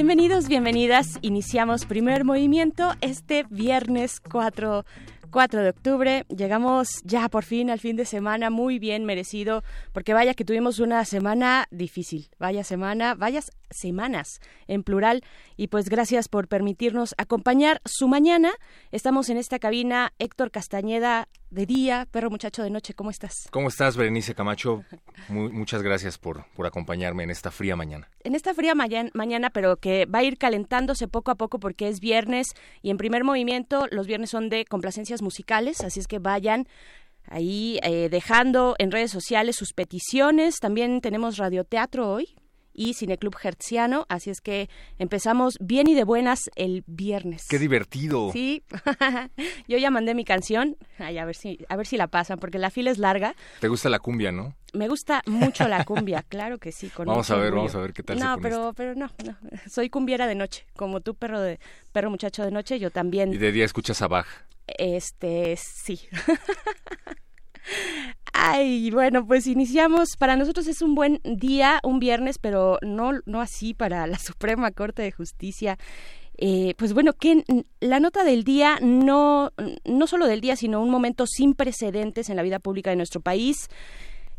Bienvenidos, bienvenidas. Iniciamos primer movimiento este viernes 4 4 de octubre. Llegamos ya por fin al fin de semana, muy bien merecido, porque vaya que tuvimos una semana difícil. Vaya semana, vayas semanas en plural. Y pues gracias por permitirnos acompañar su mañana. Estamos en esta cabina Héctor Castañeda de día, perro muchacho de noche. ¿Cómo estás? ¿Cómo estás, Berenice Camacho? muchas gracias por, por acompañarme en esta fría mañana. En esta fría mañana, pero que va a ir calentándose poco a poco porque es viernes y en primer movimiento los viernes son de complacencias musicales, así es que vayan ahí eh, dejando en redes sociales sus peticiones. También tenemos radioteatro hoy, y Cineclub Hertziano, así es que empezamos bien y de buenas el viernes. Qué divertido. Sí. Yo ya mandé mi canción, Ay, a ver si a ver si la pasan porque la fila es larga. ¿Te gusta la cumbia, no? Me gusta mucho la cumbia, claro que sí. vamos a ver, vamos a ver qué tal. No, pero, pero no, no, soy cumbiera de noche, como tú perro de perro muchacho de noche, yo también. Y de día escuchas a Bach. Este, sí. Ay, bueno, pues iniciamos. Para nosotros es un buen día, un viernes, pero no, no así para la Suprema Corte de Justicia. Eh, pues bueno, que la nota del día no, no solo del día, sino un momento sin precedentes en la vida pública de nuestro país.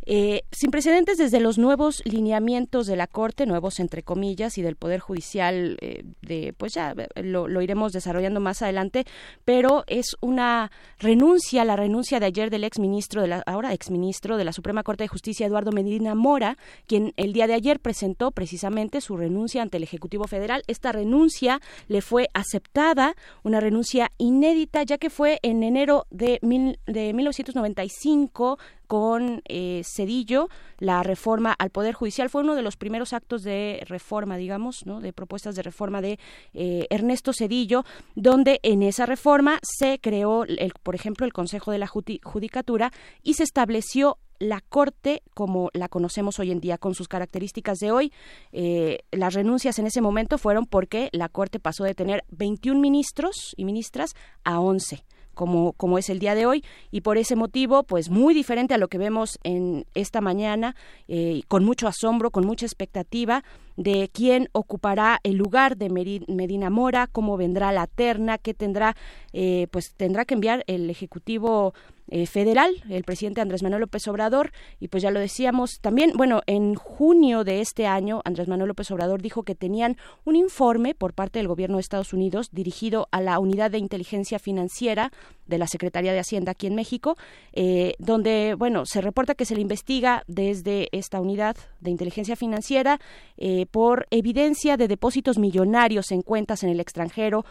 Eh, sin precedentes desde los nuevos lineamientos de la Corte, nuevos entre comillas, y del Poder Judicial, eh, de, pues ya lo, iremos desarrollando más adelante, pero es una renuncia, la renuncia de ayer del exministro, de la, ahora exministro de la Suprema Corte de Justicia, Eduardo Medina Mora, quien el día de ayer presentó precisamente su renuncia ante el Ejecutivo Federal. Esta renuncia le fue aceptada, una renuncia inédita, ya que fue en enero de, mil, de 1995 con eh, Cedillo, la reforma al Poder Judicial fue uno de los primeros actos de reforma, digamos, ¿no? de propuestas de reforma de eh, Ernesto Cedillo, donde en esa reforma se creó, el, por ejemplo, el Consejo de la Judicatura y se estableció la Corte como la conocemos hoy en día, con sus características de hoy. Eh, las renuncias en ese momento fueron porque la Corte pasó de tener 21 ministros y ministras a 11 como, como es el día de hoy. Y por ese motivo pues muy diferente a lo que vemos en esta mañana eh, con mucho asombro con mucha expectativa de quién ocupará el lugar de Medina Mora, cómo vendrá la terna, qué tendrá, eh, pues tendrá que enviar el Ejecutivo eh, federal, el presidente Andrés Manuel López Obrador, y pues ya lo decíamos también, bueno, en junio de este año, Andrés Manuel López Obrador dijo que tenían un informe por parte del gobierno de Estados Unidos dirigido a la Unidad de Inteligencia Financiera de la Secretaría de Hacienda aquí en México, eh, donde, bueno, se reporta que se le investiga desde esta unidad de inteligencia financiera eh, por evidencia de depósitos millonarios en cuentas en el extranjero.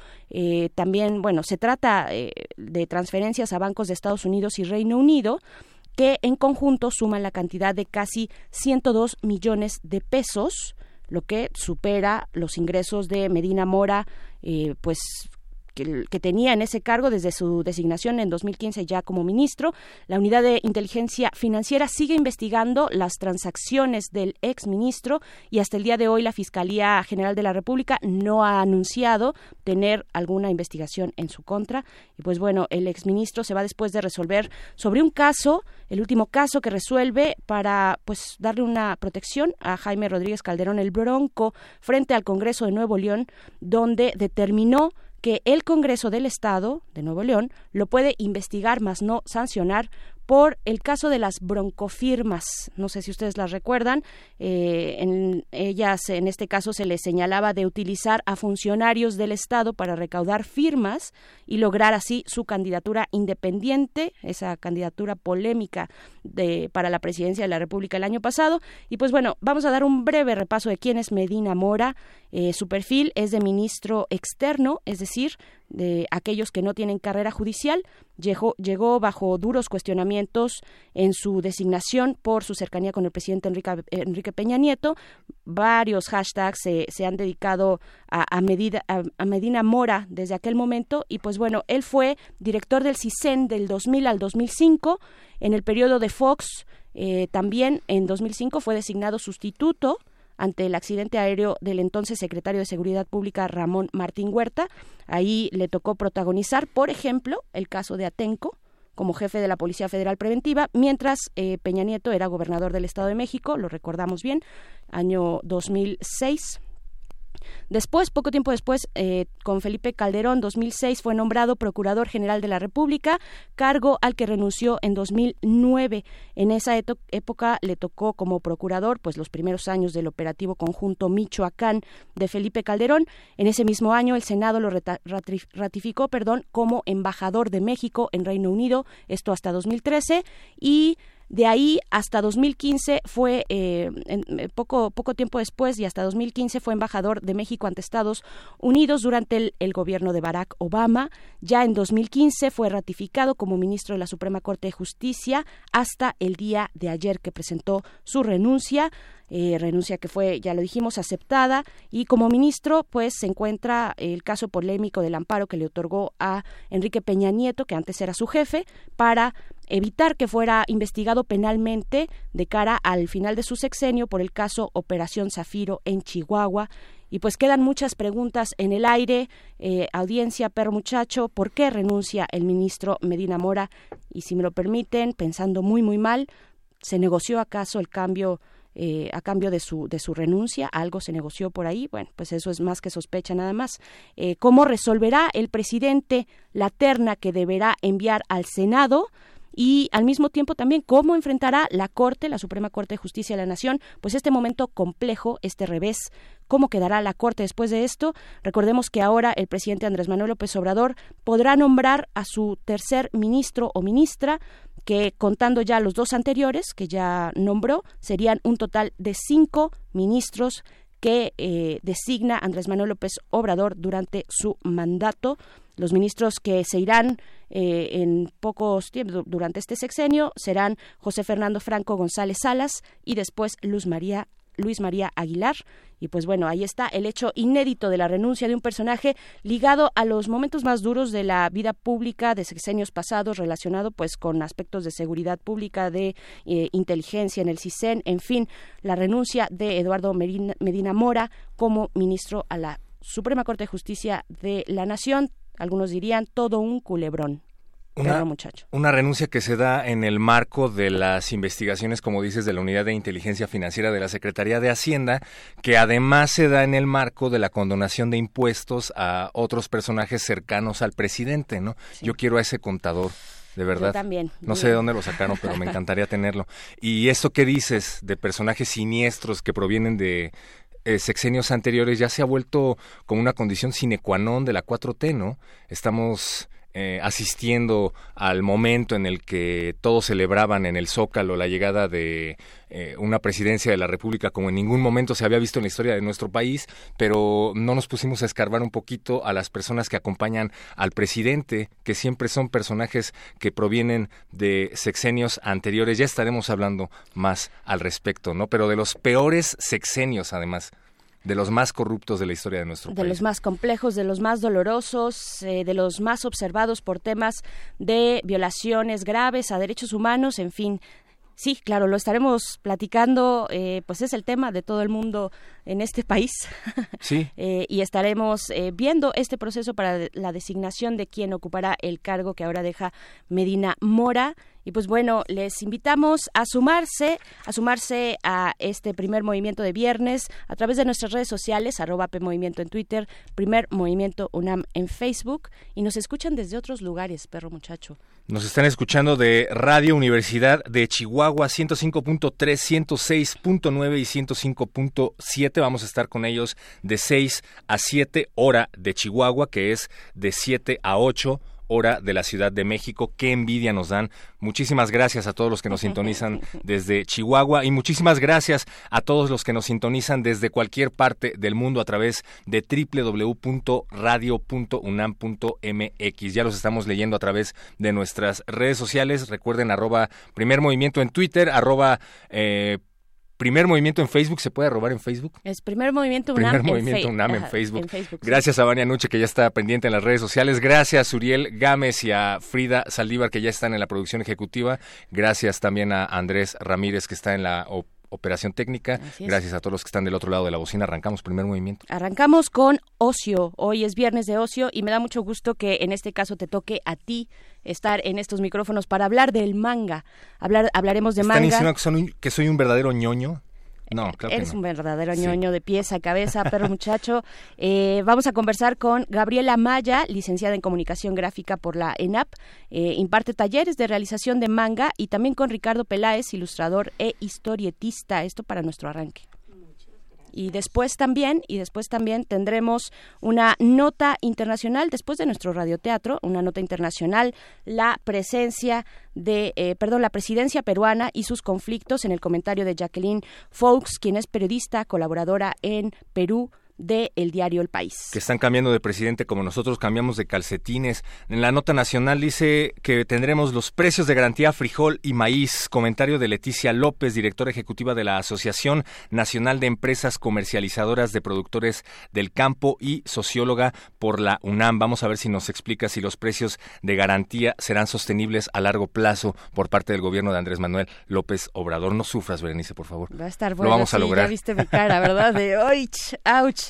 también, bueno, se trata de transferencias a bancos de Estados Unidos y Reino Unido que en conjunto suman la cantidad de casi 102 millones de pesos, lo que supera los ingresos de Medina Mora, eh, pues que, tenía en ese cargo desde su designación en 2015 ya como ministro. La Unidad de Inteligencia Financiera sigue investigando las transacciones del ex ministro y hasta el día de hoy la Fiscalía General de la República no ha anunciado tener alguna investigación en su contra. Y pues bueno, el ex ministro se va después de resolver sobre un caso, el último caso que resuelve para pues darle una protección a Jaime Rodríguez Calderón el Bronco frente al Congreso de Nuevo León, donde determinó que el Congreso del Estado de Nuevo León lo puede investigar, mas no sancionar por el caso de las broncofirmas. No sé si ustedes las recuerdan. Eh, en ellas, en este caso, se les señalaba de utilizar a funcionarios del Estado para recaudar firmas y lograr así su candidatura independiente, esa candidatura polémica de, para la presidencia de la República el año pasado. Y pues bueno, vamos a dar un breve repaso de quién es Medina Mora. Eh, su perfil es de ministro externo, es decir, de aquellos que no tienen carrera judicial. Llegó, llegó bajo duros cuestionamientos en su designación por su cercanía con el presidente Enrique, Enrique Peña Nieto. Varios hashtags se, se han dedicado a, a, Medida, a, Medina Mora desde aquel momento y pues bueno, él fue director del CISEN del 2000 al 2005. En el periodo de Fox eh, también en 2005 fue designado sustituto ante el accidente aéreo del entonces secretario de Seguridad Pública Ramón Martín Huerta. Ahí le tocó protagonizar, por ejemplo, el caso de Atenco como jefe de la Policía Federal Preventiva, mientras eh, Peña Nieto era gobernador del Estado de México, lo recordamos bien, año 2006. Después, poco tiempo después, eh, con Felipe Calderón, 2006, fue nombrado Procurador General de la República, cargo al que renunció en 2009. En esa época le tocó como procurador pues los primeros años del operativo conjunto Michoacán de Felipe Calderón. En ese mismo año el Senado lo ratificó, perdón, como embajador de México en Reino Unido, esto hasta 2013 y de ahí hasta 2015 fue, eh, eh, poco, poco tiempo después y hasta 2015 fue embajador de México ante Estados Unidos durante el, el, gobierno de Barack Obama. Ya en 2015 fue ratificado como ministro de la Suprema Corte de Justicia hasta el día de ayer que presentó su renuncia. Eh, renuncia que fue, ya lo dijimos, aceptada y como ministro pues se encuentra el caso polémico del amparo que le otorgó a Enrique Peña Nieto, que antes era su jefe, para evitar que fuera investigado penalmente de cara al final de su sexenio por el caso Operación Zafiro en Chihuahua. Y pues quedan muchas preguntas en el aire. Eh, audiencia, perro muchacho, ¿por qué renuncia el ministro Medina Mora? Y si me lo permiten, pensando muy, muy mal, ¿se negoció acaso el cambio eh, a cambio de su, de su renuncia, algo se negoció por ahí, bueno, pues eso es más que sospecha nada más. Eh, ¿Cómo resolverá el presidente la terna que deberá enviar al Senado? Y al mismo tiempo también cómo enfrentará la Corte, la Suprema Corte de Justicia de la Nación, pues este momento complejo, este revés, cómo quedará la Corte después de esto. Recordemos que ahora el presidente Andrés Manuel López Obrador podrá nombrar a su tercer ministro o ministra que contando ya los dos anteriores que ya nombró, serían un total de cinco ministros que eh, designa Andrés Manuel López Obrador durante su mandato. Los ministros que se irán eh, en pocos tiempos durante este sexenio serán José Fernando Franco González Salas y después Luz María Luis María Aguilar. Y pues bueno, ahí está el hecho inédito de la renuncia de un personaje ligado a los momentos más duros de la vida pública de sexenios pasados, relacionado pues con aspectos de seguridad pública, de eh, inteligencia en el CISEN, en fin, la renuncia de Eduardo Medina, Medina Mora como ministro a la Suprema Corte de Justicia de la Nación. Algunos dirían todo un culebrón. Una, una, renuncia que se da en el marco de las investigaciones, como dices, de la Unidad de Inteligencia Financiera de la Secretaría de Hacienda, que además se da en el marco de la condonación de impuestos a otros personajes cercanos al presidente, ¿no? Yo quiero a ese contador. De verdad. Yo también. No sé de dónde lo sacaron, pero me encantaría tenerlo. Y esto que dices de personajes siniestros que provienen de eh, sexenios anteriores ya se ha vuelto como una condición sine qua non de la 4T, ¿no? Estamos eh, asistiendo al momento en el que todos celebraban en el Zócalo la llegada de eh, una presidencia de la República como en ningún momento se había visto en la historia de nuestro país, pero no nos pusimos a escarbar un poquito a las personas que acompañan al presidente, que siempre son personajes que provienen de sexenios anteriores. Ya estaremos hablando más al respecto, ¿no? Pero de los peores sexenios, además de los más corruptos de la historia de nuestro país. De los más complejos, de los más dolorosos, eh, de los más observados por temas de violaciones graves a derechos humanos, en fin. Sí, claro, lo estaremos platicando, eh, pues es el tema de todo el mundo en este país. Sí. Eh, y estaremos viendo este proceso para la designación de quien ocupará el cargo que ahora deja Medina Mora. Y pues bueno, les invitamos a sumarse, a sumarse a este primer movimiento de viernes a través de nuestras redes sociales, arroba Movimiento en Twitter, primer movimiento UNAM en Facebook, y nos escuchan desde otros lugares, perro muchacho. Nos están escuchando de Radio Universidad de Chihuahua 105.3, 106.9 y 105.7. Vamos a estar con ellos de 6 a 7 hora de Chihuahua, que es de 7 a 8 hora de la Ciudad de México. Qué envidia nos dan. Muchísimas gracias a todos los que nos sintonizan desde Chihuahua y muchísimas gracias a todos los que nos sintonizan desde cualquier parte del mundo a través de www.radio.unam.mx. Ya los estamos leyendo a través de nuestras redes sociales. Recuerden arroba primer movimiento en Twitter, arroba eh, Primer Movimiento en Facebook, ¿se puede robar en Facebook? Es Primer Movimiento UNAM, primer movimiento UNAM en, Facebook. Gracias a Vania Nuche, que ya está pendiente en las redes sociales. Gracias a Uriel Gámez y a Frida Saldívar, que ya están en la producción ejecutiva. Gracias también a Andrés Ramírez, que está en la operación técnica. Gracias a todos los que están del otro lado de la bocina. Arrancamos primer movimiento. Arrancamos con ocio. Hoy es viernes de ocio y me da mucho gusto que en este caso te toque a ti estar en estos micrófonos para hablar del manga. Hablar, hablaremos de ¿Están manga. Que, que soy un verdadero ñoño? No, claro Eres que un verdadero ñoño de pies a cabeza, perro muchacho. Eh, vamos a conversar con Gabriela Maya, licenciada en Comunicación Gráfica por la ENAP. Eh, imparte talleres de realización de manga y también con Ricardo Peláez, ilustrador e historietista. Esto para nuestro arranque y después también y después también tendremos una nota internacional después de nuestro radioteatro una nota internacional la presencia de eh, perdón la presidencia peruana y sus conflictos en el comentario de Jacqueline Fox quien es periodista colaboradora en Perú de el diario El País. Que están cambiando de presidente como nosotros cambiamos de calcetines. En la nota nacional dice que tendremos los precios de garantía frijol y maíz. Comentario de Leticia López, directora ejecutiva de la Asociación Nacional de Empresas Comercializadoras de Productores del Campo y socióloga por la UNAM. Vamos a ver si nos explica si los precios de garantía serán sostenibles a largo plazo por parte del gobierno de Andrés Manuel López Obrador. No sufras, Berenice, por favor. Va a estar bueno. Lo vamos a lograr. Ya viste mi cara, ¿verdad? De, ouch!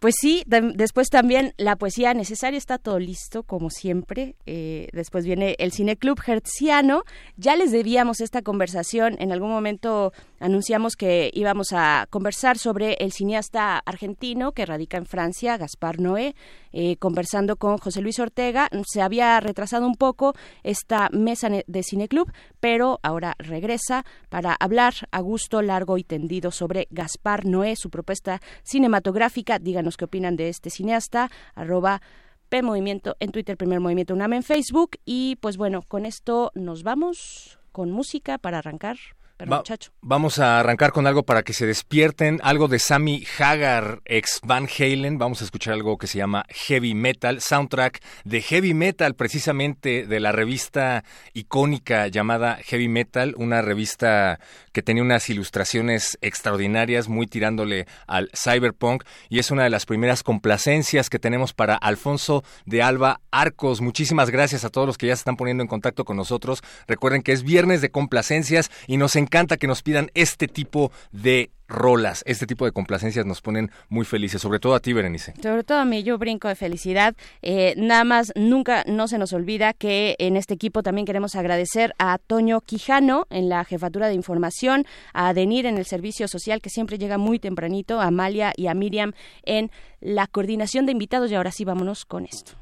Pues sí, después también la poesía necesaria está todo listo, como siempre. Eh, después viene el Cine Club. Ya les debíamos esta conversación. En algún momento anunciamos que íbamos a conversar sobre el cineasta argentino que radica en Francia, Gaspar Noé, eh, conversando con José Luis Ortega. Se había retrasado un poco esta mesa de Cine Club, pero ahora regresa para hablar a gusto, largo y tendido sobre Gaspar Noé, su propuesta cinematográfica. Díganos qué opinan de este cineasta. Arroba en Twitter, Primer Movimiento UNAM en Facebook. Y pues bueno, con esto nos vamos con música para arrancar. Vamos a arrancar con algo para que se despierten, algo de Sammy Hagar, ex Van Halen. Vamos a escuchar algo que se llama Heavy Metal, soundtrack de Heavy Metal, precisamente de la revista icónica llamada Heavy Metal, una revista que tenía unas ilustraciones extraordinarias, muy tirándole al cyberpunk, y es una de las primeras complacencias que tenemos para Alfonso de Alba Arcos. Muchísimas gracias a todos los que ya se están poniendo en contacto con nosotros. Recuerden que es viernes de complacencias y nos encanta que nos pidan este tipo de rolas, este tipo de complacencias nos ponen muy felices, sobre todo a ti, Berenice. Sobre todo a mí, yo brinco de felicidad. Eh, nada más, nunca no se nos olvida que en este equipo también queremos agradecer a Toño Quijano en la jefatura de información, a Denir en el servicio social que siempre llega muy tempranito, a Amalia y a Miriam en la coordinación de invitados y ahora sí vámonos con esto.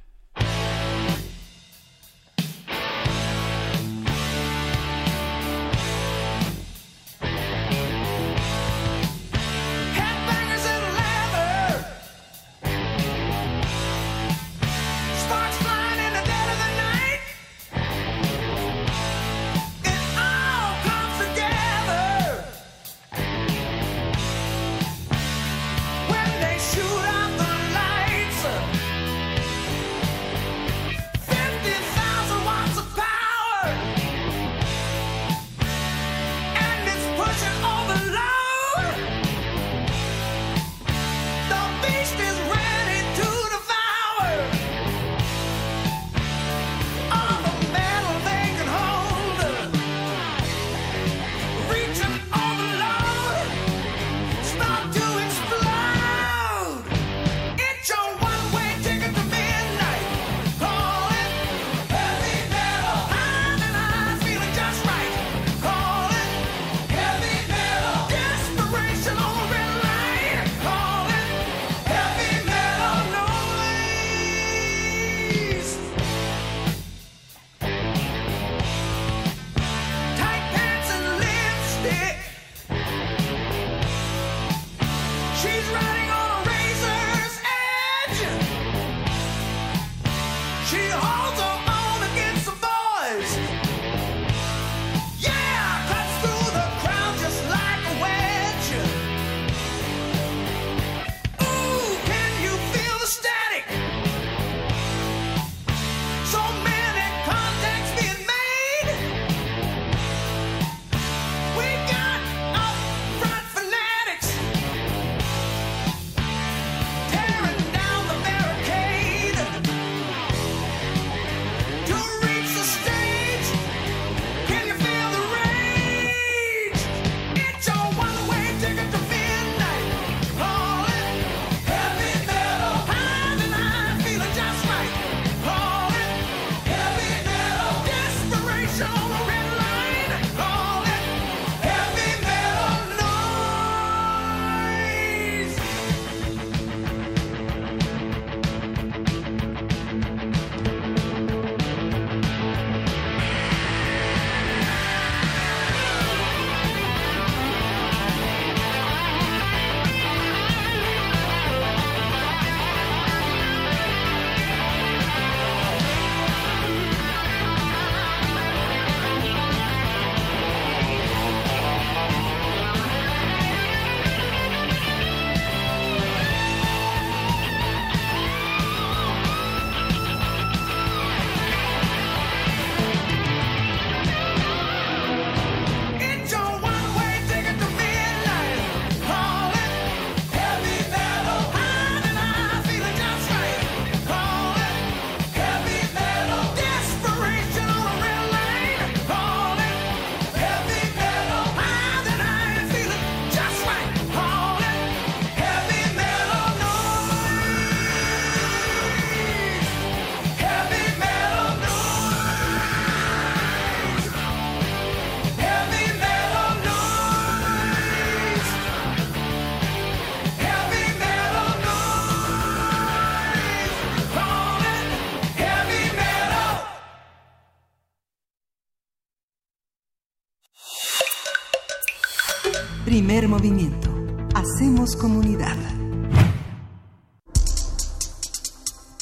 Movimiento. Hacemos comunidad.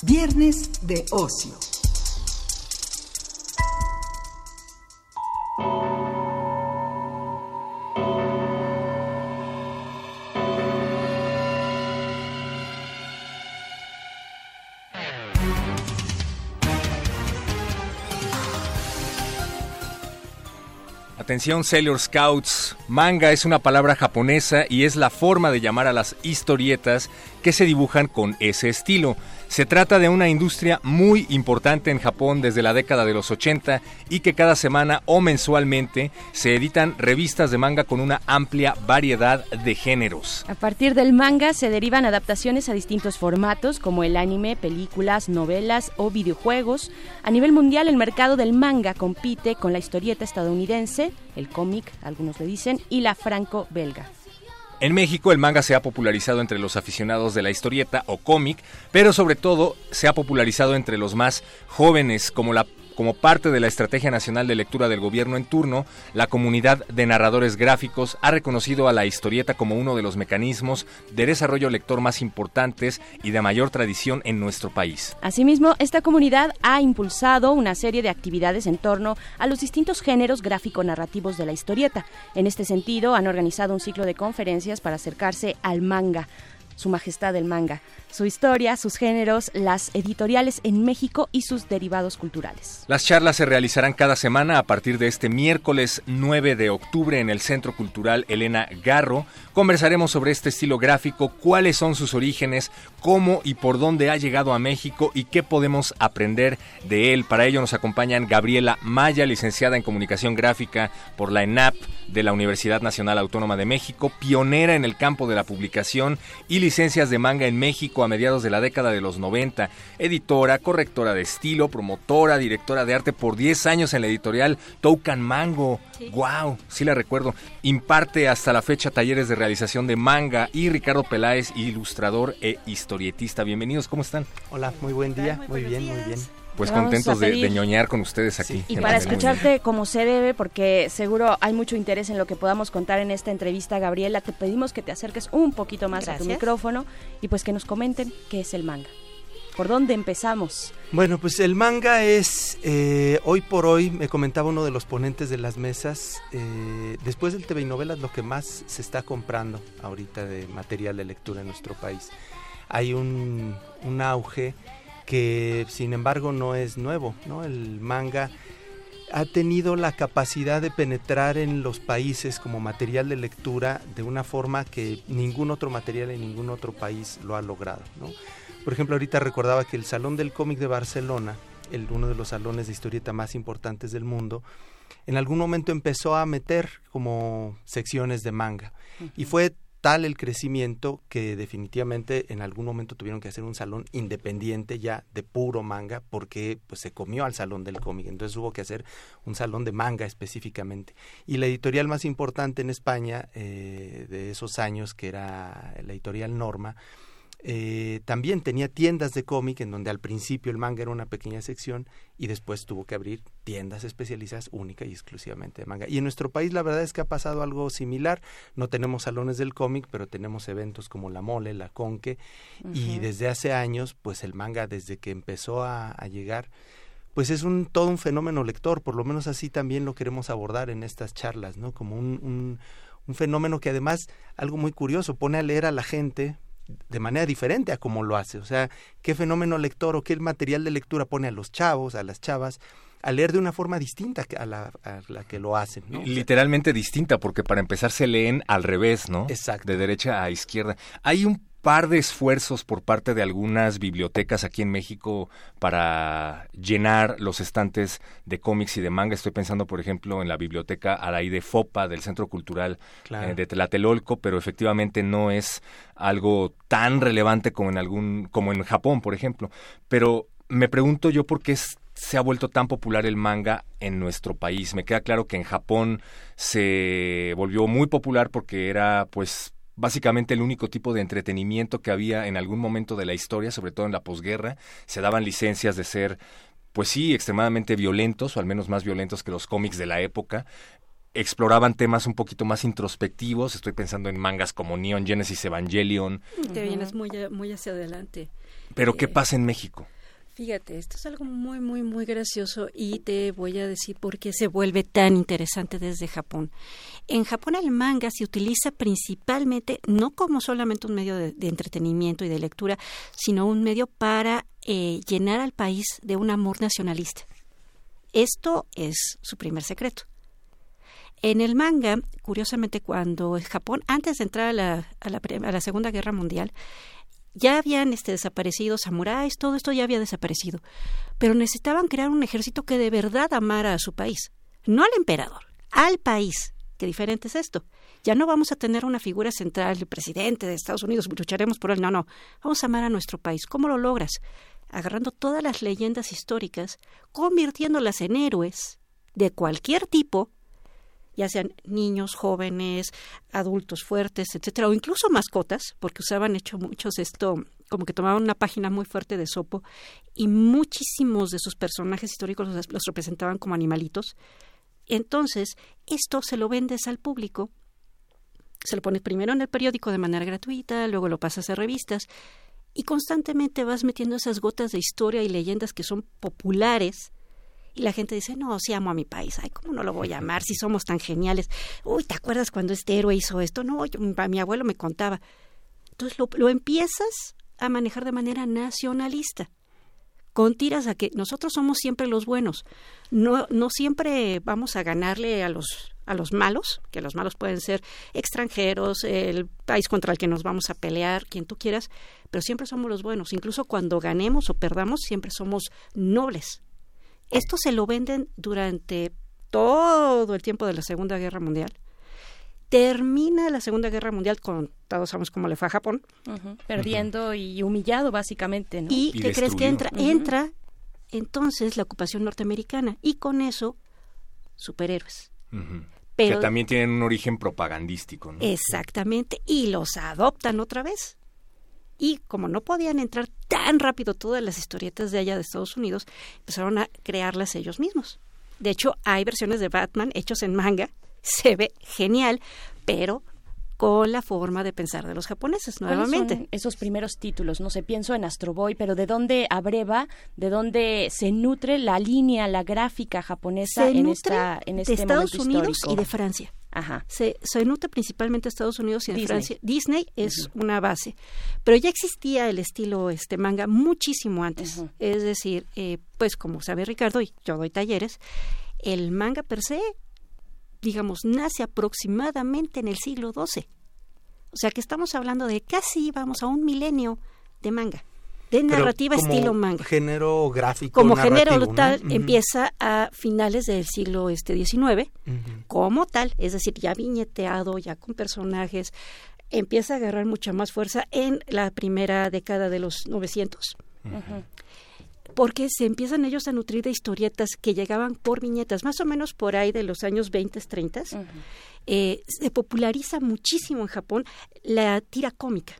Viernes de ocio. Atención Sailor Scouts, manga es una palabra japonesa y es la forma de llamar a las historietas que se dibujan con ese estilo. Se trata de una industria muy importante en Japón desde la década de los 80 y que cada semana o mensualmente se editan revistas de manga con una amplia variedad de géneros. A partir del manga se derivan adaptaciones a distintos formatos como el anime, películas, novelas o videojuegos. A nivel mundial el mercado del manga compite con la historieta estadounidense, el cómic, algunos le dicen, y la franco-belga. En México el manga se ha popularizado entre los aficionados de la historieta o cómic, pero sobre todo se ha popularizado entre los más jóvenes, como la como parte de la Estrategia Nacional de Lectura del Gobierno en turno, la comunidad de narradores gráficos ha reconocido a la historieta como uno de los mecanismos de desarrollo lector más importantes y de mayor tradición en nuestro país. Asimismo, esta comunidad ha impulsado una serie de actividades en torno a los distintos géneros gráfico-narrativos de la historieta. En este sentido, han organizado un ciclo de conferencias para acercarse al manga su Majestad el Manga, su historia, sus géneros, las editoriales en México y sus derivados culturales. Las charlas se realizarán cada semana a partir de este miércoles 9 de octubre en el Centro Cultural Elena Garro. Conversaremos sobre este estilo gráfico, cuáles son sus orígenes, cómo y por dónde ha llegado a México y qué podemos aprender de él. Para ello nos acompañan Gabriela Maya, licenciada en Comunicación Gráfica por la ENAP de la Universidad Nacional Autónoma de México, pionera en el campo de la publicación y licencias de manga en México a mediados de la década de los 90, editora, correctora de estilo, promotora, directora de arte por 10 años en la editorial Toucan Mango. ¡Wow! Sí la recuerdo. Imparte hasta la fecha talleres de realización de manga y Ricardo Peláez, ilustrador e historietista. Bienvenidos, ¿cómo están? Hola, muy buen día, muy, bien, muy bien. Pues contentos de, de, ñoñar con ustedes aquí. Y para escucharte como se debe, porque seguro hay mucho interés en lo que podamos contar en esta entrevista, Gabriela, te pedimos que te acerques un poquito más a tu micrófono y pues que nos comenten qué es el manga. ¿Por dónde empezamos? Bueno, pues el manga es, eh, hoy por hoy, me comentaba uno de los ponentes de las mesas, eh, después del TV y novelas lo que más se está comprando ahorita de material de lectura en nuestro país. Hay un, un auge que sin embargo no es nuevo, ¿no? El manga ha tenido la capacidad de penetrar en los países como material de lectura de una forma que ningún otro material en ningún otro país lo ha logrado, ¿no? Por ejemplo, ahorita recordaba que el Salón del Cómic de Barcelona, el, uno de los salones de historieta más importantes del mundo, en algún momento empezó a meter como secciones de manga. Y fue tal el crecimiento que definitivamente en algún momento tuvieron que hacer un salón independiente ya de puro manga porque pues se comió al salón del cómic. Entonces hubo que hacer un salón de manga específicamente. Y la editorial más importante en España eh, de esos años que era la editorial Norma eh, también tenía tiendas de cómic en donde al principio el manga era una pequeña sección y después tuvo que abrir tiendas especializadas única y exclusivamente de manga. Y en nuestro país la verdad es que ha pasado algo similar. No tenemos salones del cómic, pero tenemos eventos como la Mole, la Conque y desde hace años pues el manga desde que empezó a, llegar pues es un todo un fenómeno lector, por lo menos así también lo queremos abordar en estas charlas, ¿no? Como un, un, un fenómeno que además, algo muy curioso, pone a leer a la gente de manera diferente a cómo lo hace. O sea, qué fenómeno lector o qué material de lectura pone a los chavos, a las chavas, a leer de una forma distinta a la, a la que lo hacen. ¿no? Literalmente distinta, porque para empezar se leen al revés, ¿no? Exacto. De derecha a izquierda. Hay un par de esfuerzos por parte de algunas bibliotecas aquí en México para llenar los estantes de cómics y de manga. Estoy pensando, por ejemplo, en la biblioteca Araide Fopa del Centro Cultural eh, de Tlatelolco, pero efectivamente no es algo tan relevante como en algún como en Japón, por ejemplo. Pero me pregunto yo por qué se ha vuelto tan popular el manga en nuestro país. Me queda claro que en Japón se volvió muy popular porque era pues básicamente el único tipo de entretenimiento que había en algún momento de la historia, sobre todo en la posguerra. Se daban licencias de ser, pues sí, extremadamente violentos, o al menos más violentos que los cómics de la época. exploraban temas un poquito más introspectivos. Estoy pensando en mangas como Neon Genesis Evangelion. Te vienes muy, muy hacia adelante. Pero ¿qué Eh, pasa en México? Fíjate, esto es algo muy, muy, muy gracioso y te voy a decir por qué se vuelve tan interesante desde Japón. En Japón el manga se utiliza principalmente no como solamente un medio de, entretenimiento y de lectura, sino un medio para eh, llenar al país de un amor nacionalista. Esto es su primer secreto. En el manga, curiosamente, cuando Japón, antes de entrar a la, a a la Segunda Guerra Mundial, ya habían este, desaparecido samuráis, todo esto ya había desaparecido, pero necesitaban crear un ejército que de verdad amara a su país, no al emperador, al país. Qué diferente es esto. Ya no vamos a tener una figura central, el presidente de Estados Unidos, lucharemos por él. No, no. Vamos a amar a nuestro país. ¿Cómo lo logras? Agarrando todas las leyendas históricas, convirtiéndolas en héroes de cualquier tipo, ya sean niños, jóvenes, adultos fuertes, etcétera, o incluso mascotas, porque usaban hecho muchos esto, como que tomaban una página muy fuerte de Sopo y muchísimos de sus personajes históricos los, los representaban como animalitos. Entonces, esto se lo vendes al público, se lo pones primero en el periódico de manera gratuita, luego lo pasas a revistas y constantemente vas metiendo esas gotas de historia y leyendas que son populares y la gente dice, no, sí amo a mi país. Ay, ¿cómo no lo voy a amar si somos tan geniales? Uy, ¿te acuerdas cuando este héroe hizo esto? No, yo- mi, mi abuelo me contaba. Entonces lo, lo empiezas a manejar de manera nacionalista. Con tiras a que nosotros somos siempre los buenos. No, no siempre vamos a ganarle a los, a los malos, que los malos pueden ser extranjeros, el país contra el que nos vamos a pelear, quien tú quieras, pero siempre somos los buenos. Incluso cuando ganemos o perdamos, siempre somos nobles. Esto se lo venden durante todo el tiempo de la Segunda Guerra Mundial. Termina la Segunda Guerra Mundial con, todos sabemos cómo le fue a Japón. Perdiendo y humillado, básicamente, ¿no? ¿Y, Y qué crees que entra? Entra entonces la ocupación norteamericana y con eso superhéroes. Pero que también tienen un origen propagandístico, ¿no? exactamente y los adoptan otra vez. Y como no podían entrar tan rápido todas las historietas de allá de Estados Unidos, empezaron a crearlas ellos mismos. De hecho, hay versiones de Batman hechos en manga, se ve genial, pero con la forma de pensar de los japoneses ¿Cuáles nuevamente. son esos primeros títulos? No sé, pienso en Astro Boy, pero ¿de dónde abreva, de dónde se nutre la línea, la gráfica japonesa Se en, nutre esta, en este de Estados momento Unidos histórico? y de Francia. Ajá. se, se nutre principalmente de Estados Unidos y de Disney. Francia. Disney es una base, pero ya existía el estilo este manga muchísimo antes. Es decir, eh, pues como sabe Ricardo y yo doy talleres, el manga per se, digamos, nace aproximadamente en el siglo XII. O sea que estamos hablando de casi vamos a un milenio de manga, de Pero narrativa como estilo manga Género gráfico. como género ¿no? tal empieza a finales del siglo este XIX como tal, es decir, ya viñeteado, ya con personajes, empieza a agarrar mucha más fuerza en la primera década de los 900. Porque se empiezan ellos a nutrir de historietas que llegaban por viñetas, más o menos por ahí de los años 20, 30. Eh, se populariza muchísimo en Japón la tira cómica.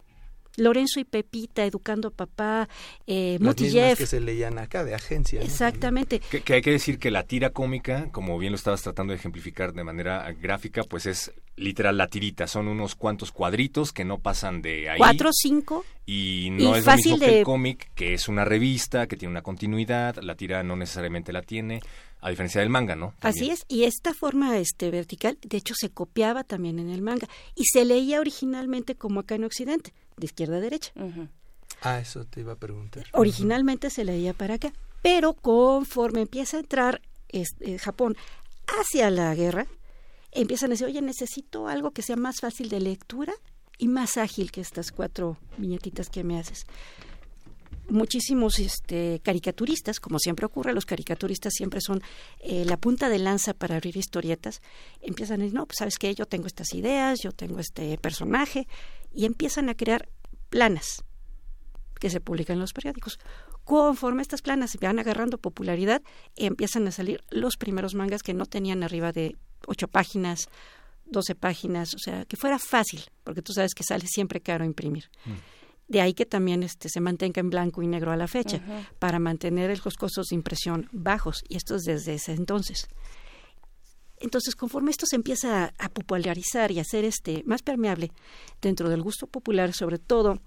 Lorenzo y Pepita, Educando a Papá, eh, Las mismas que se leían acá de agencia. ¿no? Exactamente. Que, que hay que decir que la tira cómica, como bien lo estabas tratando de ejemplificar de manera gráfica, pues es literal la tirita. Son unos cuantos cuadritos que no pasan de ahí. Cuatro, cinco. Y no y es lo fácil mismo que de- el cómic, que es una revista, que tiene una continuidad. La tira no necesariamente la tiene, a diferencia del manga, ¿no? Así es, y esta forma este vertical, de hecho, se copiaba también en el manga y se leía originalmente como acá en Occidente, de izquierda a derecha. Ah, eso te iba a preguntar. Originalmente se leía para acá, pero conforme empieza a entrar este, Japón hacia la guerra, empiezan a decir, oye, necesito algo que sea más fácil de lectura y más ágil que estas cuatro viñetitas que me haces. Muchísimos este, caricaturistas, como siempre ocurre, los caricaturistas siempre son eh, la punta de lanza para abrir historietas. Empiezan a decir, no, pues sabes qué, yo tengo estas ideas, yo tengo este personaje, y empiezan a crear planas que se publican en los periódicos. Conforme estas planas se van agarrando popularidad, empiezan a salir los primeros mangas que no tenían arriba de ocho páginas, doce páginas, o sea, que fuera fácil, porque tú sabes que sale siempre caro imprimir. De ahí que también este, se mantenga en blanco y negro a la fecha, para mantener los costos de impresión bajos, y esto es desde ese entonces. Entonces, conforme esto se empieza a, popularizar y a ser este más permeable dentro del gusto popular, sobre todo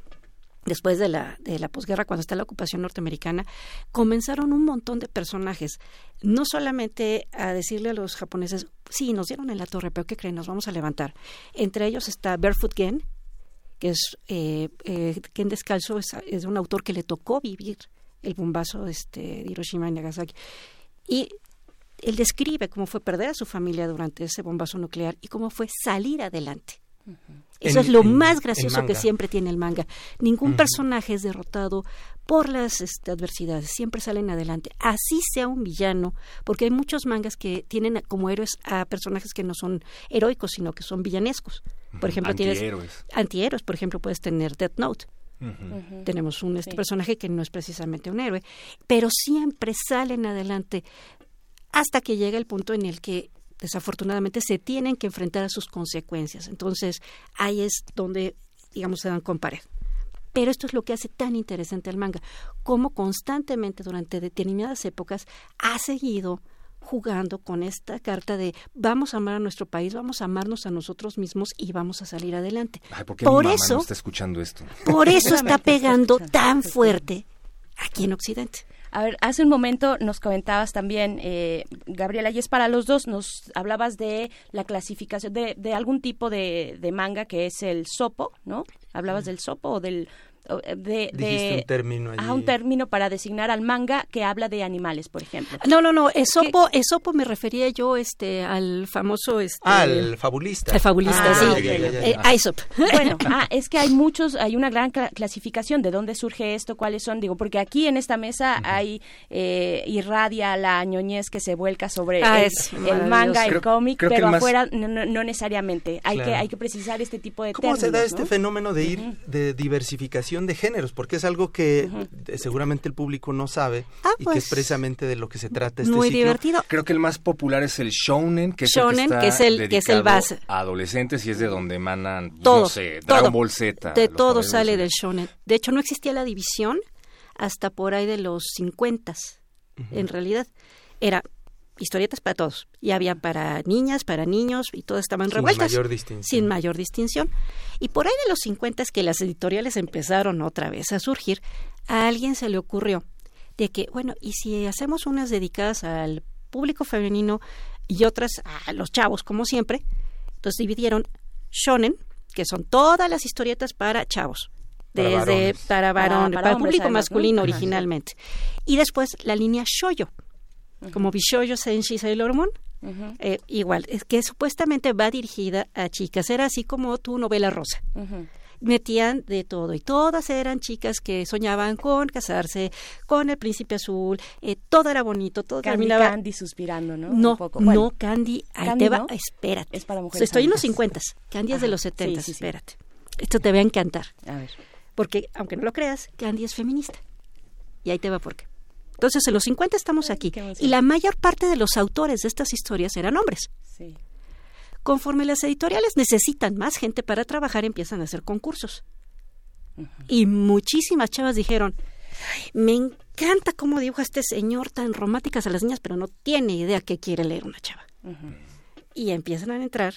después de la, de la posguerra, cuando está la ocupación norteamericana, comenzaron un montón de personajes, no solamente a decirle a los japoneses, sí, nos dieron en la torre, pero ¿qué creen? Nos vamos a levantar. Entre ellos está Barefoot Gen, que es eh, eh, Ken Descalzo, es, es, un autor que le tocó vivir el bombazo este, de Hiroshima y Nagasaki. Y él describe cómo fue perder a su familia durante ese bombazo nuclear y cómo fue salir adelante. Eso es lo más gracioso que siempre tiene el manga. Ningún personaje es derrotado por las este, adversidades, siempre salen adelante. Así sea un villano, porque hay muchos mangas que tienen como héroes a personajes que no son heroicos, sino que son villanescos. Por ejemplo, tienes antihéroes, por ejemplo, puedes tener Death Note. Tenemos un este personaje que no es precisamente un héroe, pero siempre salen adelante hasta que llega el punto en el que desafortunadamente se tienen que enfrentar a sus consecuencias. Entonces, ahí es donde, digamos, se dan con pared. Pero esto es lo que hace tan interesante al manga, cómo constantemente durante determinadas épocas ha seguido jugando con esta carta de vamos a amar a nuestro país, vamos a amarnos a nosotros mismos y vamos a salir adelante. por eso está escuchando esto. Por eso está pegando tan fuerte aquí en Occidente. A ver, hace un momento nos comentabas también, eh, Gabriela, y es para los dos, nos hablabas de la clasificación de, de algún tipo de, de manga que es el sopo, ¿no? Hablabas del sopo o del de, de un término a un término para designar al manga que habla de animales, por ejemplo. No, no, no, esopo, esopo me refería yo este al famoso este ah, al fabulista. Al fabulista, ah, sí. Eh, Aesop. Bueno, ah, es que hay muchos, hay una gran clasificación de dónde surge esto, cuáles son, digo, porque aquí en esta mesa hay eh, irradia la ñoñez que se vuelca sobre ah, el, manga, el cómic, pero afuera no, necesariamente. Hay que hay que precisar este tipo de ¿Cómo se da este fenómeno de ir de diversificación de géneros, porque es algo que seguramente el público no sabe ah, y que es pues, precisamente de lo que se trata este Muy divertido. Creo que el más popular es el shounen, que es el que, es el, que es el base. A adolescentes y es de donde emanan, todo, no sé, Dragon Ball Z. De todo sale del shounen. De hecho, no existía la división hasta por ahí de los 50 en realidad. Era historietas para todos. Y había para niñas, para niños, y todas estaban revueltas. Sin mayor distinción. Sin mayor distinción. Y por ahí de los 50 es que las editoriales empezaron otra vez a surgir. A alguien se le ocurrió de que, bueno, ¿y si hacemos unas dedicadas al público femenino y otras a los chavos, como siempre? Entonces dividieron shonen, que son todas las historietas para chavos desde para varón, para, público masculino originalmente. Y después la línea shoyo, como Bishoyo Senshi Sailor Moon. Eh, igual, es que supuestamente va dirigida a chicas, era así como tu novela rosa. Metían de todo y todas eran chicas que soñaban con casarse con el príncipe azul, eh, todo era bonito, todo Candy, terminaba. Candy suspirando, ¿no? No, no, Candy, ahí te va, espérate. Es para mujeres. Estoy en los 50, Candy es de los 70, espérate. Esto te va a encantar. A ver. Porque, aunque no lo creas, Candy es feminista. Y ahí te va por qué. Entonces, en los 50 estamos aquí. Y la mayor parte de los autores de estas historias eran hombres. Conforme las editoriales necesitan más gente para trabajar, empiezan a hacer concursos. Y muchísimas chavas dijeron, me encanta cómo dibuja este señor tan románticas a las niñas, pero no tiene idea qué quiere leer una chava. Y empiezan a entrar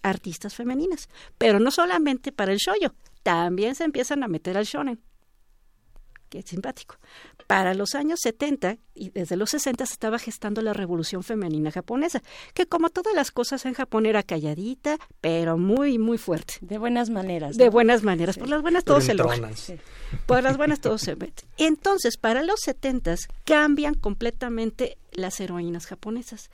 artistas femeninas, pero no solamente para el shoyo, también se empiezan a meter al shonen que es simpático. Para los años 70 y desde los 60 se estaba gestando la revolución femenina japonesa, que como todas las cosas en Japón era calladita, pero muy, muy fuerte. De buenas maneras. De buenas maneras. Por las buenas todo se logra. Por las buenas todo se mete. Entonces, para los 70 cambian completamente las heroínas japonesas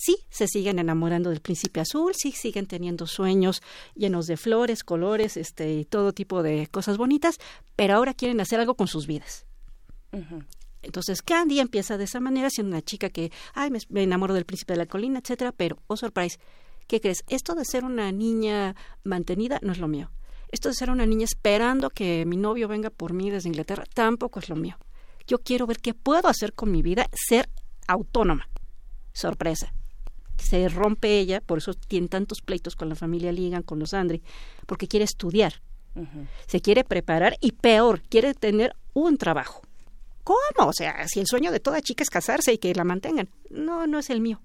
sí se siguen enamorando del príncipe azul, sí siguen teniendo sueños llenos de flores, colores, este y todo tipo de cosas bonitas, pero ahora quieren hacer algo con sus vidas. Entonces Candy empieza de esa manera, siendo una chica que, ay, me, enamoro del príncipe de la colina, etcétera, pero, oh surprise, ¿qué crees? Esto de ser una niña mantenida no es lo mío. Esto de ser una niña esperando que mi novio venga por mí desde Inglaterra tampoco es lo mío. Yo quiero ver qué puedo hacer con mi vida, ser autónoma. Sorpresa se rompe ella, por eso tiene tantos pleitos con la familia Ligan, con los Andri, porque quiere estudiar, se quiere preparar y peor, quiere tener un trabajo. ¿Cómo? O sea, si el sueño de toda chica es casarse y que la mantengan. No, no es el mío.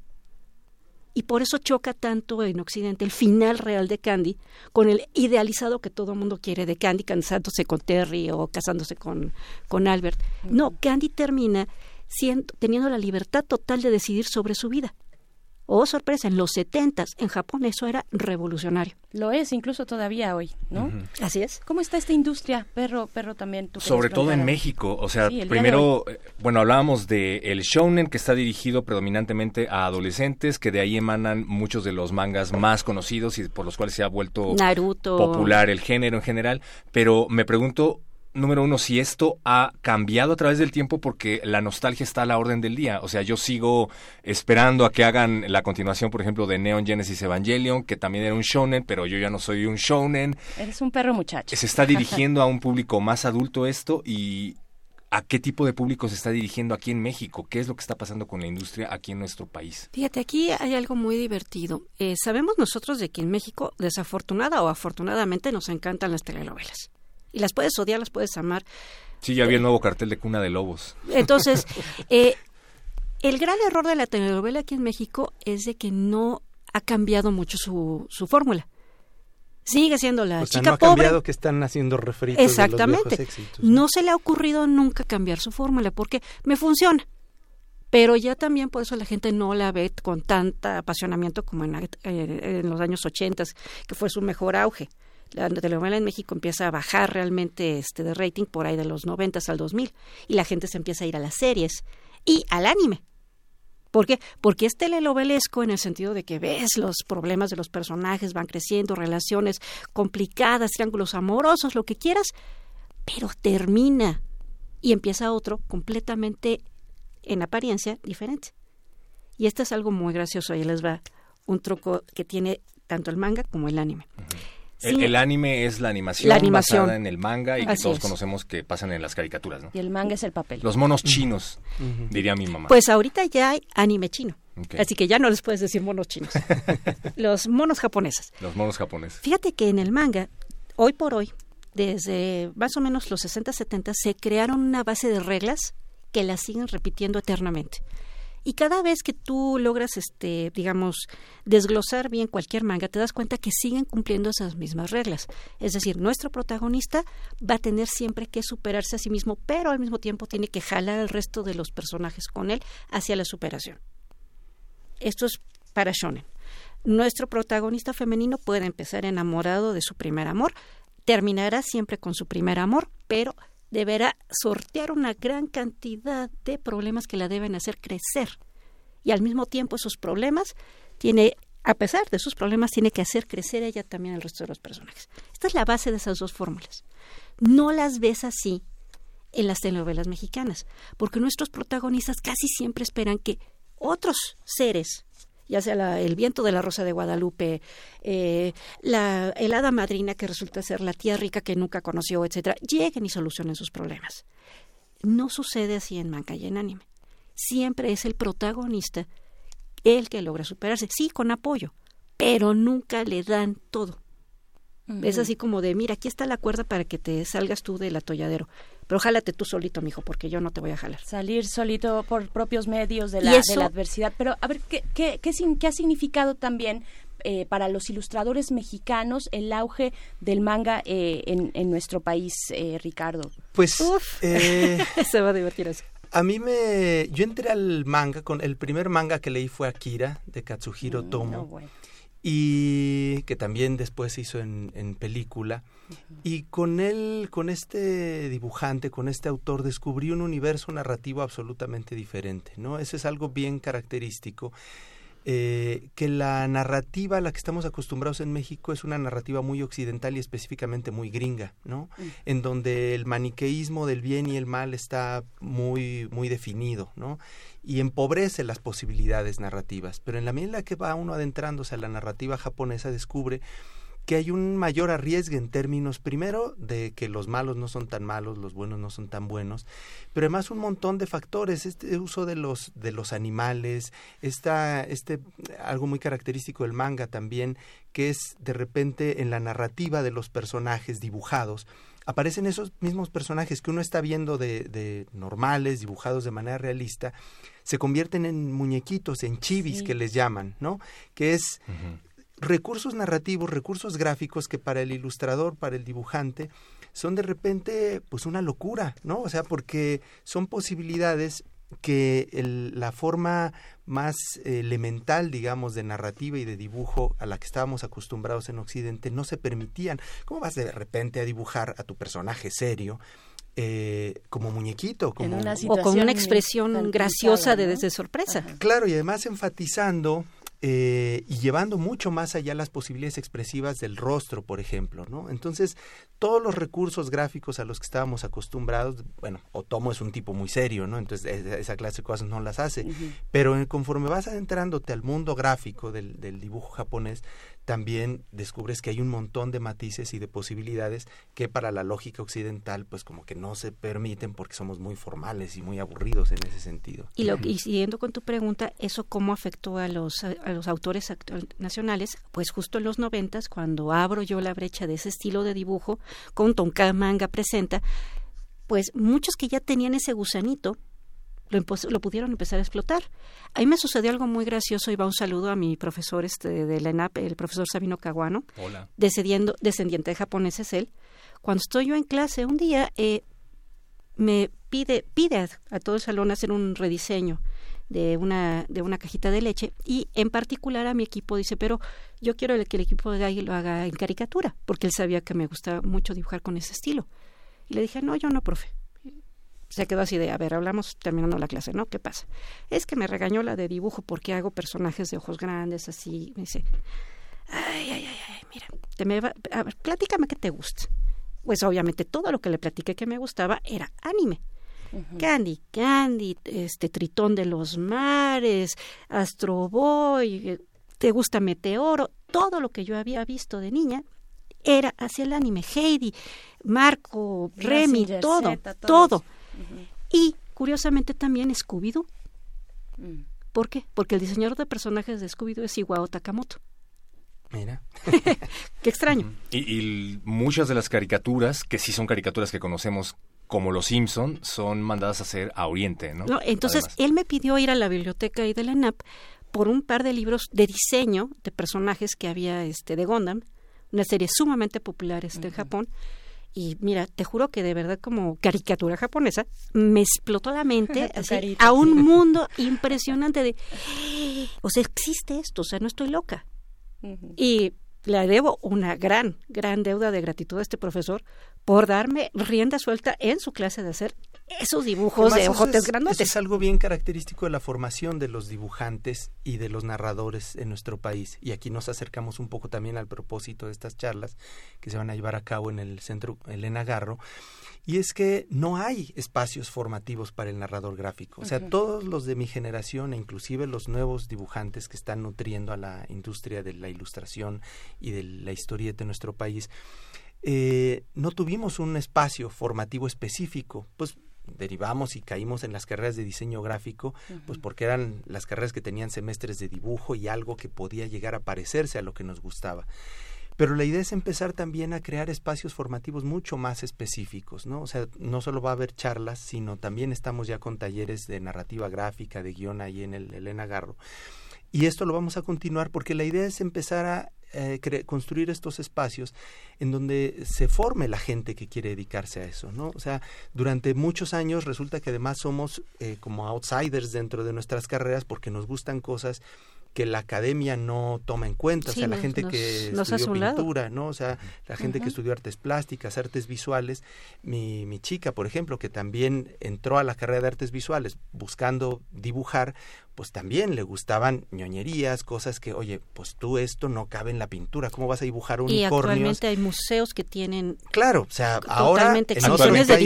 Y por eso choca tanto en Occidente el final real de Candy con el idealizado que todo el mundo quiere de Candy casándose con Terry o casándose con, con Albert. No, Candy termina siendo, teniendo la libertad total de decidir sobre su vida. Oh, sorpresa, en los setentas, en Japón eso era revolucionario. Lo es, incluso todavía hoy, ¿no? Así es. ¿Cómo está esta industria? Perro, perro también. ¿tú Sobre todo en México, o sea, primero, eh, bueno, hablábamos de el shounen que está dirigido predominantemente a adolescentes, que de ahí emanan muchos de los mangas más conocidos y por los cuales se ha vuelto Naruto. popular el género en general, pero me pregunto número uno, si esto ha cambiado a través del tiempo porque la nostalgia está a la orden del día. O sea, yo sigo esperando a que hagan la continuación, por ejemplo, de Neon Genesis Evangelion, que también era un shonen, pero yo ya no soy un shonen. Eres un perro muchacho. Se está dirigiendo a un público más adulto esto y ¿A qué tipo de público se está dirigiendo aquí en México? ¿Qué es lo que está pasando con la industria aquí en nuestro país? Fíjate, aquí hay algo muy divertido. Eh, sabemos nosotros de que en México, desafortunada o afortunadamente, nos encantan las telenovelas y las puedes odiar, las puedes amar. Sí, ya vi el nuevo cartel de Cuna de Lobos. Entonces, eh, el gran error de la telenovela aquí en México es de que no ha cambiado mucho su, su fórmula. Sigue siendo la chica no ha pobre. cambiado que están haciendo refritos Exactamente. De los viejos éxitos, ¿no? no se le ha ocurrido nunca cambiar su fórmula porque me funciona. Pero ya también por eso la gente no la ve con tanta apasionamiento como en, eh, en los años 80, que fue su mejor auge la telenovela en México empieza a bajar realmente este de rating por ahí de los 90 al 2000 y la gente se empieza a ir a las series y al anime. ¿Por qué? Porque es telenovelesco en el sentido de que ves los problemas de los personajes, van creciendo, relaciones complicadas, triángulos amorosos, lo que quieras, pero termina y empieza otro completamente en apariencia diferente. Y esto es algo muy gracioso, ahí les va un truco que tiene tanto el manga como el anime. El, el, anime es la animación, La animación. basada en el manga y que todos es. conocemos que pasan en las caricaturas, ¿no? Y el manga es el papel. Los monos chinos, diría mi mamá. Pues ahorita ya hay anime chino. Así que ya no les puedes decir monos chinos. Los monos japoneses. Los monos japoneses. Fíjate que en el manga, hoy por hoy, desde más o menos los 60, 70, se crearon una base de reglas que las siguen repitiendo eternamente. Y cada vez que tú logras, este, digamos, desglosar bien cualquier manga, te das cuenta que siguen cumpliendo esas mismas reglas. Es decir, nuestro protagonista va a tener siempre que superarse a sí mismo, pero al mismo tiempo tiene que jalar al resto de los personajes con él hacia la superación. Esto es para Shonen. Nuestro protagonista femenino puede empezar enamorado de su primer amor, terminará siempre con su primer amor, pero deberá sortear una gran cantidad de problemas que la deben hacer crecer. Y al mismo tiempo esos problemas tiene, a pesar de sus problemas, tiene que hacer crecer ella también al resto de los personajes. Esta es la base de esas dos fórmulas. No las ves así en las telenovelas mexicanas, porque nuestros protagonistas casi siempre esperan que otros seres, ya sea la- el viento de la Rosa de Guadalupe, eh, la helada madrina que resulta ser la tía rica que nunca conoció, etcétera, lleguen y solucionen sus problemas. No sucede así en manga y en anime. Siempre es el protagonista el que logra superarse, sí, con apoyo, pero nunca le dan todo. Es así como de, mira, aquí está la cuerda para que te salgas tú del atolladero, pero jálate tú solito, mijo, porque yo no te voy a jalar. Salir solito por propios medios de la, de la adversidad. Pero, a ver, ¿qué, qué, qué, qué ha significado también eh, para los ilustradores mexicanos el auge del manga eh, en, en nuestro país, eh, Ricardo? Pues Uf. eh, Se va a divertir eso. a mí me... Yo entré al manga, con el primer manga que leí fue Akira, de Katsuhiro Tomo. No, bueno. Y que también después se hizo en, en película. Y con él, con este dibujante, con este autor, descubrí un universo narrativo absolutamente diferente, ¿no? Eso es algo bien característico. Eh, que la narrativa a la que estamos acostumbrados en México es una narrativa muy occidental y específicamente muy gringa, ¿no? En donde el maniqueísmo del bien y el mal está muy, muy definido, ¿no? y empobrece las posibilidades narrativas. Pero en la medida en la que va uno adentrándose a la narrativa japonesa, descubre que hay un mayor arriesgue en términos, primero, de que los malos no son tan malos, los buenos no son tan buenos, pero además un montón de factores, este uso de los, de los animales, esta, este, algo muy característico del manga también, que es de repente en la narrativa de los personajes dibujados, aparecen esos mismos personajes que uno está viendo de, normales, dibujados de manera realista, se convierten en muñequitos, en chivis que les llaman, ¿no? Que es recursos narrativos, recursos gráficos que para el ilustrador, para el dibujante, son de repente pues una locura, ¿no? O sea, porque son posibilidades que la forma más elemental, digamos, de narrativa y de dibujo a la que estábamos acostumbrados en Occidente no se permitían. ¿Cómo vas de repente a dibujar a tu personaje serio? Eh, como muñequito, como, o con una expresión graciosa de desde sorpresa. Claro, y además enfatizando eh, y llevando mucho más allá las posibilidades expresivas del rostro, por ejemplo, ¿no? Entonces, todos los recursos gráficos a los que estábamos acostumbrados, bueno, Otomo es un tipo muy serio, ¿no? Entonces, esa clase de cosas no las hace, pero conforme vas adentrándote al mundo gráfico del, del dibujo japonés, también descubres que hay un montón de matices y de posibilidades que para la lógica occidental pues como que no se permiten porque somos muy formales y muy aburridos en ese sentido. Y, lo, y siguiendo con tu pregunta, ¿eso cómo afectó a los, a los autores nacionales? Pues justo en los noventas, cuando abro yo la brecha de ese estilo de dibujo, con Tonka Manga presenta, pues muchos que ya tenían ese gusanito lo, pudieron empezar a explotar. Ahí me sucedió algo muy gracioso y va un saludo a mi profesor este, de la ENAP, el profesor Sabino Caguano. Hola. descendiente de japonés es él. Cuando estoy yo en clase, un día eh, me pide, pide a, todo el salón hacer un rediseño de una, de una cajita de leche y en particular a mi equipo dice, pero yo quiero que el equipo de ahí lo haga en caricatura, porque él sabía que me gustaba mucho dibujar con ese estilo. Y le dije, no, yo no, profe se quedó así de, a ver, hablamos terminando la clase, ¿no? ¿Qué pasa? Es que me regañó la de dibujo porque hago personajes de ojos grandes, así. Me dice, ay, ay, ay, ay mira, te me va, a ver, platícame qué te gusta. Pues obviamente todo lo que le platiqué que me gustaba era anime. Candy, Candy, este Tritón de los Mares, Astro Boy, te gusta Meteoro, todo lo que yo había visto de niña era hacia el anime. Heidi, Marco, Remy, todo, todo. Y curiosamente también Scooby-Doo. Mm. ¿Por qué? Porque el diseñador de personajes de Scooby-Doo es Iwao Takamoto. Mira. Qué extraño. Y, muchas de las caricaturas, que sí son caricaturas que conocemos como Los Simpson, son mandadas a hacer a Oriente, ¿no? entonces, él me pidió ir a la biblioteca y de la NAP por un par de libros de diseño de personajes que había este de Gundam, una serie sumamente popular este, en Japón y mira, te juro que de verdad como caricatura japonesa me explotó la mente a un mundo impresionante de, o sea, existe esto, o sea, no estoy loca. Y le debo una gran, gran deuda de gratitud a este profesor por darme rienda suelta en su clase de hacer esos dibujos de ojotes grandes. es algo bien característico de la formación de los dibujantes y de los narradores en nuestro país. Y aquí nos acercamos un poco también al propósito de estas charlas que se van a llevar a cabo en el Centro Elena Garro. Y es que no hay espacios formativos para el narrador gráfico. O sea, todos los de mi generación e inclusive los nuevos dibujantes que están nutriendo a la industria de la ilustración y de la historieta de nuestro país, eh, no tuvimos un espacio formativo específico. Pues derivamos y caímos en las carreras de diseño gráfico, pues porque eran las carreras que tenían semestres de dibujo y algo que podía llegar a parecerse a lo que nos gustaba. Pero la idea es empezar también a crear espacios formativos mucho más específicos, ¿no? O sea, no solo va a haber charlas, sino también estamos ya con talleres de narrativa gráfica, de guion ahí en el Elena Garro. Y esto lo vamos a continuar porque la idea es empezar a eh, construir estos espacios en donde se forme la gente que quiere dedicarse a eso, ¿no? O sea, durante muchos años resulta que además somos eh, como outsiders dentro de nuestras carreras porque nos gustan cosas que la academia no toma en cuenta, o sea, la gente que estudió pintura, ¿no? O sea, la gente que estudió artes plásticas, artes visuales, mi, mi chica, por ejemplo, que también entró a la carrera de artes visuales buscando dibujar, pues también le gustaban ñoñerías, cosas que, oye, pues tú esto no cabe en la pintura, ¿cómo vas a dibujar un Y actualmente hay museos que tienen Claro, o sea, ahora actualmente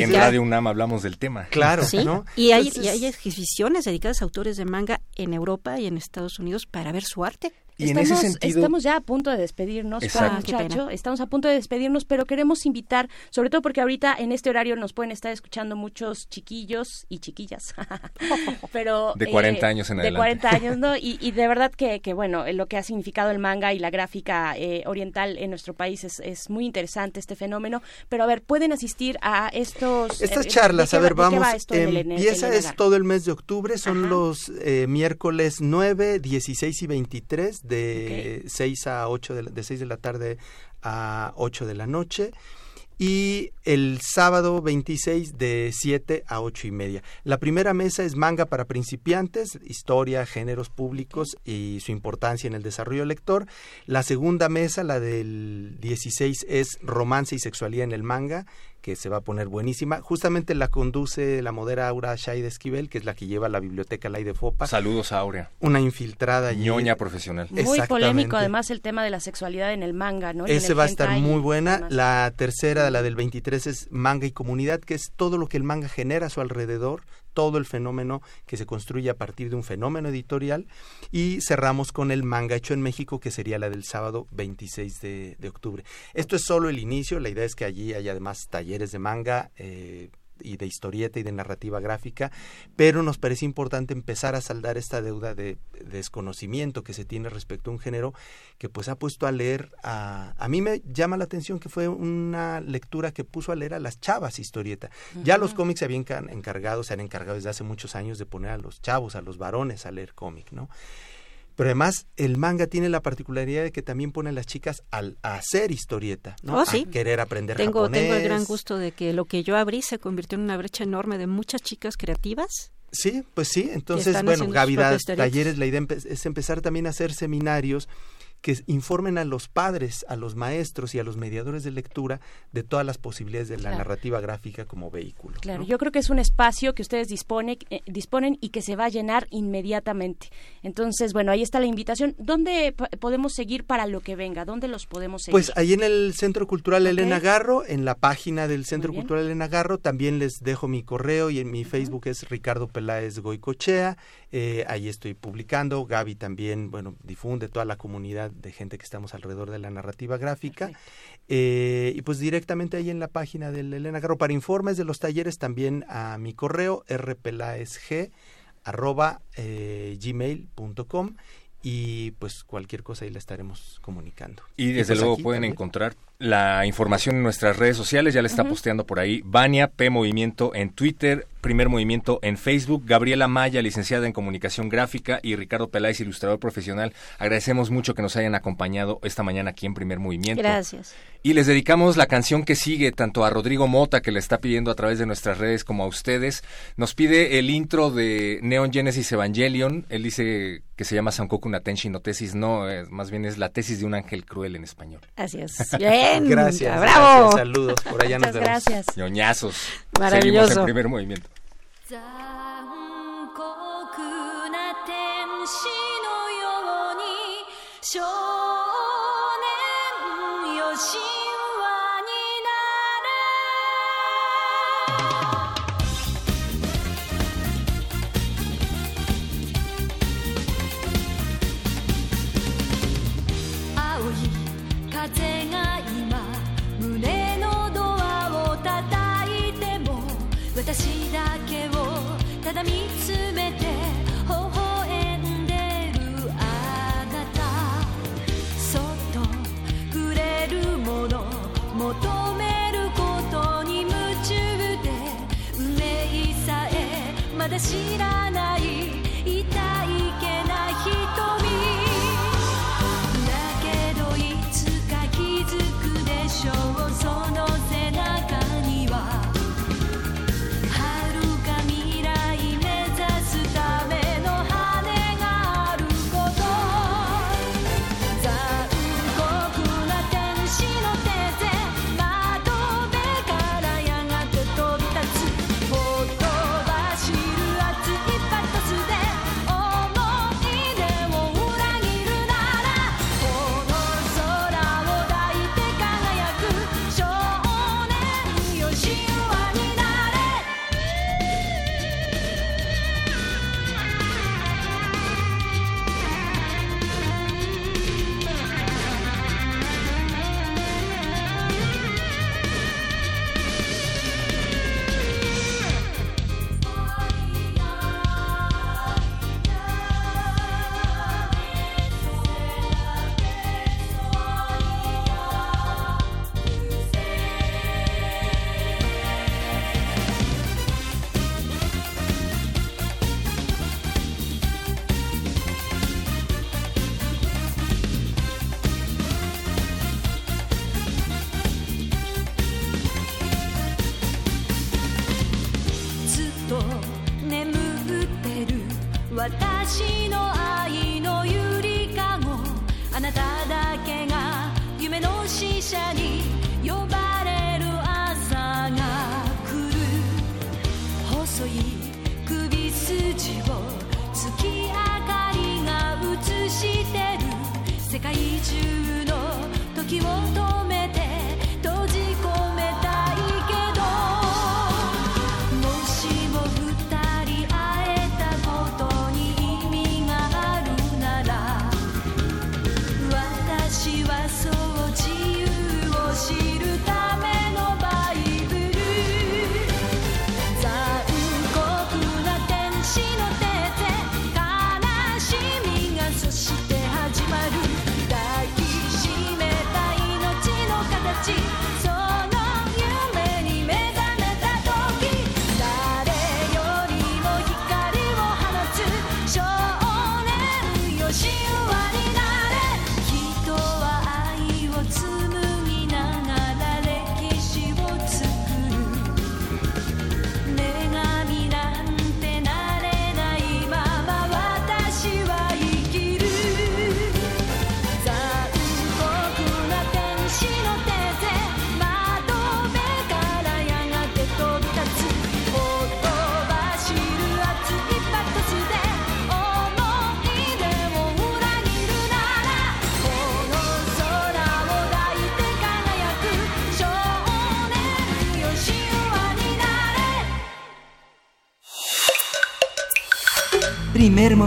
en Radio UNAM hablamos del tema. Claro, ¿no? Y hay, y hay exhibiciones dedicadas a autores de manga en Europa y en Estados Unidos para ver su arte. Y en ese sentido... Estamos ya a punto de despedirnos, Juan, muchacho. Estamos a punto de despedirnos, pero queremos invitar, sobre todo porque ahorita en este horario nos pueden estar escuchando muchos chiquillos y chiquillas. pero De 40 eh, años en adelante. De 40 años, ¿no? Y, y de verdad que, que, bueno, lo que ha significado el manga y la gráfica eh, oriental en nuestro país es, es, muy interesante este fenómeno. Pero a ver, pueden asistir a estos... Estas eh, charlas, a ver, vamos. empieza es todo el mes de octubre, son los miércoles 9, 16 y 23 de 6 a 8 de, de 6 de la tarde a 8 de la noche y el sábado 26 de 7 a 8 y media. La primera mesa es manga para principiantes, historia, géneros públicos y su importancia en el desarrollo lector. La segunda mesa, la del 16, es romance y sexualidad en el manga que se va a poner buenísima. Justamente la conduce la modera Aura Shai Esquivel, que es la que lleva la biblioteca Lai de Fopa. Saludos, Aurea. Una infiltrada. Allí. Ñoña profesional. Muy polémico, además, el tema de la sexualidad en el manga, ¿no? Ese va a estar muy buena. La tercera, la del 23, es manga y comunidad, que es todo lo que el manga genera a su alrededor, todo el fenómeno que se construye a partir de un fenómeno editorial y cerramos con el manga hecho en México que sería la del sábado 26 de, octubre. Esto es solo el inicio, la idea es que allí haya además talleres de manga, eh, y de historieta y de narrativa gráfica, pero nos parece importante empezar a saldar esta deuda de, desconocimiento que se tiene respecto a un género que pues ha puesto a leer a... A mí me llama la atención que fue una lectura que puso a leer a las chavas historieta. Ya los cómics se habían encargado, se han encargado desde hace muchos años de poner a los chavos, a los varones a leer cómic, ¿no? Pero además el manga tiene la particularidad de que también pone a las chicas al, a hacer historieta, ¿no? Oh, sí. A querer aprender tengo, japonés. Tengo el gran gusto de que lo que yo abrí se convirtió en una brecha enorme de muchas chicas creativas. Sí, pues sí. Entonces, bueno, Gaby talleres, la idea es empezar también a hacer seminarios que informen a los padres, a los maestros y a los mediadores de lectura de todas las posibilidades de la narrativa gráfica como vehículo. Claro, yo creo que es un espacio que ustedes dispone, eh, disponen y que se va a llenar inmediatamente. Entonces, bueno, ahí está la invitación. ¿Dónde podemos seguir para lo que venga? ¿Dónde los podemos seguir? Pues ahí en el Centro Cultural Elena Garro, en la página del Centro Cultural Elena Garro, también les dejo mi correo y en mi Facebook es Ricardo Peláez Goicochea. Eh, ahí estoy publicando. Gaby también, bueno, difunde toda la comunidad de gente que estamos alrededor de la narrativa gráfica. Eh, y pues directamente ahí en la página del Elena Garro. Para informes de los talleres también a mi correo rpelaesg arroba eh, gmail.com y pues cualquier cosa ahí la estaremos comunicando. Y desde pues luego pueden encontrar la información en nuestras redes sociales, ya le está posteando por ahí Vania P Movimiento en Twitter, Primer Movimiento en Facebook, Gabriela Maya, licenciada en Comunicación Gráfica y Ricardo Peláez, ilustrador profesional. Agradecemos mucho que nos hayan acompañado esta mañana aquí en Primer Movimiento. Gracias. Y les dedicamos la canción que sigue tanto a Rodrigo Mota, que le está pidiendo a través de nuestras redes, como a ustedes. Nos pide el intro de Neon Genesis Evangelion. Él dice que se llama Sankoku Natenshi no tesis, no, más bien es la tesis de un ángel cruel en español. Así es. Gracias. Bravo. Gracias, saludos. Por allá nos vemos. Gracias. Ñoñazos. Maravilloso. Seguimos el primer movimiento. から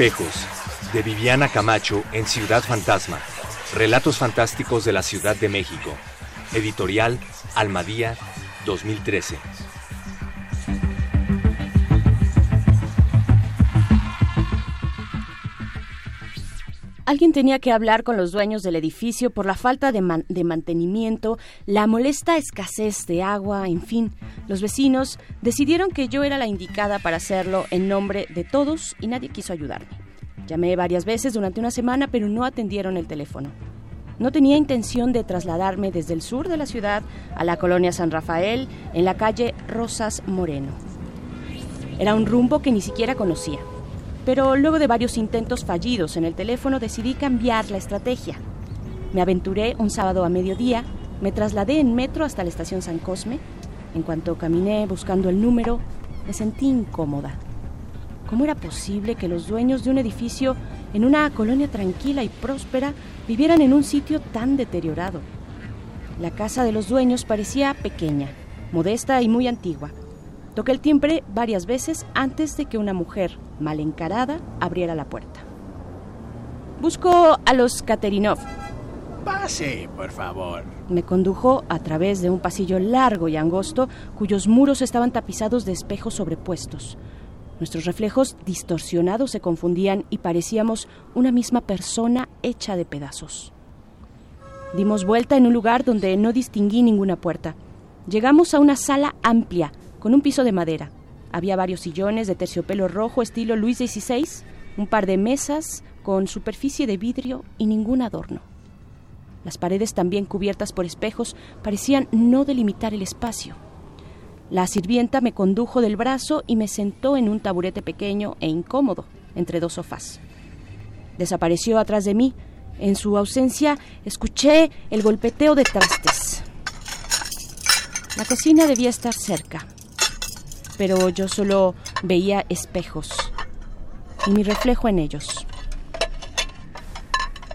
Espejos, de Viviana Camacho en Ciudad Fantasma. Relatos fantásticos de la Ciudad de México. Editorial Almadía 2013. Alguien tenía que hablar con los dueños del edificio por la falta de, de mantenimiento, la molesta escasez de agua, en fin. Los vecinos decidieron que yo era la indicada para hacerlo en nombre de todos y nadie quiso ayudarme. Llamé varias veces durante una semana, pero no atendieron el teléfono. No tenía intención de trasladarme desde el sur de la ciudad a la colonia San Rafael, en la calle Rosas Moreno. Era un rumbo que ni siquiera conocía. Pero luego de varios intentos fallidos en el teléfono decidí cambiar la estrategia. Me aventuré un sábado a mediodía, me trasladé en metro hasta la estación San Cosme. En cuanto caminé buscando el número, me sentí incómoda. ¿Cómo era posible que los dueños de un edificio en una colonia tranquila y próspera vivieran en un sitio tan deteriorado? La casa de los dueños parecía pequeña, modesta y muy antigua. Toqué el timbre varias veces antes de que una mujer mal encarada abriera la puerta. Busco a los Katerinov. Pase, por favor. Me condujo a través de un pasillo largo y angosto cuyos muros estaban tapizados de espejos sobrepuestos. Nuestros reflejos distorsionados se confundían y parecíamos una misma persona hecha de pedazos. Dimos vuelta en un lugar donde no distinguí ninguna puerta. Llegamos a una sala amplia, con un piso de madera. Había varios sillones de terciopelo rojo estilo Luis XVI, un par de mesas con superficie de vidrio y ningún adorno. Las paredes también cubiertas por espejos parecían no delimitar el espacio. La sirvienta me condujo del brazo y me sentó en un taburete pequeño e incómodo entre dos sofás. Desapareció atrás de mí. En su ausencia escuché el golpeteo de trastes. La cocina debía estar cerca, pero yo solo veía espejos y mi reflejo en ellos.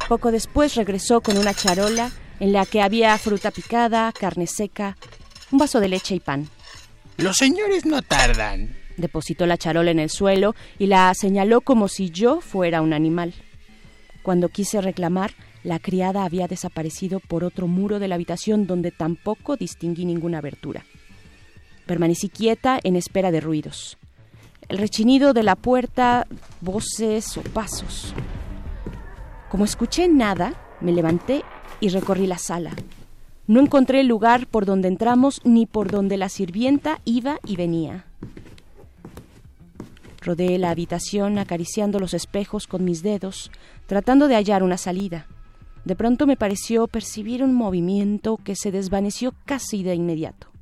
Poco después regresó con una charola en la que había fruta picada, carne seca, un vaso de leche y pan. Los señores no tardan. Depositó la charola en el suelo y la señaló como si yo fuera un animal. Cuando quise reclamar, la criada había desaparecido por otro muro de la habitación donde tampoco distinguí ninguna abertura. Permanecí quieta en espera de ruidos. El rechinido de la puerta voces o pasos. Como escuché nada, me levanté y recorrí la sala. No encontré el lugar por donde entramos ni por donde la sirvienta iba y venía. Rodeé la habitación acariciando los espejos con mis dedos, tratando de hallar una salida. De pronto me pareció percibir un movimiento que se desvaneció casi de inmediato.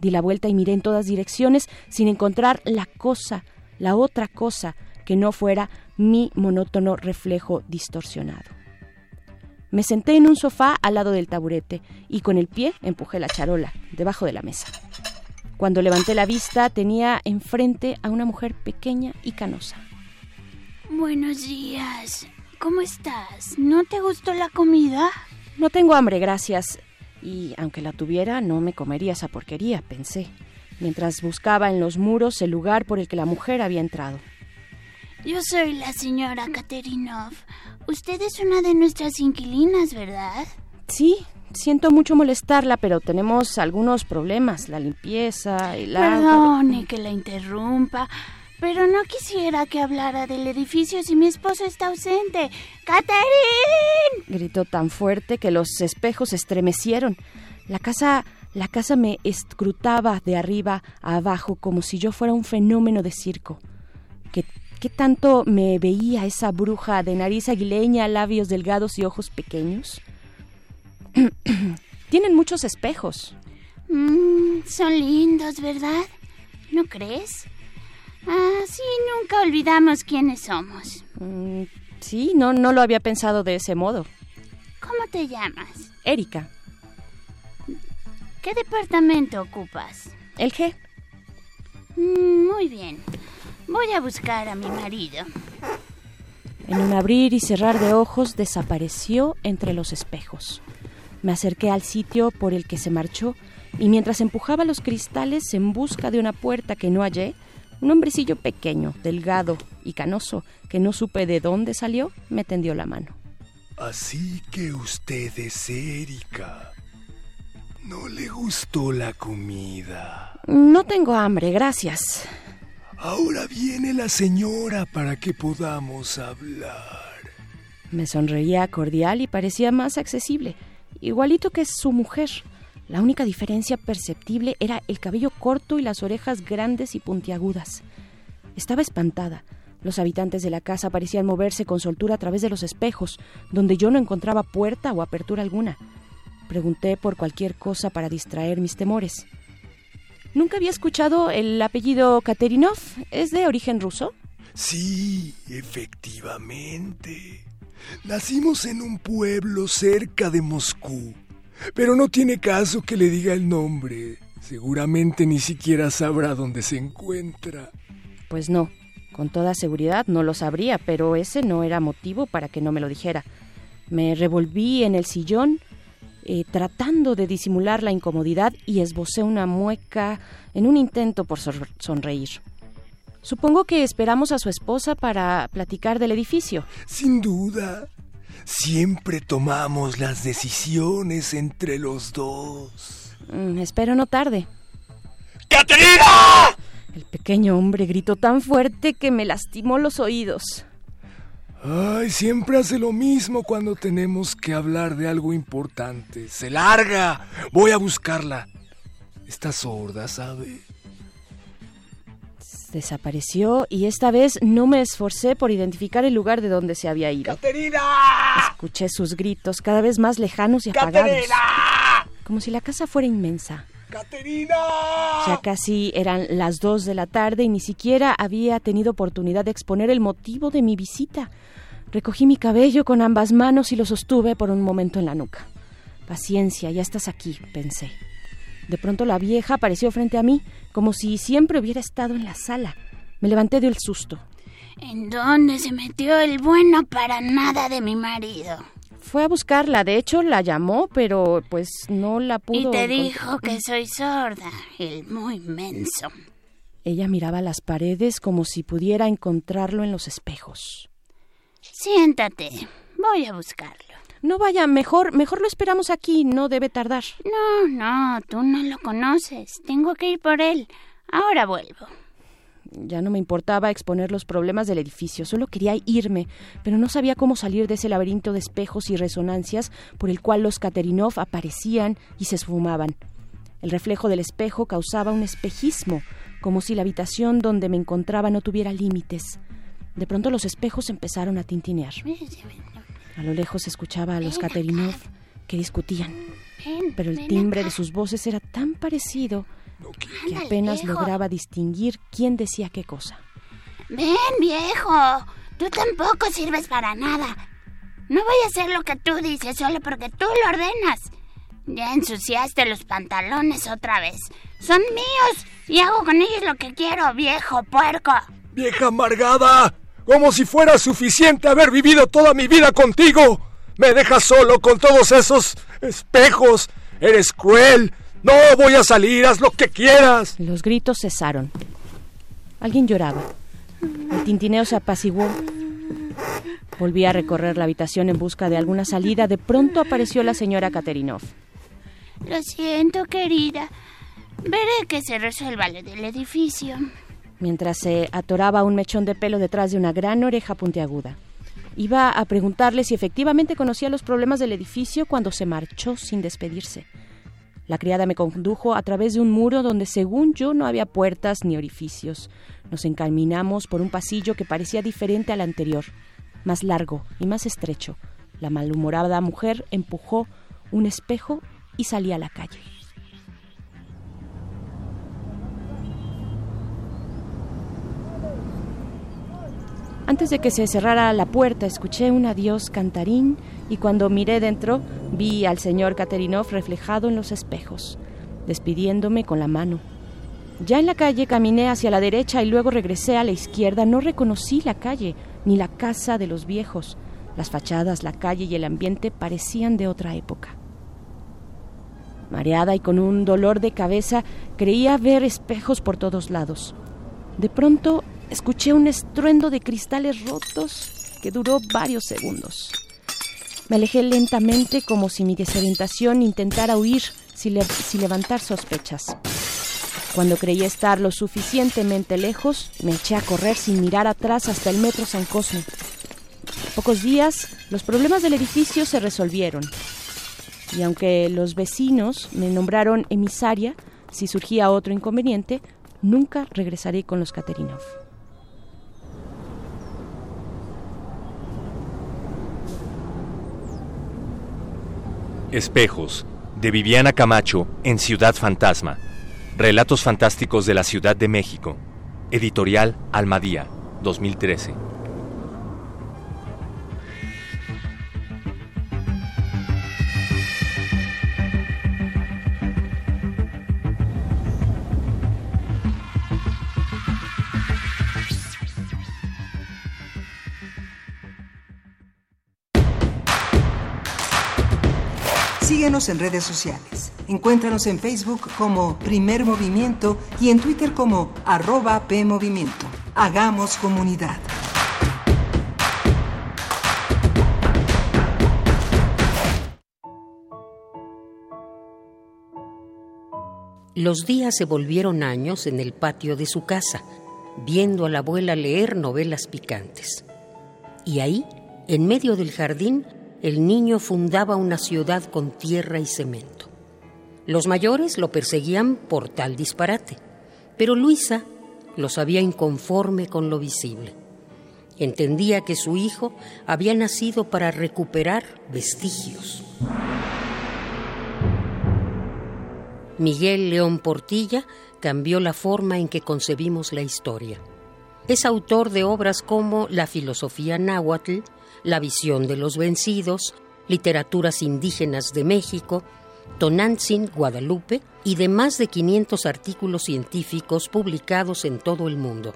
Di la vuelta y miré en todas direcciones sin encontrar la cosa, la otra cosa, que no fuera mi monótono reflejo distorsionado. Me senté en un sofá al lado del taburete y con el pie empujé la charola debajo de la mesa. Cuando levanté la vista tenía enfrente a una mujer pequeña y canosa. Buenos días. ¿Cómo estás? ¿No te gustó la comida? No tengo hambre, gracias. Y aunque la tuviera, no me comería esa porquería, pensé, mientras buscaba en los muros el lugar por el que la mujer había entrado. Yo soy la señora Katerinov. Usted es una de nuestras inquilinas, ¿verdad? Sí, siento mucho molestarla, pero tenemos algunos problemas, la limpieza y la... Perdone que la interrumpa, pero no quisiera que hablara del edificio si mi esposo está ausente. ¡Caterin! Gritó tan fuerte que los espejos estremecieron. La casa, la casa me escrutaba de arriba a abajo como si yo fuera un fenómeno de circo. ¿Qué, qué tanto me veía esa bruja de nariz aguileña, labios delgados y ojos pequeños? Tienen muchos espejos. Mm, son lindos, ¿verdad? ¿No crees? Así nunca olvidamos quiénes somos. Mm, sí, no, no lo había pensado de ese modo. ¿Cómo te llamas? Erika, ¿Qué departamento ocupas? el G. Mm, muy bien. Voy a buscar a mi marido. En un abrir y cerrar de ojos desapareció entre los espejos. Me acerqué al sitio por el que se marchó y mientras empujaba los cristales en busca de una puerta que no hallé, un hombrecillo pequeño, delgado y canoso, que no supe de dónde salió, me tendió la mano. Así que usted es Erika. ¿No le gustó la comida? No tengo hambre, gracias. Ahora viene la señora para que podamos hablar. Me sonreía cordial y parecía más accesible, igualito que su mujer. La única diferencia perceptible era el cabello corto y las orejas grandes y puntiagudas. Estaba espantada. Los habitantes de la casa parecían moverse con soltura a través de los espejos, donde yo no encontraba puerta o apertura alguna. Pregunté por cualquier cosa para distraer mis temores. Nunca había escuchado el apellido Katerinov. ¿Es de origen ruso? Sí, efectivamente. Nacimos en un pueblo cerca de Moscú. Pero no tiene caso que le diga el nombre. Seguramente ni siquiera sabrá dónde se encuentra. Pues no, con toda seguridad no lo sabría, pero ese no era motivo para que no me lo dijera. Me revolví en el sillón, eh, tratando de disimular la incomodidad y esbocé una mueca en un intento por sonreír. Supongo que esperamos a su esposa para platicar del edificio. Sin duda. Siempre tomamos las decisiones entre los dos. Mm, espero no tarde. ¡Caterina! El pequeño hombre gritó tan fuerte que me lastimó los oídos. Ay, siempre hace lo mismo cuando tenemos que hablar de algo importante. Se larga. Voy a buscarla. Está sorda, ¿sabe? Desapareció y esta vez no me esforcé por identificar el lugar de donde se había ido. ¡Caterina! Escuché sus gritos cada vez más lejanos y apagados. Como si la casa fuera inmensa. ¡Caterina! Ya casi eran las dos de la tarde y ni siquiera había tenido oportunidad de exponer el motivo de mi visita. Recogí mi cabello con ambas manos y lo sostuve por un momento en la nuca. Paciencia, ya estás aquí, pensé. De pronto la vieja apareció frente a mí, como si siempre hubiera estado en la sala. Me levanté del susto. ¿En dónde se metió el bueno para nada de mi marido? Fue a buscarla, de hecho la llamó, pero pues no la pudo. Y te dijo que soy sorda, el muy menso. Ella miraba las paredes como si pudiera encontrarlo en los espejos. Siéntate, voy a buscarlo. No vaya, mejor, mejor lo esperamos aquí, no debe tardar. No, no, tú no lo conoces. Tengo que ir por él. Ahora vuelvo. Ya no me importaba exponer los problemas del edificio, solo quería irme, pero no sabía cómo salir de ese laberinto de espejos y resonancias por el cual los Katerinov aparecían y se esfumaban. El reflejo del espejo causaba un espejismo, como si la habitación donde me encontraba no tuviera límites. De pronto los espejos empezaron a tintinear. A lo lejos se escuchaba a los Katerinov que discutían, Ven, pero el timbre acá. de sus voces era tan parecido que apenas viejo. lograba distinguir quién decía qué cosa. Ven, viejo. Tú tampoco sirves para nada. No voy a hacer lo que tú dices solo porque tú lo ordenas. Ya ensuciaste los pantalones otra vez. Son míos y hago con ellos lo que quiero, viejo puerco. Vieja amargada, como si fuera suficiente haber vivido toda mi vida contigo. Me dejas solo con todos esos espejos. Eres cruel. No voy a salir, haz lo que quieras. Los gritos cesaron. Alguien lloraba. El tintineo se apaciguó. Volví a recorrer la habitación en busca de alguna salida. De pronto apareció la señora Katerinov. Lo siento, querida. Veré que se resuelva lo del edificio. Mientras se atoraba un mechón de pelo detrás de una gran oreja puntiaguda. Iba a preguntarle si efectivamente conocía los problemas del edificio cuando se marchó sin despedirse. La criada me condujo a través de un muro donde, según yo, no había puertas ni orificios. Nos encaminamos por un pasillo que parecía diferente al anterior, más largo y más estrecho. La malhumorada mujer empujó un espejo y salí a la calle. Antes de que se cerrara la puerta, escuché un adiós cantarín y cuando miré dentro vi al señor Katerinov reflejado en los espejos, despidiéndome con la mano. Ya en la calle caminé hacia la derecha y luego regresé a la izquierda. No reconocí la calle ni la casa de los viejos. Las fachadas, la calle y el ambiente parecían de otra época. Mareada y con un dolor de cabeza, creía ver espejos por todos lados. De pronto escuché un estruendo de cristales rotos que duró varios segundos. Me alejé lentamente como si mi desorientación intentara huir sin, le- sin levantar sospechas. Cuando creí estar lo suficientemente lejos, me eché a correr sin mirar atrás hasta el metro San Cosme. Pocos días, los problemas del edificio se resolvieron. Y aunque los vecinos me nombraron emisaria, si surgía otro inconveniente, nunca regresaré con los Katerinov. Espejos, de Viviana Camacho, en Ciudad Fantasma. Relatos fantásticos de la Ciudad de México. Editorial Almadía, 2013. Síguenos en redes sociales. Encuéntranos en Facebook como Primer Movimiento y en Twitter como arroba PMovimiento. Hagamos comunidad. Los días se volvieron años en el patio de su casa, viendo a la abuela leer novelas picantes. Y ahí, en medio del jardín, el niño fundaba una ciudad con tierra y cemento. Los mayores lo perseguían por tal disparate, pero Luisa lo sabía inconforme con lo visible. Entendía que su hijo había nacido para recuperar vestigios. Miguel León Portilla cambió la forma en que concebimos la historia. Es autor de obras como La filosofía náhuatl, La visión de los vencidos, Literaturas indígenas de México, Tonantzin, Guadalupe y de más de 500 artículos científicos publicados en todo el mundo.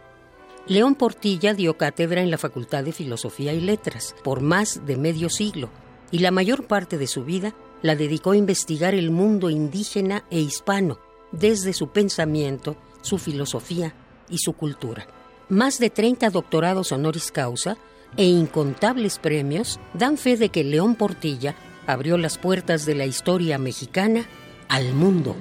León Portilla dio cátedra en la Facultad de Filosofía y Letras por más de medio siglo y la mayor parte de su vida la dedicó a investigar el mundo indígena e hispano desde su pensamiento, su filosofía y su cultura. Más de 30 doctorados honoris causa e incontables premios dan fe de que León Portilla abrió las puertas de la historia mexicana al mundo.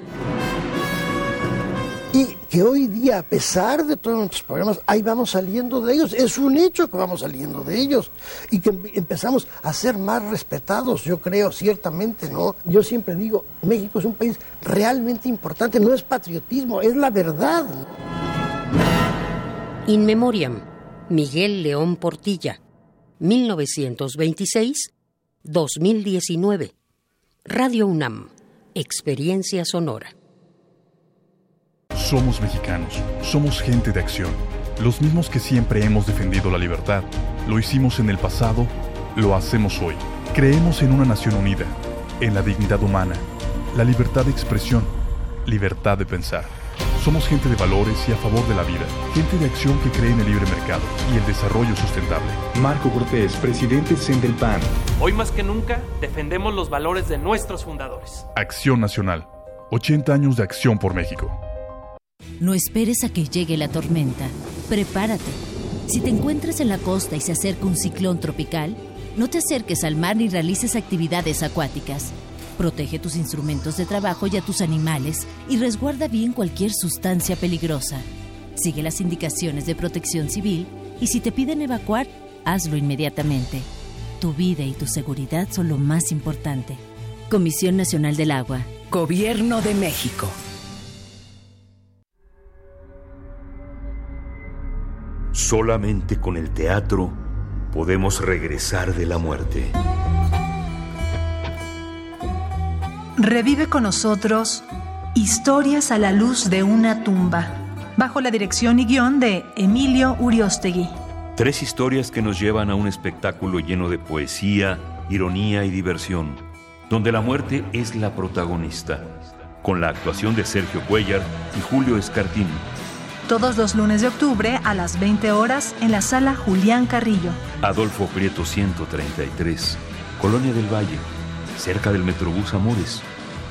Y que hoy día, a pesar de todos nuestros problemas, ahí vamos saliendo de ellos. Es un hecho que vamos saliendo de ellos y que em- empezamos a ser más respetados, yo creo, ciertamente, ¿no? Yo siempre digo, México es un país realmente importante, no es patriotismo, es la verdad. In Memoriam, Miguel León Portilla, 1926-2019. Radio UNAM, Experiencia Sonora. Somos mexicanos, somos gente de acción, los mismos que siempre hemos defendido la libertad. Lo hicimos en el pasado, lo hacemos hoy. Creemos en una nación unida, en la dignidad humana, la libertad de expresión, libertad de pensar. Somos gente de valores y a favor de la vida, gente de acción que cree en el libre mercado y el desarrollo sustentable. Marco Cortés, presidente del PAN. Hoy más que nunca defendemos los valores de nuestros fundadores. Acción Nacional. 80 años de acción por México. No esperes a que llegue la tormenta. Prepárate. Si te encuentras en la costa y se acerca un ciclón tropical, no te acerques al mar ni realices actividades acuáticas. Protege tus instrumentos de trabajo y a tus animales y resguarda bien cualquier sustancia peligrosa. Sigue las indicaciones de protección civil y si te piden evacuar, hazlo inmediatamente. Tu vida y tu seguridad son lo más importante. Comisión Nacional del Agua. Gobierno de México. Solamente con el teatro podemos regresar de la muerte. Revive con nosotros Historias a la luz de una tumba, bajo la dirección y guion de Emilio Uriostegui. Tres historias que nos llevan a un espectáculo lleno de poesía, ironía y diversión, donde la muerte es la protagonista, con la actuación de Sergio Cuellar y Julio Escartín. Todos los lunes de octubre a las 20 horas en la sala Julián Carrillo. Adolfo Prieto 133, Colonia del Valle, cerca del Metrobús Amores.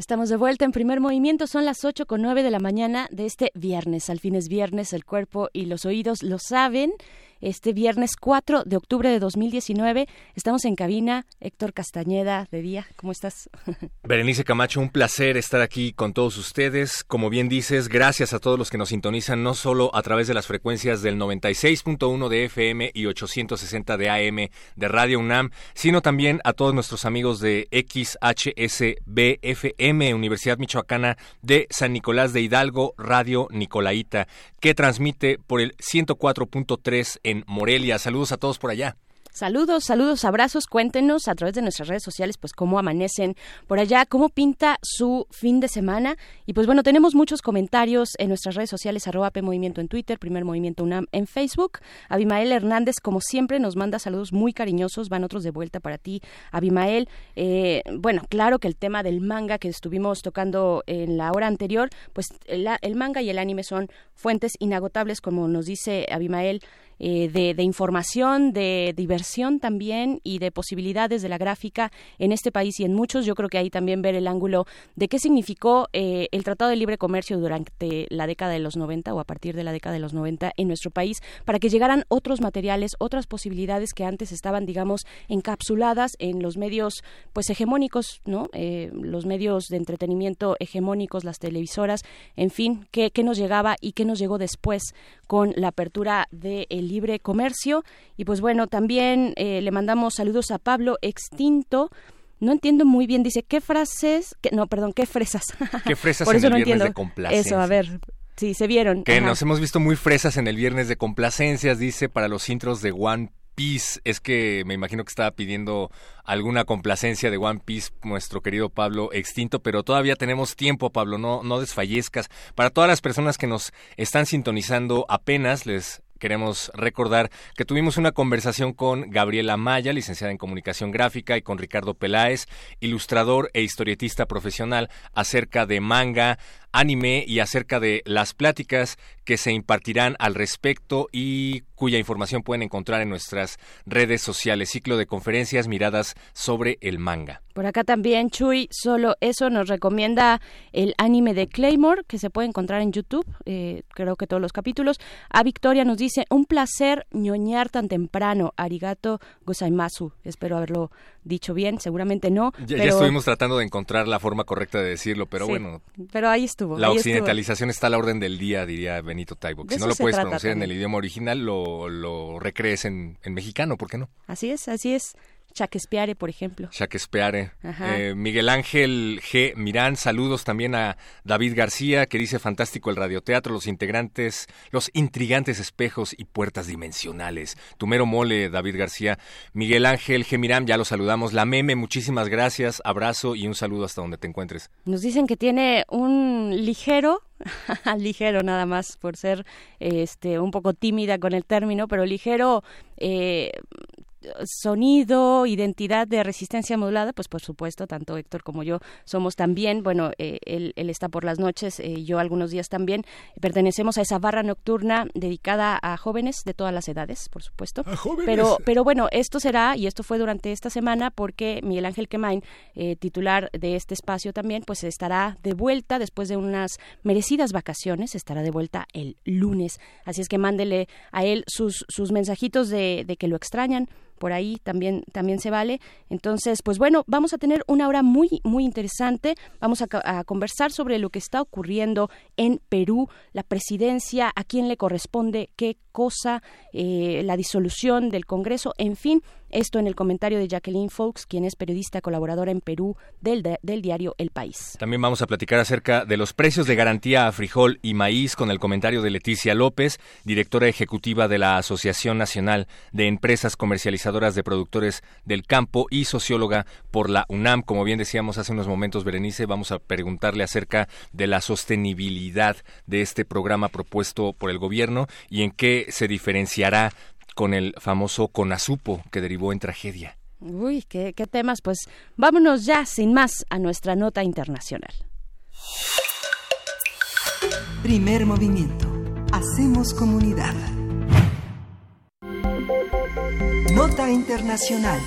Estamos de vuelta en primer movimiento, son las 8 con 9 de la mañana de este viernes. Al fin es viernes, el cuerpo y los oídos lo saben. Este viernes 4 de octubre de 2019 estamos en cabina. Héctor Castañeda, de día, ¿cómo estás? Berenice Camacho, un placer estar aquí con todos ustedes. Como bien dices, gracias a todos los que nos sintonizan, no solo a través de las frecuencias del 96.1 de FM y 860 de AM de Radio UNAM, sino también a todos nuestros amigos de XHSBFM, Universidad Michoacana de San Nicolás de Hidalgo, Radio Nicolaita, que transmite por el 104.3 en Morelia. Saludos a todos por allá. Saludos, saludos, abrazos. Cuéntenos a través de nuestras redes sociales, pues cómo amanecen por allá, cómo pinta su fin de semana. Y pues bueno, tenemos muchos comentarios en nuestras redes sociales, arroba P Movimiento en Twitter, Primer Movimiento UNAM en Facebook. Abimael Hernández, como siempre, nos manda saludos muy cariñosos. Van otros de vuelta para ti, Abimael. Eh, bueno, claro que el tema del manga que estuvimos tocando en la hora anterior, pues el, el manga y el anime son fuentes inagotables, como nos dice Abimael. Eh, de, de, información, de diversión también y de posibilidades de la gráfica en este país y en muchos. Yo creo que ahí también ver el ángulo de qué significó eh, el Tratado de Libre Comercio durante la década de los 90 o a partir de la década de los 90 en nuestro país para que llegaran otros materiales, otras posibilidades que antes estaban, digamos, encapsuladas en los medios pues hegemónicos, ¿no? Eh, los medios de entretenimiento hegemónicos, las televisoras, en fin, qué, qué nos llegaba y qué nos llegó después con la apertura del de libre comercio. Y pues bueno, también eh, le mandamos saludos a Pablo Extinto. No entiendo muy bien, dice, ¿qué frases? Qué, no, perdón, ¿qué fresas? ¿Qué fresas Por eso en el no viernes entiendo. de complacencia? Eso, a ver, sí, se vieron. Que Ajá. nos hemos visto muy fresas en el viernes de complacencias, dice, para los intros de One Piece. Es que me imagino que estaba pidiendo alguna complacencia de One Piece nuestro querido Pablo Extinto, pero todavía tenemos tiempo, Pablo, no, no desfallezcas. Para todas las personas que nos están sintonizando apenas, les queremos recordar que tuvimos una conversación con Gabriela Maya, licenciada en Comunicación Gráfica, y con Ricardo Peláez, ilustrador e historietista profesional, acerca de manga, anime y acerca de las pláticas que se impartirán al respecto y cuya información pueden encontrar en nuestras redes sociales. Ciclo de conferencias miradas sobre el manga. Por acá también Chuy, solo eso nos recomienda el anime de Claymore que se puede encontrar en YouTube, eh, creo que todos los capítulos. A Victoria nos dice, un placer ñoñar tan temprano, arigato gozaimasu. Espero haberlo dicho bien, seguramente no. Ya, pero, ya estuvimos tratando de encontrar la forma correcta de decirlo, pero Sí, bueno, Pero ahí estuvo. la estuvo. occidentalización está a la orden del día, diría Benito Taibo. Si no lo puedes pronunciar en el idioma original, lo, lo recrees en, en mexicano, ¿por qué no? Así es, así es. Shakespeare, por ejemplo. Shakespeare. Eh, Miguel Ángel G. Mirán, saludos también a David García, que dice fantástico el radioteatro, los integrantes, los intrigantes espejos y puertas dimensionales. Tu mero mole, David García. Miguel Ángel G. Mirán, ya lo saludamos. La meme, muchísimas gracias, abrazo y un saludo hasta donde te encuentres. Nos dicen que tiene un ligero, ligero nada más por ser este un poco tímida con el término, pero ligero eh, sonido, identidad de resistencia modulada, pues por supuesto, tanto Héctor como yo somos también, bueno, eh, él, él está por las noches, eh, yo algunos días también, pertenecemos a esa barra nocturna dedicada a jóvenes de todas las edades, por supuesto. jóvenes. Pero, pero bueno, esto será, y esto fue durante esta semana, porque Miguel Ángel Quemain, eh, titular de este espacio también, pues estará de vuelta después de unas merecidas vacaciones, estará de vuelta el lunes. Así es que mándele a él sus, sus mensajitos de, de que lo extrañan, por ahí también también se vale. Entonces, pues bueno, vamos a tener una hora muy muy interesante. Vamos a, conversar sobre lo que está ocurriendo en Perú, la presidencia, a quién le corresponde qué cosa, eh, la disolución del Congreso, en fin, esto en el comentario de Jacqueline Fox, quien es periodista colaboradora en Perú del, de- del diario El País. También vamos a platicar acerca de los precios de garantía a frijol y maíz con el comentario de Leticia López, directora ejecutiva de la Asociación Nacional de Empresas Comercializadoras de Productores del Campo y socióloga por la UNAM. Como bien decíamos hace unos momentos, Berenice, vamos a preguntarle acerca de la sostenibilidad de este programa propuesto por el gobierno y en qué se diferenciará con el famoso CONASUPO que derivó en tragedia. Uy, qué, qué temas, pues vámonos ya sin más a nuestra nota internacional. Primer movimiento. Hacemos comunidad. Nota internacional.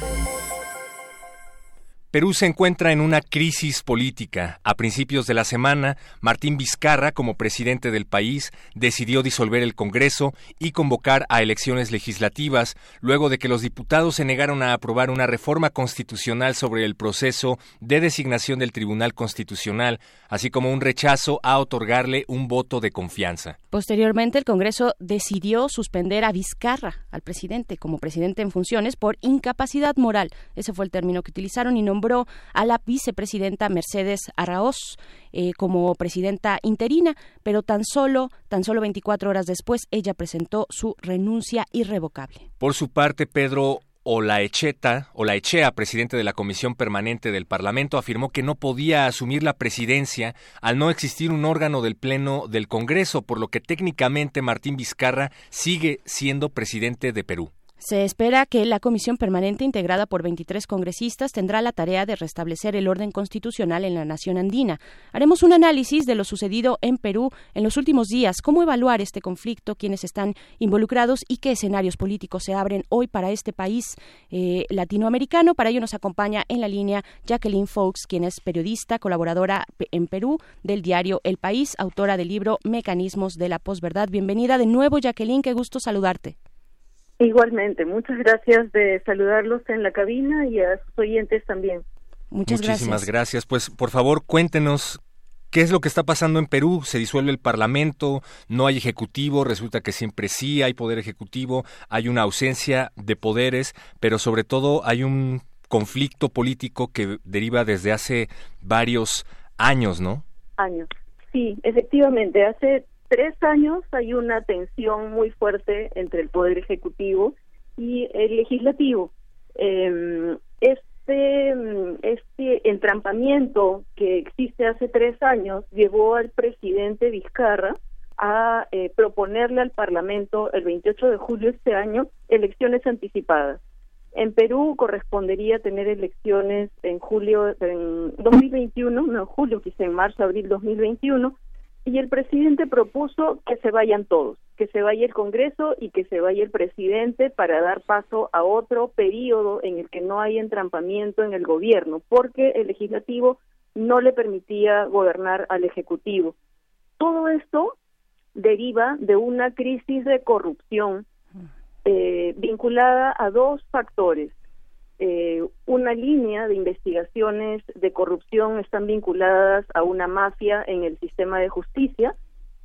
Perú se encuentra en una crisis política. A principios de la semana, Martín Vizcarra, como presidente del país, decidió disolver el Congreso y convocar a elecciones legislativas, luego de que los diputados se negaron a aprobar una reforma constitucional sobre el proceso de designación del Tribunal Constitucional, así como un rechazo a otorgarle un voto de confianza. Posteriormente, el Congreso decidió suspender a Vizcarra, al presidente, como presidente en funciones por incapacidad moral. Ese fue el término que utilizaron y a la vicepresidenta Mercedes Arraoz eh, como presidenta interina, pero tan solo, tan solo 24 horas después, ella presentó su renuncia irrevocable. Por su parte, Pedro Olaechea, presidente de la Comisión Permanente del Parlamento, afirmó que no podía asumir la presidencia al no existir un órgano del Pleno del Congreso, por lo que técnicamente Martín Vizcarra sigue siendo presidente de Perú. Se espera que la comisión permanente integrada por 23 congresistas tendrá la tarea de restablecer el orden constitucional en la nación andina. Haremos un análisis de lo sucedido en Perú en los últimos días, cómo evaluar este conflicto, quiénes están involucrados y qué escenarios políticos se abren hoy para este país eh, latinoamericano. Para ello nos acompaña en la línea Jacqueline Fox, quien es periodista, colaboradora en Perú del diario El País, autora del libro Mecanismos de la posverdad. Bienvenida de nuevo, Jacqueline, qué gusto saludarte. Igualmente, muchas gracias de saludarlos en la cabina y a sus oyentes también. Muchas Muchísimas gracias. Pues, por favor, cuéntenos qué es lo que está pasando en Perú. Se disuelve el Parlamento, no hay ejecutivo, resulta que siempre sí hay poder ejecutivo, hay una ausencia de poderes, pero sobre todo hay un conflicto político que deriva desde hace varios años, ¿no? Años. Sí, efectivamente, hace tres años hay una tensión muy fuerte entre el Poder Ejecutivo y el Legislativo. Eh, este, este entrampamiento que existe hace tres años llevó al presidente Vizcarra a eh, proponerle al Parlamento el 28 de julio de este año elecciones anticipadas. En Perú correspondería tener elecciones en julio, en 2021, no julio, quizá en marzo, abril 2021, y el presidente propuso que se vayan todos, que se vaya el Congreso y que se vaya el presidente para dar paso a otro periodo en el que no hay entrampamiento en el gobierno, porque el legislativo no le permitía gobernar al Ejecutivo. Todo esto deriva de una crisis de corrupción eh, vinculada a dos factores. Eh, una línea de investigaciones de corrupción están vinculadas a una mafia en el sistema de justicia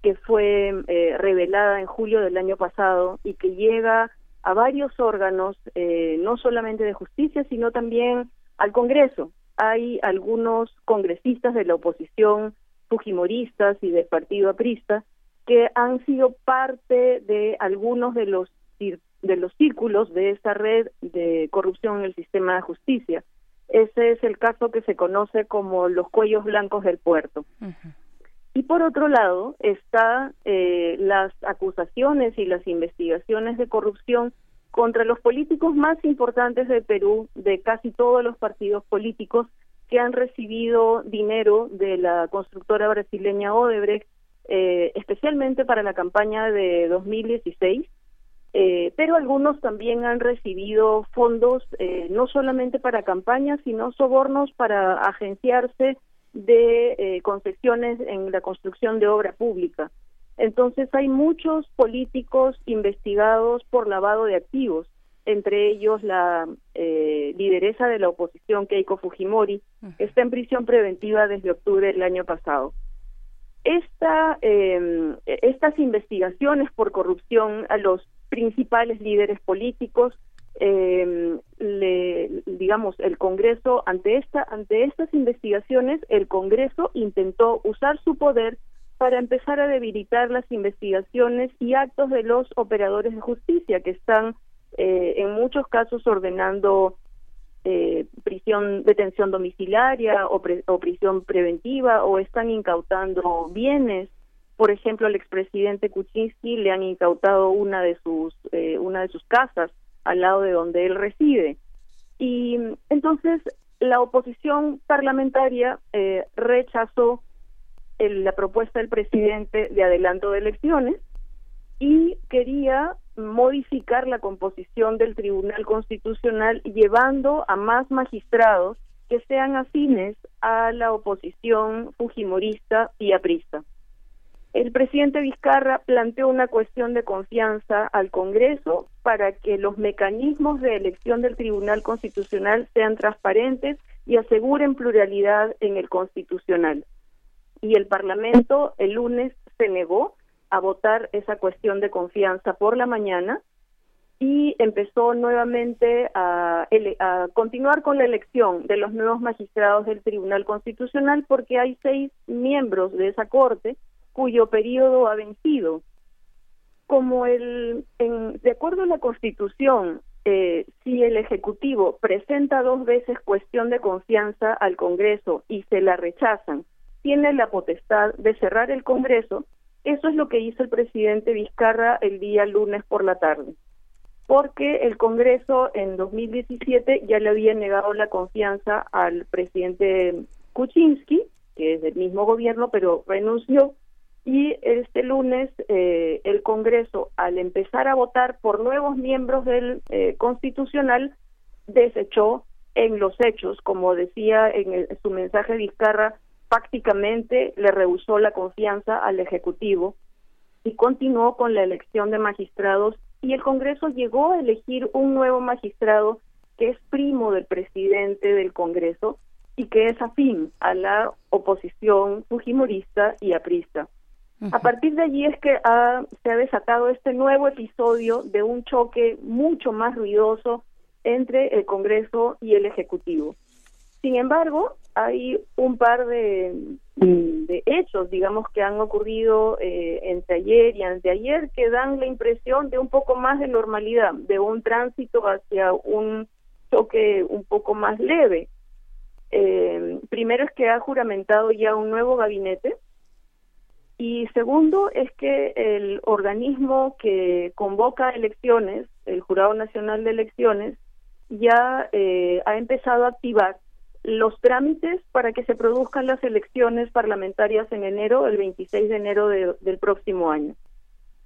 que fue eh, revelada en julio del año pasado y que llega a varios órganos, eh, no solamente de justicia, sino también al Congreso. Hay algunos congresistas de la oposición, fujimoristas y del partido aprista, que han sido parte de algunos de los de los círculos de esa red de corrupción en el sistema de justicia. Ese es el caso que se conoce como los cuellos blancos del puerto. Y por otro lado está eh, las acusaciones y las investigaciones de corrupción contra los políticos más importantes de Perú, de casi todos los partidos políticos que han recibido dinero de la constructora brasileña Odebrecht, eh, especialmente para la campaña de 2016. Eh, pero algunos también han recibido fondos eh, no solamente para campañas, sino sobornos para agenciarse de eh, concesiones en la construcción de obra pública. Entonces hay muchos políticos investigados por lavado de activos, entre ellos la eh, lideresa de la oposición, Keiko Fujimori, que está en prisión preventiva desde octubre del año pasado. Esta, eh, estas investigaciones por corrupción a los principales líderes políticos, eh, le, digamos, el Congreso, ante, esta, ante estas investigaciones, el Congreso intentó usar su poder para empezar a debilitar las investigaciones y actos de los operadores de justicia que están eh, en muchos casos ordenando eh, prisión, detención domiciliaria o, pre- o prisión preventiva o están incautando bienes. Por ejemplo, al expresidente Kuczynski le han incautado una de sus eh, una de sus casas al lado de donde él reside. Y entonces la oposición parlamentaria eh, rechazó el- la propuesta del presidente de adelanto de elecciones y quería modificar la composición del Tribunal Constitucional llevando a más magistrados que sean afines a la oposición fujimorista y aprista. El presidente Vizcarra planteó una cuestión de confianza al Congreso para que los mecanismos de elección del Tribunal Constitucional sean transparentes y aseguren pluralidad en el Constitucional. Y el Parlamento el lunes se negó a votar esa cuestión de confianza por la mañana y empezó nuevamente a, a continuar con la elección de los nuevos magistrados del Tribunal Constitucional porque hay seis miembros de esa Corte cuyo periodo ha vencido. Como el, en- de acuerdo a la Constitución, eh, si el Ejecutivo presenta dos veces cuestión de confianza al Congreso y se la rechazan, tiene la potestad de cerrar el Congreso. Eso es lo que hizo el presidente Vizcarra el día lunes por la tarde, porque el Congreso en 2017 ya le había negado la confianza al presidente Kuczynski, que es del mismo gobierno, pero renunció, y este lunes eh, el Congreso, al empezar a votar por nuevos miembros del eh, Constitucional, desechó en los hechos, como decía en, el- su mensaje Vizcarra, prácticamente le rehusó la confianza al Ejecutivo y continuó con la elección de magistrados y el Congreso llegó a elegir un nuevo magistrado que es primo del presidente del Congreso y que es afín a la oposición fujimorista y aprista. A partir de allí es que ha- se ha desatado este nuevo episodio de un choque mucho más ruidoso entre el Congreso y el Ejecutivo. Sin embargo, hay un par de, de hechos, digamos, que han ocurrido eh, entre ayer y anteayer que dan la impresión de un poco más de normalidad, de un tránsito hacia un choque un poco más leve. Eh, primero es que ha juramentado ya un nuevo gabinete y segundo es que el organismo que convoca elecciones, el Jurado Nacional de Elecciones, ya eh, ha empezado a activar los trámites para que se produzcan las elecciones parlamentarias en enero, el 26 de enero de- del próximo año.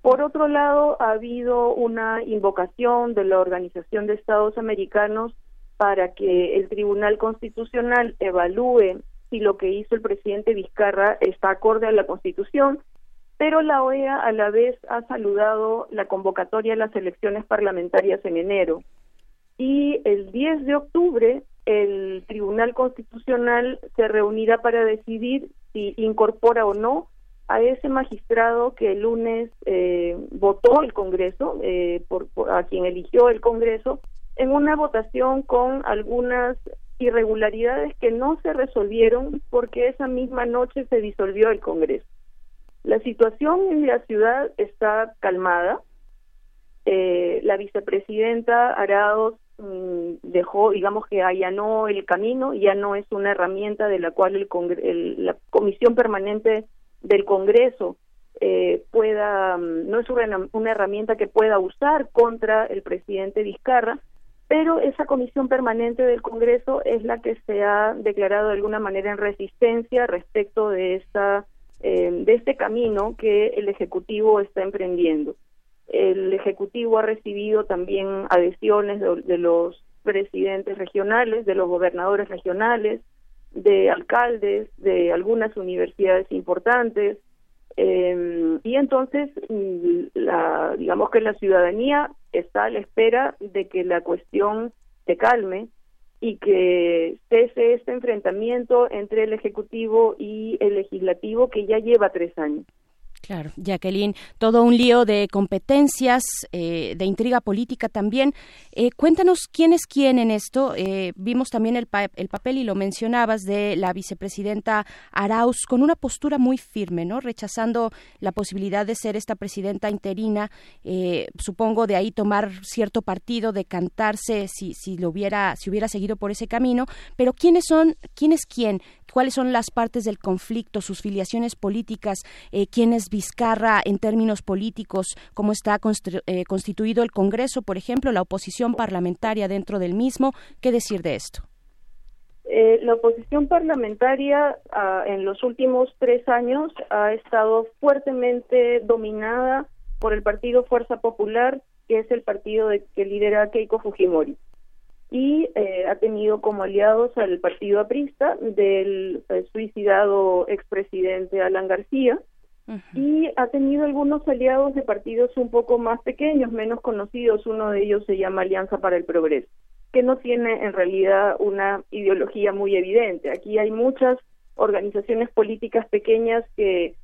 Por otro lado, ha habido una invocación de la Organización de Estados Americanos para que el Tribunal Constitucional evalúe si lo que hizo el presidente Vizcarra está acorde a la Constitución, pero la OEA a la vez ha saludado la convocatoria a las elecciones parlamentarias en enero. Y el 10 de octubre el Tribunal Constitucional se reunirá para decidir si incorpora o no a ese magistrado que el lunes eh, votó el Congreso, eh, por, a quien eligió el Congreso, en una votación con algunas irregularidades que no se resolvieron porque esa misma noche se disolvió el Congreso. La situación en la ciudad está calmada. Eh, la vicepresidenta Arados mm, dejó, digamos que allanó el camino, ya no es una herramienta de la cual el el- la Comisión Permanente del Congreso eh, pueda, mm, no es una, una herramienta que pueda usar contra el presidente Vizcarra, pero esa comisión permanente del Congreso es la que se ha declarado de alguna manera en resistencia respecto de esta eh, de este camino que el ejecutivo está emprendiendo. El ejecutivo ha recibido también adhesiones de, de los presidentes regionales, de los gobernadores regionales, de alcaldes, de algunas universidades importantes, eh, y entonces, mm, la, digamos que la ciudadanía está a la espera de que la cuestión se calme y que cese este enfrentamiento entre el Ejecutivo y el Legislativo que ya lleva tres años. Claro, Jacqueline, todo un lío de competencias, eh, de intriga política también. Eh, cuéntanos quién es quién en esto. Eh, vimos también el, pa- el papel, y lo mencionabas, de la vicepresidenta Arauz con una postura muy firme, ¿no? Rechazando la posibilidad de ser esta presidenta interina. eh, supongo de ahí tomar cierto partido, decantarse si, si lo hubiera, si hubiera seguido por ese camino. Pero quiénes son, quién es quién, cuáles son las partes del conflicto, sus filiaciones políticas, eh, quién es Vizcarra en términos políticos, cómo está eh, constituido el Congreso, por ejemplo, la oposición parlamentaria dentro del mismo. ¿Qué decir de esto? Eh, la oposición parlamentaria ah, en los últimos tres años ha estado fuertemente dominada por el partido Fuerza Popular, que es el partido de- que lidera Keiko Fujimori. Y eh, ha tenido como aliados al partido aprista del eh, suicidado expresidente Alan García, y ha tenido algunos aliados de partidos un poco más pequeños, menos conocidos. Uno de ellos se llama Alianza para el Progreso, que no tiene en realidad una ideología muy evidente. Aquí hay muchas organizaciones políticas pequeñas que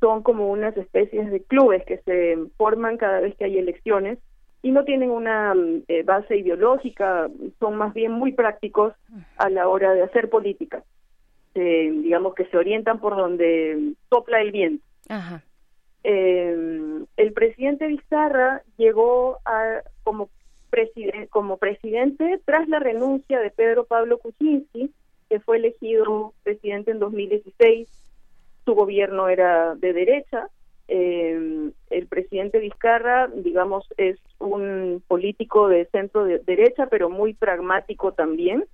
son como unas especies de clubes que se forman cada vez que hay elecciones y no tienen una mm, eh, base ideológica, son más bien muy prácticos a la hora de hacer política. Eh, digamos que se orientan por donde sopla el viento. Ajá. Eh, el presidente Vizcarra llegó a, como, como presidente tras la renuncia de Pedro Pablo Kuczynski, que fue elegido presidente en 2016. Su gobierno era de derecha. Eh, el presidente Vizcarra, digamos, es un político de centro de derecha, pero muy pragmático también.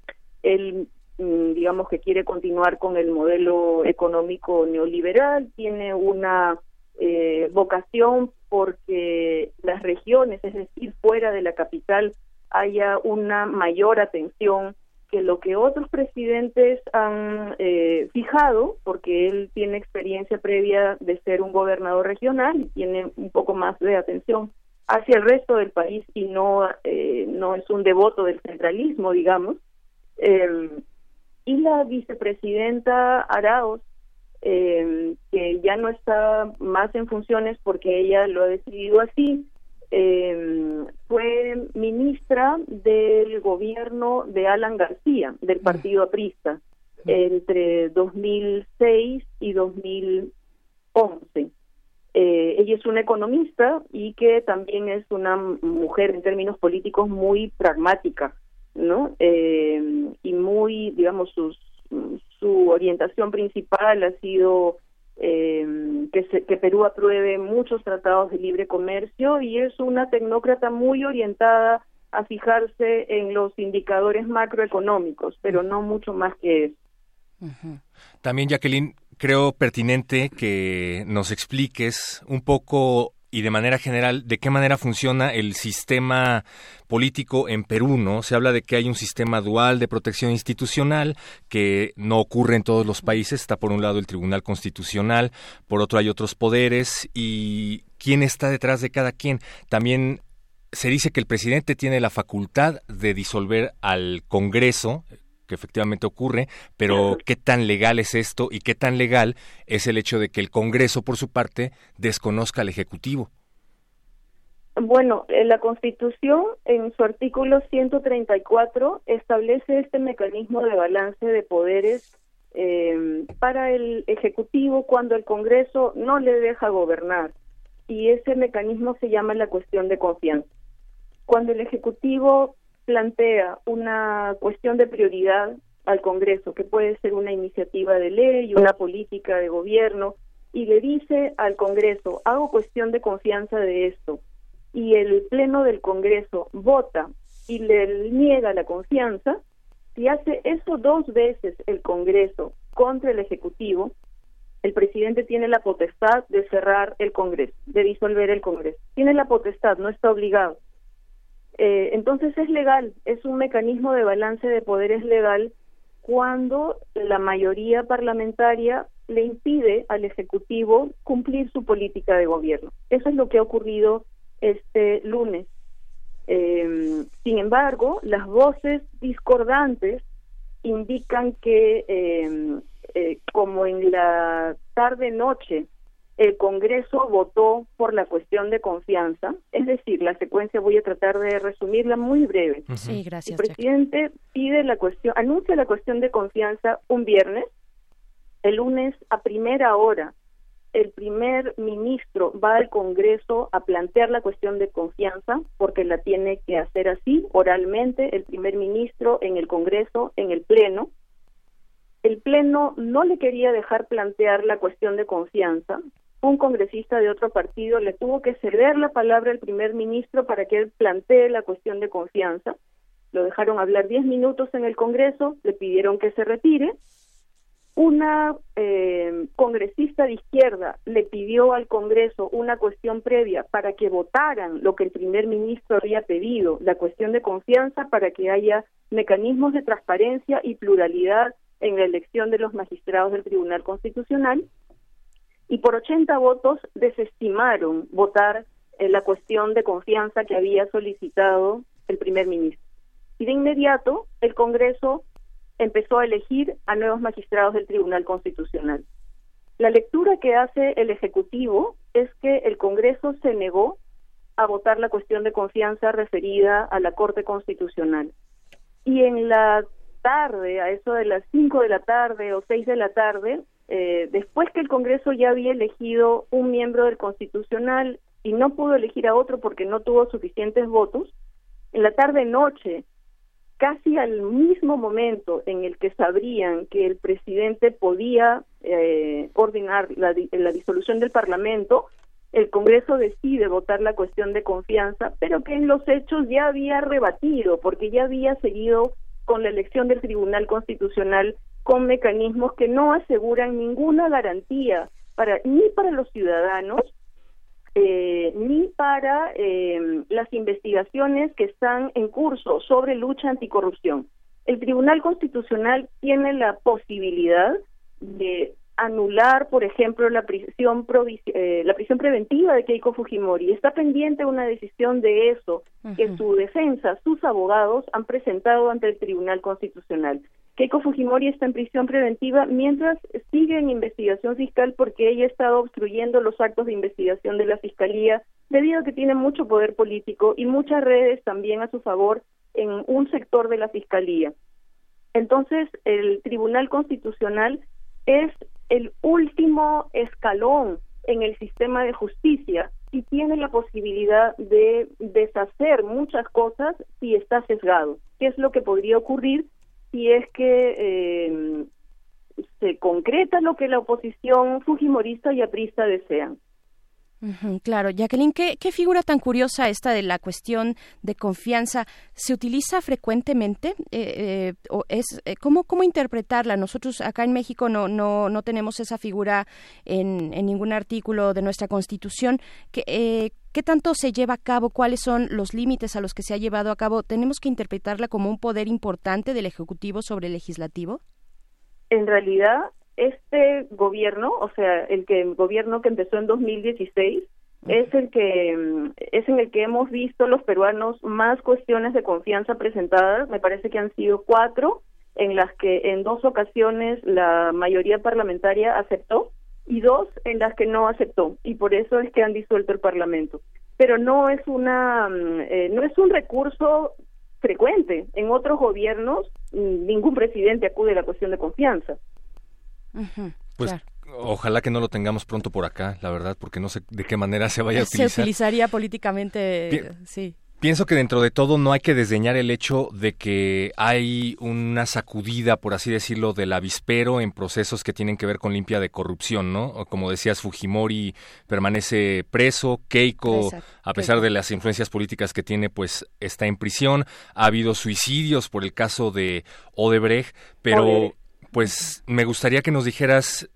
Él mm, digamos que quiere continuar con el modelo económico neoliberal, tiene una eh, vocación porque las regiones, es decir, fuera de la capital, haya una mayor atención que lo que otros presidentes han eh, fijado, porque él tiene experiencia previa de ser un gobernador regional y tiene un poco más de atención hacia el resto del país y no eh, no es un devoto del centralismo, digamos. Eh, y la vicepresidenta Arauz, eh, que ya no está más en funciones porque ella lo ha decidido así, eh, fue ministra del gobierno de Alan García, del partido aprista, entre 2006 y 2011. Eh, ella es una economista y que también es una mujer en términos políticos muy pragmática, ¿no? Eh, y muy, digamos, sus, su orientación principal ha sido se- que Perú apruebe muchos tratados de libre comercio y es una tecnócrata muy orientada a fijarse en los indicadores macroeconómicos, pero no mucho más que eso. También, Jacqueline, creo pertinente que nos expliques un poco y de manera general de qué manera funciona el sistema político en Perú, ¿no? Se habla de que hay un sistema dual de protección institucional que no ocurre en todos los países. Está por un lado el Tribunal Constitucional, por otro hay otros poderes y quién está detrás de cada quien. También se dice que el presidente tiene la facultad de disolver al Congreso, que efectivamente ocurre, pero ¿qué tan legal es esto y qué tan legal es el hecho de que el Congreso, por su parte, desconozca al Ejecutivo? Bueno, eh, la Constitución en su artículo 134 establece este mecanismo de balance de poderes eh, para el Ejecutivo cuando el Congreso no le deja gobernar y ese mecanismo se llama la cuestión de confianza. Cuando el Ejecutivo plantea una cuestión de prioridad al Congreso, que puede ser una iniciativa de ley, una política de gobierno, y le dice al Congreso, hago cuestión de confianza de esto, y el Pleno del Congreso vota y le niega la confianza, si hace eso dos veces el Congreso contra el Ejecutivo, el presidente tiene la potestad de cerrar el Congreso, de disolver el Congreso. Tiene la potestad, no está obligado. Eh, entonces es legal, es un mecanismo de balance de poderes legal cuando la mayoría parlamentaria le impide al Ejecutivo cumplir su política de gobierno. Eso es lo que ha ocurrido este lunes. Eh, sin embargo, las voces discordantes indican que, eh, eh, como en la tarde-noche el Congreso votó por la cuestión de confianza, es decir, la secuencia voy a tratar de resumirla muy breve. Sí, gracias. El presidente pide la cuestión, anuncia la cuestión de confianza un viernes, el lunes a primera hora el primer ministro va al Congreso a plantear la cuestión de confianza, porque la tiene que hacer así, oralmente, el primer ministro en el Congreso, en el Pleno. El Pleno no le quería dejar plantear la cuestión de confianza. Un congresista de otro partido le tuvo que ceder la palabra al primer ministro para que él plantee la cuestión de confianza. Lo dejaron hablar diez minutos en el Congreso, le pidieron que se retire una eh, congresista de izquierda le pidió al Congreso una cuestión previa para que votaran lo que el primer ministro había pedido, la cuestión de confianza para que haya mecanismos de transparencia y pluralidad en la elección de los magistrados del Tribunal Constitucional y por 80 votos desestimaron votar eh, la cuestión de confianza que había solicitado el primer ministro. Y de inmediato el Congreso empezó a elegir a nuevos magistrados del Tribunal Constitucional. La lectura que hace el Ejecutivo es que el Congreso se negó a votar la cuestión de confianza referida a la Corte Constitucional. Y en la tarde, a eso de las 5 de la tarde o 6 de la tarde, eh, después que el Congreso ya había elegido un miembro del Constitucional y no pudo elegir a otro porque no tuvo suficientes votos, en la tarde-noche casi al mismo momento en el que sabrían que el presidente podía eh, ordenar la, la disolución del Parlamento, el Congreso decide votar la cuestión de confianza, pero que en los hechos ya había rebatido, porque ya había seguido con la elección del Tribunal Constitucional con mecanismos que no aseguran ninguna garantía para ni para los ciudadanos eh, ni para eh, las investigaciones que están en curso sobre lucha anticorrupción. El Tribunal Constitucional tiene la posibilidad de anular, por ejemplo, la prisión eh, la prisión preventiva de Keiko Fujimori. Está pendiente una decisión de eso que su defensa, sus abogados han presentado ante el Tribunal Constitucional. Keiko Fujimori está en prisión preventiva mientras sigue en investigación fiscal porque ella ha estado obstruyendo los actos de investigación de la Fiscalía debido a que tiene mucho poder político y muchas redes también a su favor en un sector de la Fiscalía. Entonces, el Tribunal Constitucional es el último escalón en el sistema de justicia y tiene la posibilidad de deshacer muchas cosas si está sesgado. ¿Qué es lo que podría ocurrir si es que eh, se concreta lo que la oposición fujimorista y aprista desean. Claro, Jacqueline, ¿qué, qué figura tan curiosa esta de la cuestión de confianza se utiliza frecuentemente? Eh, eh, o es, eh, ¿cómo, ¿Cómo interpretarla? Nosotros acá en México no, no, no tenemos esa figura en, en ningún artículo de nuestra Constitución. ¿Qué, eh, ¿Qué tanto se lleva a cabo? ¿Cuáles son los límites a los que se ha llevado a cabo? ¿Tenemos que interpretarla como un poder importante del Ejecutivo sobre el Legislativo? En realidad, este gobierno, o sea, el que el gobierno que empezó en 2016, es el que es en el que hemos visto los peruanos más cuestiones de confianza presentadas. Me parece que han sido cuatro, en las que en dos ocasiones la mayoría parlamentaria aceptó y dos en las que no aceptó y por eso es que han disuelto el parlamento. Pero no es una mm, eh, no es un recurso frecuente. En otros gobiernos mm, ningún presidente acude a la cuestión de confianza. Pues ojalá que no lo tengamos pronto por acá, la verdad, porque no sé de qué manera se vaya a Se utilizar. utilizaría políticamente, Bien. sí. Pienso que dentro de todo no hay que desdeñar el hecho de que hay una sacudida, por así decirlo, del avispero en procesos que tienen que ver con limpia de corrupción, ¿no? Como decías, Fujimori permanece preso, Keiko, Exacto, a pesar de las influencias políticas que tiene, pues está en prisión. Ha habido suicidios por el caso de Odebrecht, pero Odebrecht. pues me gustaría que nos dijeras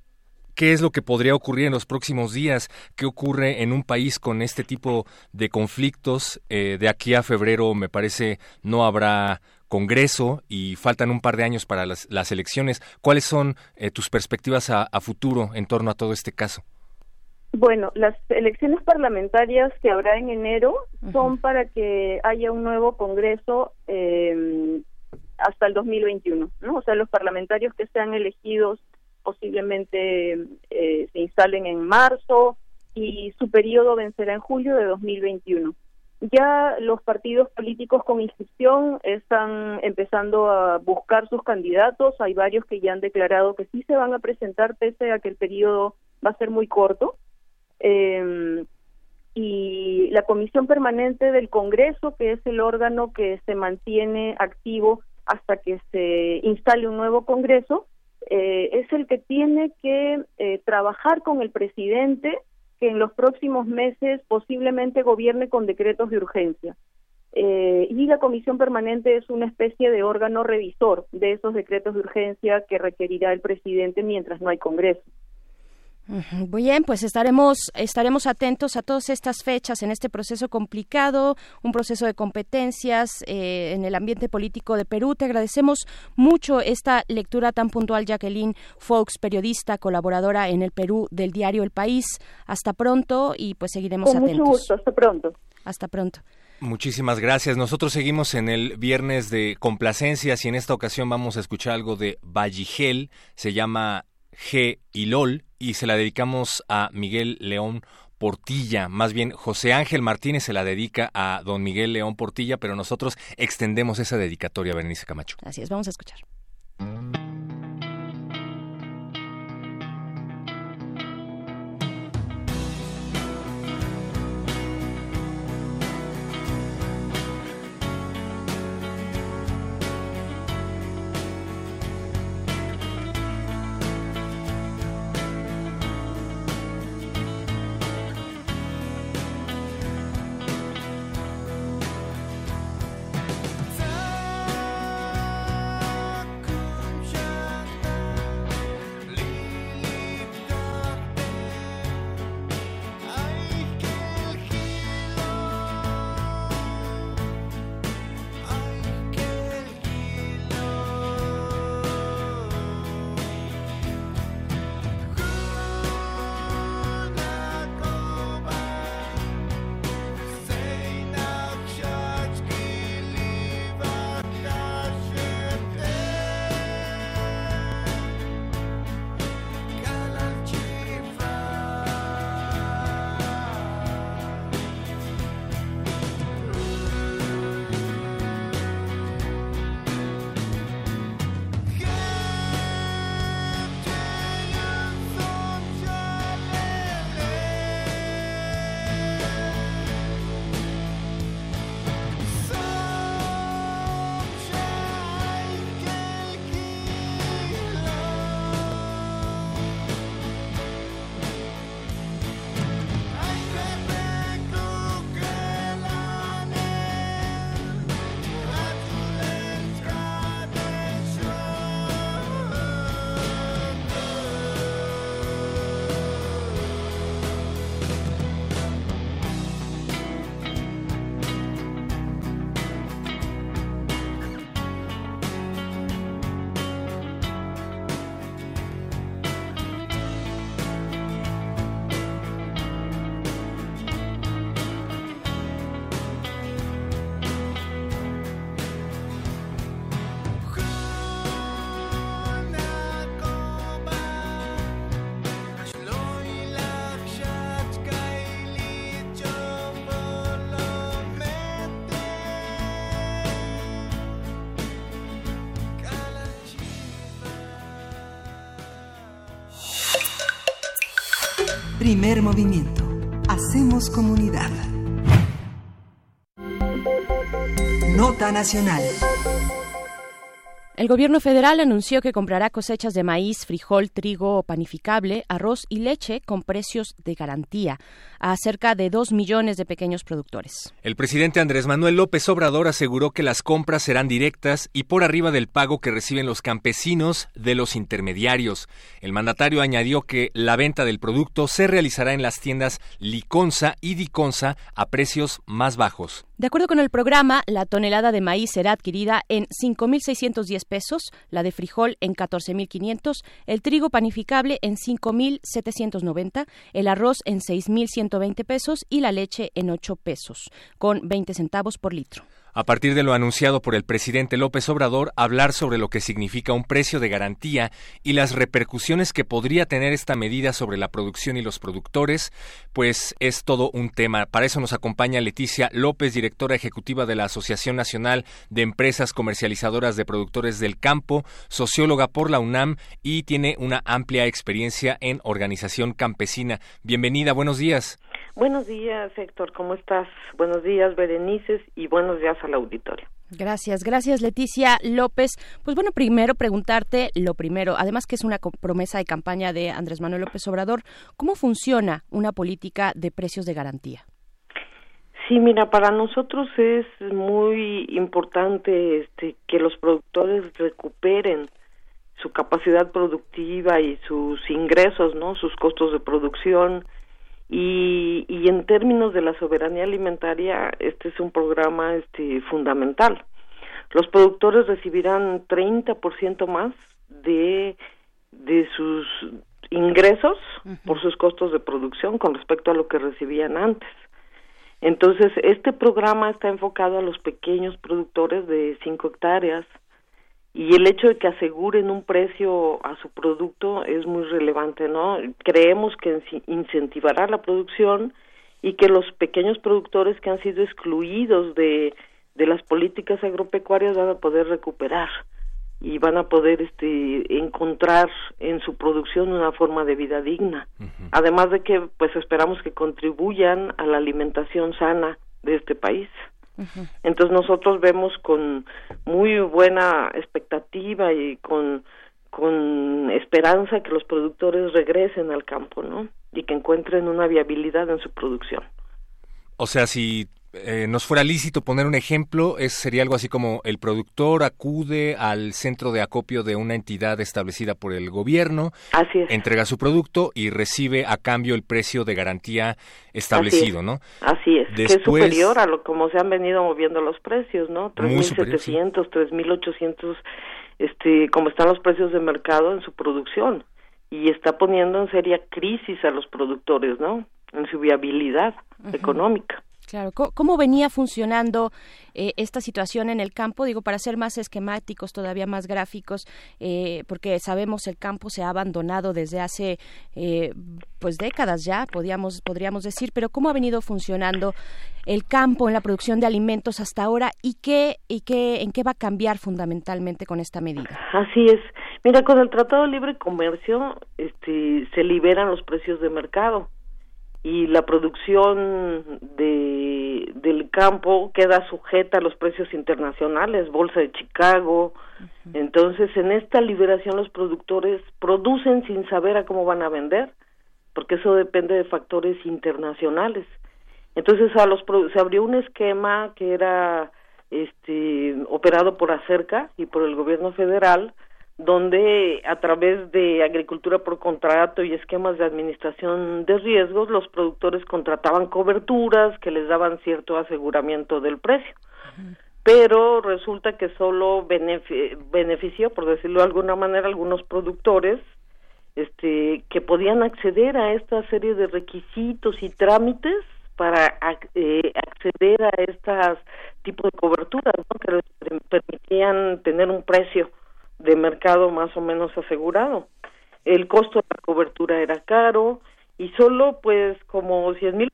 ¿Qué es lo que podría ocurrir en los próximos días? ¿Qué ocurre en un país con este tipo de conflictos? Eh, de aquí a febrero, me parece, no habrá Congreso y faltan un par de años para las, las elecciones. ¿Cuáles son eh, tus perspectivas a, a futuro en torno a todo este caso? Bueno, las elecciones parlamentarias que habrá en enero son para que haya un nuevo Congreso eh, hasta el 2021, ¿no? O sea, los parlamentarios que sean elegidos posiblemente eh, se instalen en marzo y su periodo vencerá en julio de 2021. Ya los partidos políticos con inscripción están empezando a buscar sus candidatos. Hay varios que ya han declarado que sí se van a presentar pese a que el periodo va a ser muy corto. Eh, y la Comisión Permanente del Congreso, que es el órgano que se mantiene activo hasta que se instale un nuevo Congreso, eh, es el que tiene que eh, trabajar con el presidente que en los próximos meses posiblemente gobierne con decretos de urgencia. Eh, y la comisión permanente es una especie de órgano revisor de esos decretos de urgencia que requerirá el presidente mientras no hay Congreso. Muy bien, pues estaremos estaremos atentos a todas estas fechas en este proceso complicado, un proceso de competencias eh, en el ambiente político de Perú. Te agradecemos mucho esta lectura tan puntual, Jacqueline Fox, periodista, colaboradora en el Perú del diario El País. Hasta pronto y pues seguiremos Con mucho atentos. gusto, hasta pronto. Hasta pronto. Muchísimas gracias. Nosotros seguimos en el viernes de complacencias y en esta ocasión vamos a escuchar algo de Valligel. Se llama G y LOL y se la dedicamos a Miguel León Portilla. Más bien, José Ángel Martínez se la dedica a don Miguel León Portilla, pero nosotros extendemos esa dedicatoria a Berenice Camacho. Así es, vamos a escuchar. Movimiento. Hacemos comunidad. Nota nacional. El gobierno federal anunció que comprará cosechas de maíz, frijol, trigo panificable, arroz y leche con precios de garantía a cerca de dos millones de pequeños productores. El presidente Andrés Manuel López Obrador aseguró que las compras serán directas y por arriba del pago que reciben los campesinos de los intermediarios. El mandatario añadió que la venta del producto se realizará en las tiendas Liconza y Diconza a precios más bajos. De acuerdo con el programa, la tonelada de maíz será adquirida en 5.610 pesos, la de frijol en 14.500, el trigo panificable en 5.790, el arroz en 6.120 pesos y la leche en 8 pesos, con 20 centavos por litro. A partir de lo anunciado por el presidente López Obrador, hablar sobre lo que significa un precio de garantía y las repercusiones que podría tener esta medida sobre la producción y los productores, pues es todo un tema. Para eso nos acompaña Leticia López, directora ejecutiva de la Asociación Nacional de Empresas Comercializadoras de Productores del Campo, socióloga por la UNAM y tiene una amplia experiencia en organización campesina. Bienvenida, buenos días. Buenos días, Héctor, ¿cómo estás? Buenos días, Berenices, y buenos días al auditorio. Gracias, gracias Leticia López. Pues bueno, primero preguntarte lo primero, además que es una promesa de campaña de Andrés Manuel López Obrador, ¿cómo funciona una política de precios de garantía? Sí, mira, para nosotros es muy importante este, que los productores recuperen su capacidad productiva y sus ingresos, ¿no? Sus costos de producción. Y, y en términos de la soberanía alimentaria, este es un programa este, fundamental. Los productores recibirán 30% más de, de sus ingresos por sus costos de producción con respecto a lo que recibían antes. Entonces, este programa está enfocado a los pequeños productores de 5 hectáreas y el hecho de que aseguren un precio a su producto es muy relevante, ¿no? Creemos que incentivará la producción y que los pequeños productores que han sido excluidos de, de las políticas agropecuarias van a poder recuperar y van a poder este encontrar en su producción una forma de vida digna. Además de que pues esperamos que contribuyan a la alimentación sana de este país. Entonces nosotros vemos con muy buena expectativa y con, con esperanza que los productores regresen al campo, ¿no? Y que encuentren una viabilidad en su producción. O sea, si eh, nos fuera lícito poner un ejemplo, es, sería algo así como el productor acude al centro de acopio de una entidad establecida por el gobierno, Así es. entrega su producto y recibe a cambio el precio de garantía establecido, Así es. ¿no? Así es, que es superior a lo como se han venido moviendo los precios, ¿no? Muy superior, sí. 3.700, 3.800, este, como están los precios de mercado en su producción y está poniendo en seria crisis a los productores, ¿no? En su viabilidad económica. Claro, ¿cómo, cómo venía funcionando eh, esta situación en el campo? Digo, para ser más esquemáticos, todavía más gráficos, eh, porque sabemos el campo se ha abandonado desde hace eh, pues décadas ya, podríamos, podríamos decir, pero ¿cómo ha venido funcionando el campo en la producción de alimentos hasta ahora y qué, y qué, en qué va a cambiar fundamentalmente con esta medida? Así es. Mira, con el Tratado de Libre Comercio este, se liberan los precios de mercado y la producción de, del campo queda sujeta a los precios internacionales, Bolsa de Chicago. Entonces, en esta liberación los productores producen sin saber a cómo van a vender, porque eso depende de factores internacionales. Entonces, a los se abrió un esquema que era este operado por Acerca y por el gobierno federal donde a través de agricultura por contrato y esquemas de administración de riesgos los productores contrataban coberturas que les daban cierto aseguramiento del precio pero resulta que solo benefi- benefició por decirlo de alguna manera algunos productores este que podían acceder a esta serie de requisitos y trámites para eh, acceder a estas tipos de coberturas ¿no? que les per- permitían tener un precio de mercado más o menos asegurado. El costo de la cobertura era caro y solo pues como 100 mil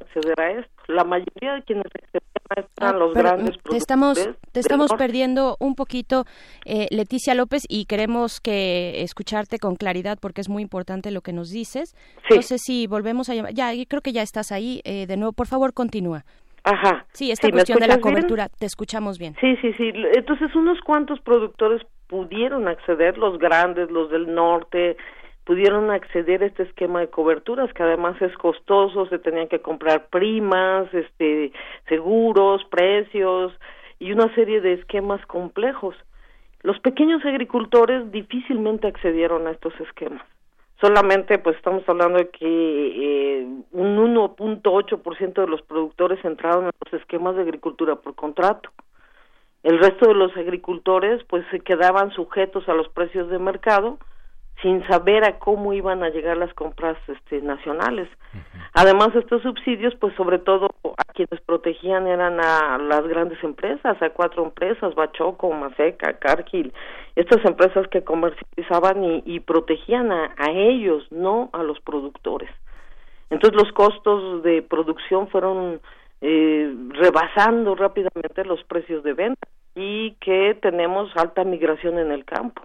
acceder a esto. La mayoría de quienes accedían maestra, Ah, los mm, te estamos te estamos perdiendo un poquito eh, Leticia López y queremos que escucharte con claridad porque es muy importante lo que nos dices no sé si volvemos a llamar ya creo que ya estás ahí eh, de nuevo por favor continúa Ajá. sí esta ¿Sí, cuestión de la bien? cobertura te escuchamos bien Sí, sí, sí. Entonces unos cuantos productores pudieron acceder, los grandes, los del norte, pudieron acceder a este esquema de coberturas que además es costoso, se tenían que comprar primas, este, seguros, precios y una serie de esquemas complejos. Los pequeños agricultores difícilmente accedieron a estos esquemas. Solamente, pues estamos hablando de que eh, un 1.8% de los productores entraron en los esquemas de agricultura por contrato. El resto de los agricultores, pues se quedaban sujetos a los precios de mercado sin saber a cómo iban a llegar las compras este, nacionales. Además, estos subsidios, pues sobre todo a quienes protegían eran a las grandes empresas, a cuatro empresas, Bachoco, Maseca, Cargill, estas empresas que comercializaban y, y protegían a, a ellos, no a los productores. Entonces los costos de producción fueron eh, rebasando rápidamente los precios de venta y que tenemos alta migración en el campo.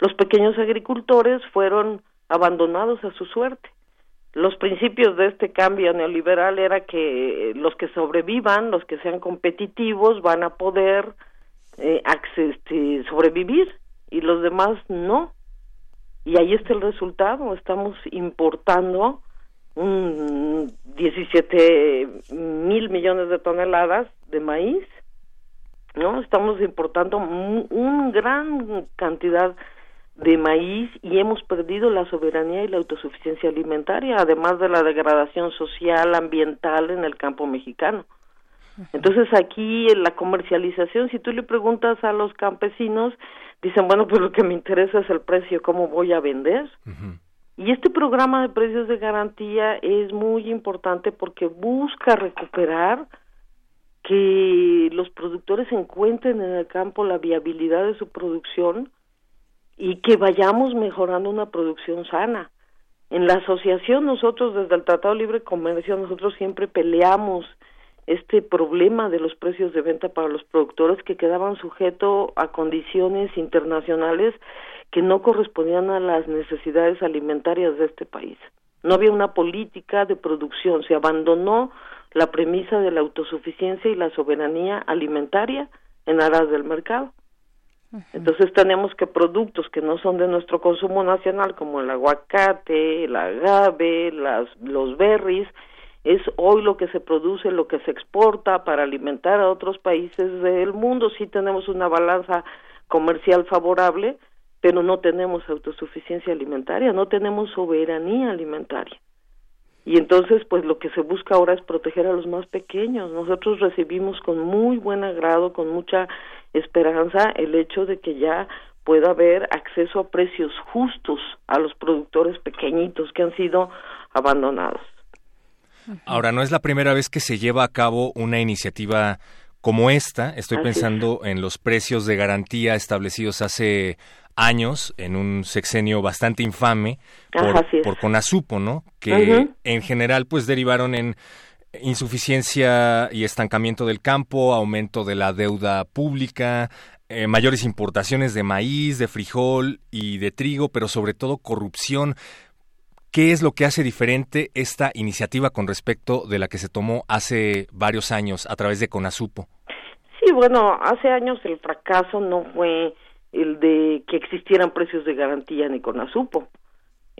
Los pequeños agricultores fueron abandonados a su suerte. Los principios de este cambio neoliberal era que los que sobrevivan, los que sean competitivos, van a poder eh, este, sobrevivir y los demás no. Y ahí está el resultado. Estamos importando un 17 mil millones de toneladas de maíz, ¿no? Estamos importando un, un gran cantidad de maíz y hemos perdido la soberanía y la autosuficiencia alimentaria, además de la degradación social, ambiental en el campo mexicano. Entonces aquí en la comercialización, si tú le preguntas a los campesinos, dicen, bueno, pues lo que me interesa es el precio, ¿cómo voy a vender? Y este programa de precios de garantía es muy importante porque busca recuperar que los productores encuentren en el campo la viabilidad de su producción y que vayamos mejorando una producción sana. En la asociación nosotros desde el Tratado de Libre Comercio nosotros siempre peleamos este problema de los precios de venta para los productores que quedaban sujetos a condiciones internacionales que no correspondían a las necesidades alimentarias de este país. No había una política de producción, se abandonó la premisa de la autosuficiencia y la soberanía alimentaria en aras del mercado. Entonces tenemos que productos que no son de nuestro consumo nacional, como el aguacate, el agave, las, los berries, es hoy lo que se produce, lo que se exporta para alimentar a otros países del mundo. Sí tenemos una balanza comercial favorable, pero no tenemos autosuficiencia alimentaria, no tenemos soberanía alimentaria. Y entonces, pues lo que se busca ahora es proteger a los más pequeños. Nosotros recibimos con muy buen agrado, con mucha esperanza, el hecho de que ya pueda haber acceso a precios justos a los productores pequeñitos que han sido abandonados. Ahora, no es la primera vez que se lleva a cabo una iniciativa como esta. Estoy Así pensando en los precios de garantía establecidos hace años en un sexenio bastante infame por, por Conasupo, ¿no? Que en general pues derivaron en insuficiencia y estancamiento del campo, aumento de la deuda pública, eh, mayores importaciones de maíz, de frijol y de trigo, pero sobre todo corrupción. ¿Qué es lo que hace diferente esta iniciativa con respecto de la que se tomó hace varios años a través de Conasupo? Sí, bueno, hace años el fracaso no fue el de que existieran precios de garantía ni con Asupo.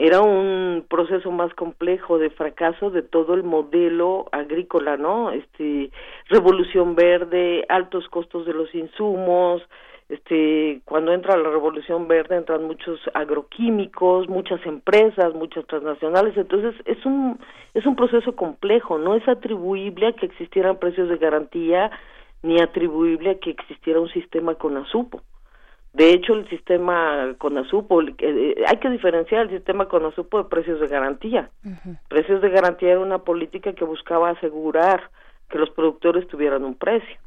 Era un proceso más complejo de fracaso de todo el modelo agrícola, ¿no? Este, revolución verde, altos costos de los insumos, este, cuando entra la revolución verde entran muchos agroquímicos, muchas empresas, muchas transnacionales, entonces es un es un proceso complejo, no es atribuible a que existieran precios de garantía ni atribuible a que existiera un sistema con asupo. De hecho, el sistema con asupo, eh, hay que diferenciar el sistema con asupo de precios de garantía. Precios de garantía era una política que buscaba asegurar que los productores tuvieran un precio.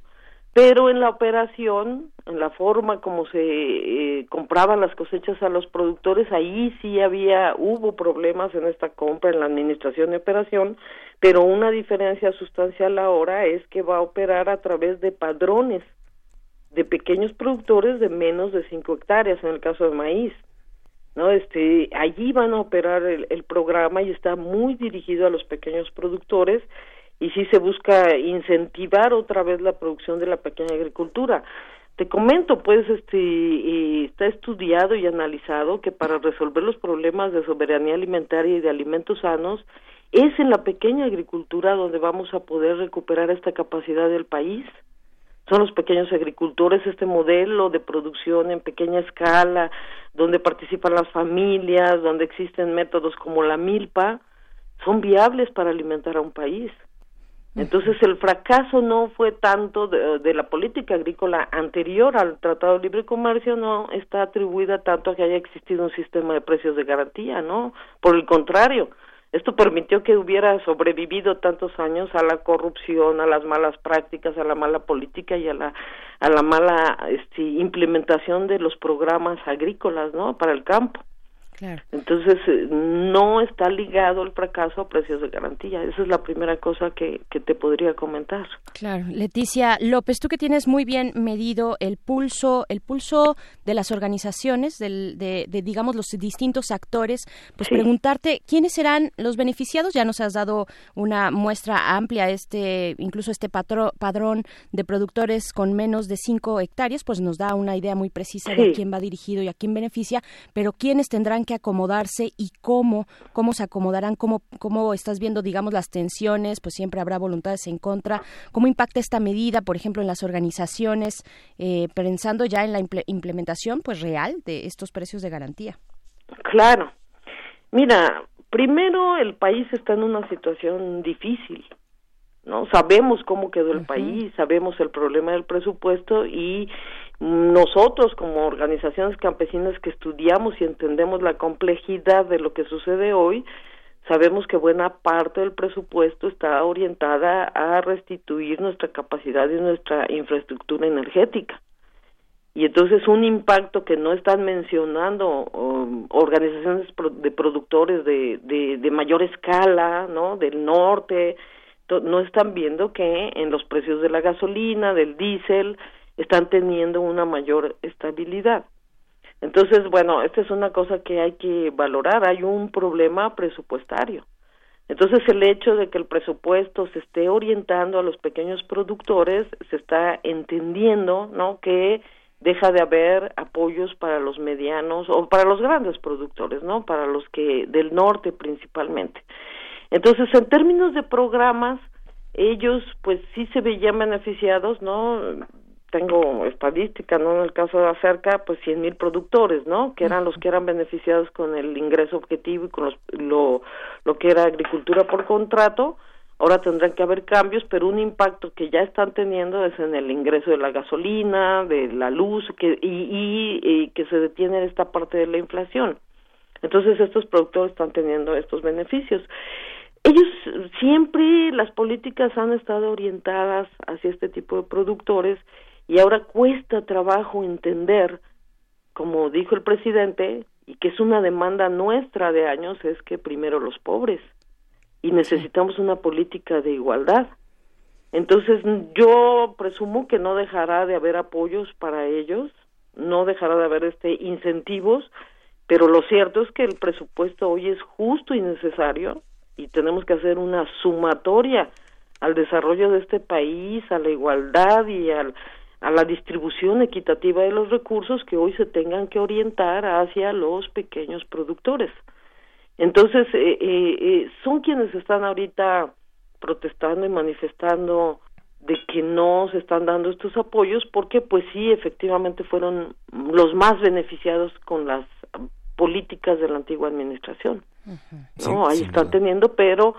Pero en la operación en la forma como se eh, compraban las cosechas a los productores, ahí sí había, hubo problemas en esta compra, en la administración y operación, pero una diferencia sustancial ahora es que va a operar a través de padrones de pequeños productores de menos de 5 hectáreas, en el caso de maíz. ¿no? Este, allí van a operar el, el programa y está muy dirigido a los pequeños productores y sí se busca incentivar otra vez la producción de la pequeña agricultura. Te comento, pues, este, eh, está estudiado y analizado que para resolver los problemas de soberanía alimentaria y de alimentos sanos, es en la pequeña agricultura donde vamos a poder recuperar esta capacidad del país. Son los pequeños agricultores, este modelo de producción en pequeña escala, donde participan las familias, donde existen métodos como la milpa, son viables para alimentar a un país. Entonces el fracaso no fue tanto de, de, la política agrícola anterior al Tratado de Libre Comercio, no está atribuida tanto a que haya existido un sistema de precios de garantía, ¿no? Por el contrario, esto permitió que hubiera sobrevivido tantos años a la corrupción, a las malas prácticas, a la mala política y a la a la mala este, implementación de los programas agrícolas, ¿no? Para el campo. Claro. Entonces, eh, no está ligado el fracaso a precios de garantía. Esa es la primera cosa que, que, te podría comentar. Claro. Leticia López, tú que tienes muy bien medido el pulso, el pulso de las organizaciones, del, de, de, digamos, los distintos actores, pues sí. preguntarte quiénes serán los beneficiados. Ya nos has dado una muestra amplia, este, incluso este patro, padrón de productores con menos de cinco hectáreas, pues nos da una idea muy precisa sí. de quién va dirigido y a quién beneficia, pero quiénes tendrán que acomodarse y cómo, cómo se acomodarán, cómo, cómo estás viendo, digamos, las tensiones, pues siempre habrá voluntades en contra, cómo impacta esta medida, por ejemplo, en las organizaciones, eh, pensando ya en la implementación, pues real de estos precios de garantía. Claro. Mira, primero el país está en una situación difícil. ¿no? Sabemos cómo quedó el uh -huh. país, sabemos el problema del presupuesto y nosotros como organizaciones campesinas que estudiamos y entendemos la complejidad de lo que sucede hoy, sabemos que buena parte del presupuesto está orientada a restituir nuestra capacidad y nuestra infraestructura energética. Y entonces un impacto que no están mencionando um, organizaciones de productores de, de, de mayor escala, ¿no? Del norte, no están viendo que en los precios de la gasolina, del diésel, están teniendo una mayor estabilidad. Entonces, bueno, esta es una cosa que hay que valorar, hay un problema presupuestario. Entonces, el hecho de que el presupuesto se esté orientando a los pequeños productores, se está entendiendo, ¿no? Que deja de haber apoyos para los medianos o para los grandes productores, ¿no? Para los que del norte principalmente. Entonces, en términos de programas, ellos pues sí se veían beneficiados, ¿no? Tengo estadística, ¿no? En el caso de acerca, pues cien mil productores, ¿no? Que eran los que eran beneficiados con el ingreso objetivo y con los, lo, lo que era agricultura por contrato. Ahora tendrán que haber cambios, pero un impacto que ya están teniendo es en el ingreso de la gasolina, de la luz, que, y, y, y que se detiene esta parte de la inflación. Entonces estos productores están teniendo estos beneficios ellos siempre las políticas han estado orientadas hacia este tipo de productores y ahora cuesta trabajo entender, como dijo el presidente, y que es una demanda nuestra de años, es que primero los pobres y necesitamos una política de igualdad. Entonces yo presumo que no dejará de haber apoyos para ellos, no dejará de haber este incentivos, pero lo cierto es que el presupuesto hoy es justo y necesario y tenemos que hacer una sumatoria al desarrollo de este país, a la igualdad y al, a la distribución equitativa de los recursos que hoy se tengan que orientar hacia los pequeños productores. Entonces, eh, eh, eh, son quienes están ahorita protestando y manifestando de que no se están dando estos apoyos porque pues sí efectivamente fueron los más beneficiados con las políticas de la antigua administración. Uh -huh. No, sí, ahí están teniendo, pero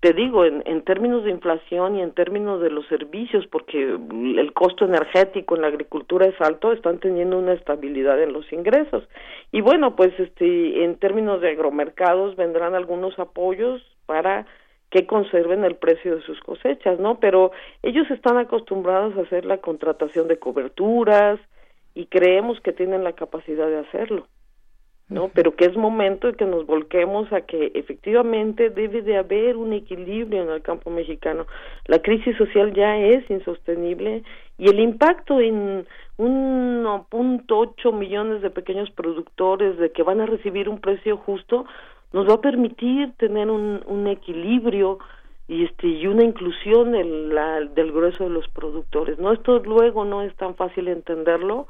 te digo, en, en, términos de inflación y en términos de los servicios, porque el costo energético en la agricultura es alto, están teniendo una estabilidad en los ingresos. Y bueno, pues este, en términos de agromercados vendrán algunos apoyos para que conserven el precio de sus cosechas, ¿no? Pero ellos están acostumbrados a hacer la contratación de coberturas, y creemos que tienen la capacidad de hacerlo. ¿No? Pero que es momento de que nos volquemos a que efectivamente debe de haber un equilibrio en el campo mexicano. La crisis social ya es insostenible y el impacto en 1.8 millones de pequeños productores de que van a recibir un precio justo nos va a permitir tener un, un equilibrio y este y una inclusión del, la, del grueso de los productores. No esto luego no es tan fácil entenderlo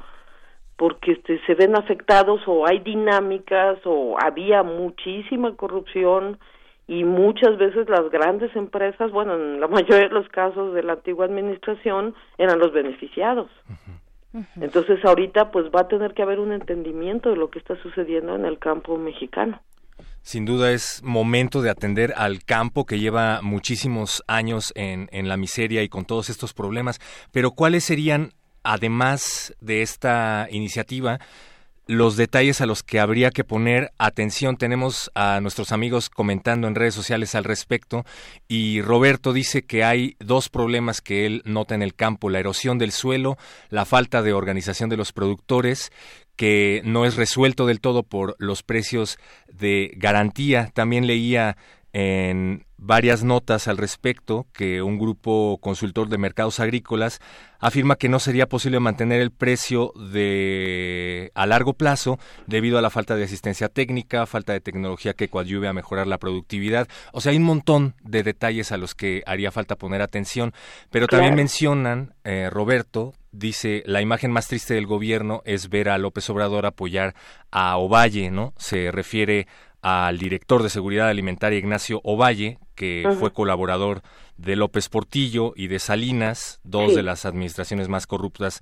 porque este, se ven afectados o hay dinámicas o había muchísima corrupción y muchas veces las grandes empresas, bueno, en la mayoría de los casos de la antigua administración eran los beneficiados. Entonces ahorita pues va a tener que haber un entendimiento de lo que está sucediendo en el campo mexicano. Sin duda es momento de atender al campo que lleva muchísimos años en, en la miseria y con todos estos problemas. Pero ¿cuáles serían además de esta iniciativa, los detalles a los que habría que poner atención. Tenemos a nuestros amigos comentando en redes sociales al respecto y Roberto dice que hay dos problemas que él nota en el campo, la erosión del suelo, la falta de organización de los productores que no es resuelto del todo por los precios de garantía. También leía en varias notas al respecto que un grupo consultor de mercados agrícolas afirma que no sería posible mantener el precio de a largo plazo debido a la falta de asistencia técnica, falta de tecnología que coadyuve a mejorar la productividad. O sea, hay un montón de detalles a los que haría falta poner atención, pero también mencionan eh, Roberto dice la imagen más triste del gobierno es ver a López Obrador apoyar a Ovalle, ¿no? Se refiere al director de Seguridad Alimentaria Ignacio Ovalle, que fue colaborador de López Portillo y de Salinas, dos Sí. de las administraciones más corruptas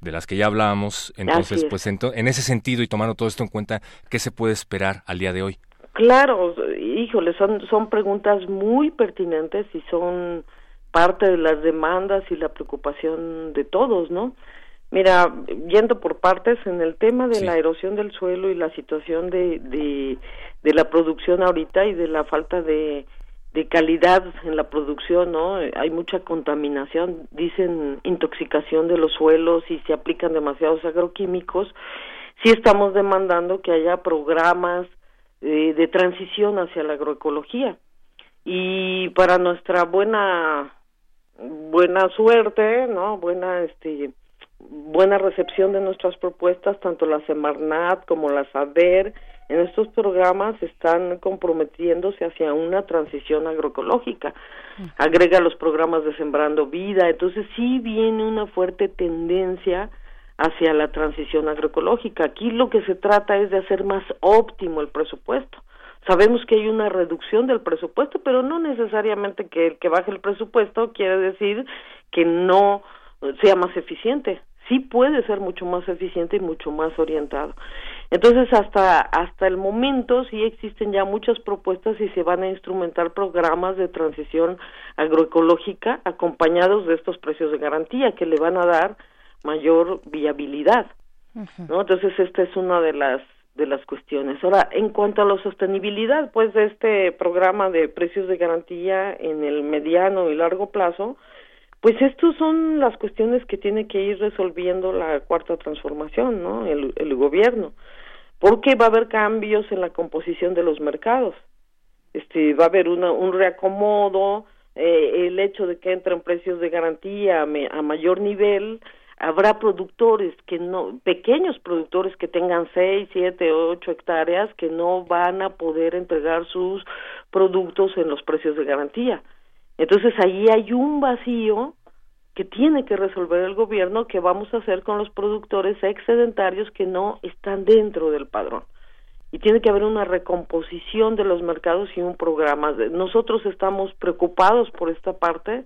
de las que ya hablábamos. Entonces, pues en ese sentido y tomando todo esto en cuenta, ¿qué se puede esperar al día de hoy? Claro, híjole, son, son preguntas muy pertinentes y son parte de las demandas y la preocupación de todos, ¿no? Mira, yendo por partes, en el tema de la erosión del suelo y la situación de, de, de la producción ahorita y de la falta de, de calidad en la producción, ¿no? Hay mucha contaminación, dicen intoxicación de los suelos y se aplican demasiados agroquímicos. Sí estamos demandando que haya programas eh, de transición hacia la agroecología. Y para nuestra buena buena suerte, ¿no? Buena este buena recepción de nuestras propuestas, tanto la Semarnat como la SADER, en estos programas están comprometiéndose hacia una transición agroecológica. Agrega los programas de Sembrando Vida, entonces sí viene una fuerte tendencia hacia la transición agroecológica. Aquí lo que se trata es de hacer más óptimo el presupuesto. Sabemos que hay una reducción del presupuesto, pero no necesariamente que el que baje el presupuesto quiere decir que no sea más eficiente. Sí puede ser mucho más eficiente y mucho más orientado. Entonces, hasta hasta el momento sí existen ya muchas propuestas y se van a instrumentar programas de transición agroecológica acompañados de estos precios de garantía que le van a dar mayor viabilidad. ¿no? Entonces esta es una de las de las cuestiones. Ahora, en cuanto a la sostenibilidad, pues de este programa de precios de garantía en el mediano y largo plazo, pues estos son las cuestiones que tiene que ir resolviendo la cuarta transformación, ¿no? El, el gobierno, porque va a haber cambios en la composición de los mercados. Este, va a haber una, un reacomodo, eh, el hecho de que entren precios de garantía a, me- a mayor nivel, habrá productores que no, pequeños productores que tengan seis, siete, ocho hectáreas que no van a poder entregar sus productos en los precios de garantía. Entonces ahí hay un vacío que tiene que resolver el gobierno que vamos a hacer con los productores excedentarios que no están dentro del padrón. Y tiene que haber una recomposición de los mercados y un programa. Nosotros estamos preocupados por esta parte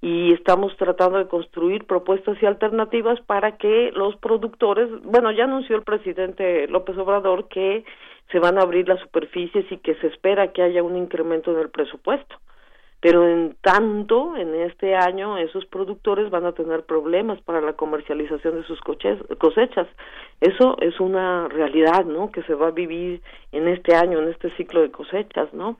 y estamos tratando de construir propuestas y alternativas para que los productores, bueno, ya anunció el presidente López Obrador que se van a abrir las superficies y que se espera que haya un incremento en el presupuesto. Pero en tanto, en este año, esos productores van a tener problemas para la comercialización de sus cosechas. Eso es una realidad, ¿no? Que se va a vivir en este año, en este ciclo de cosechas, ¿no?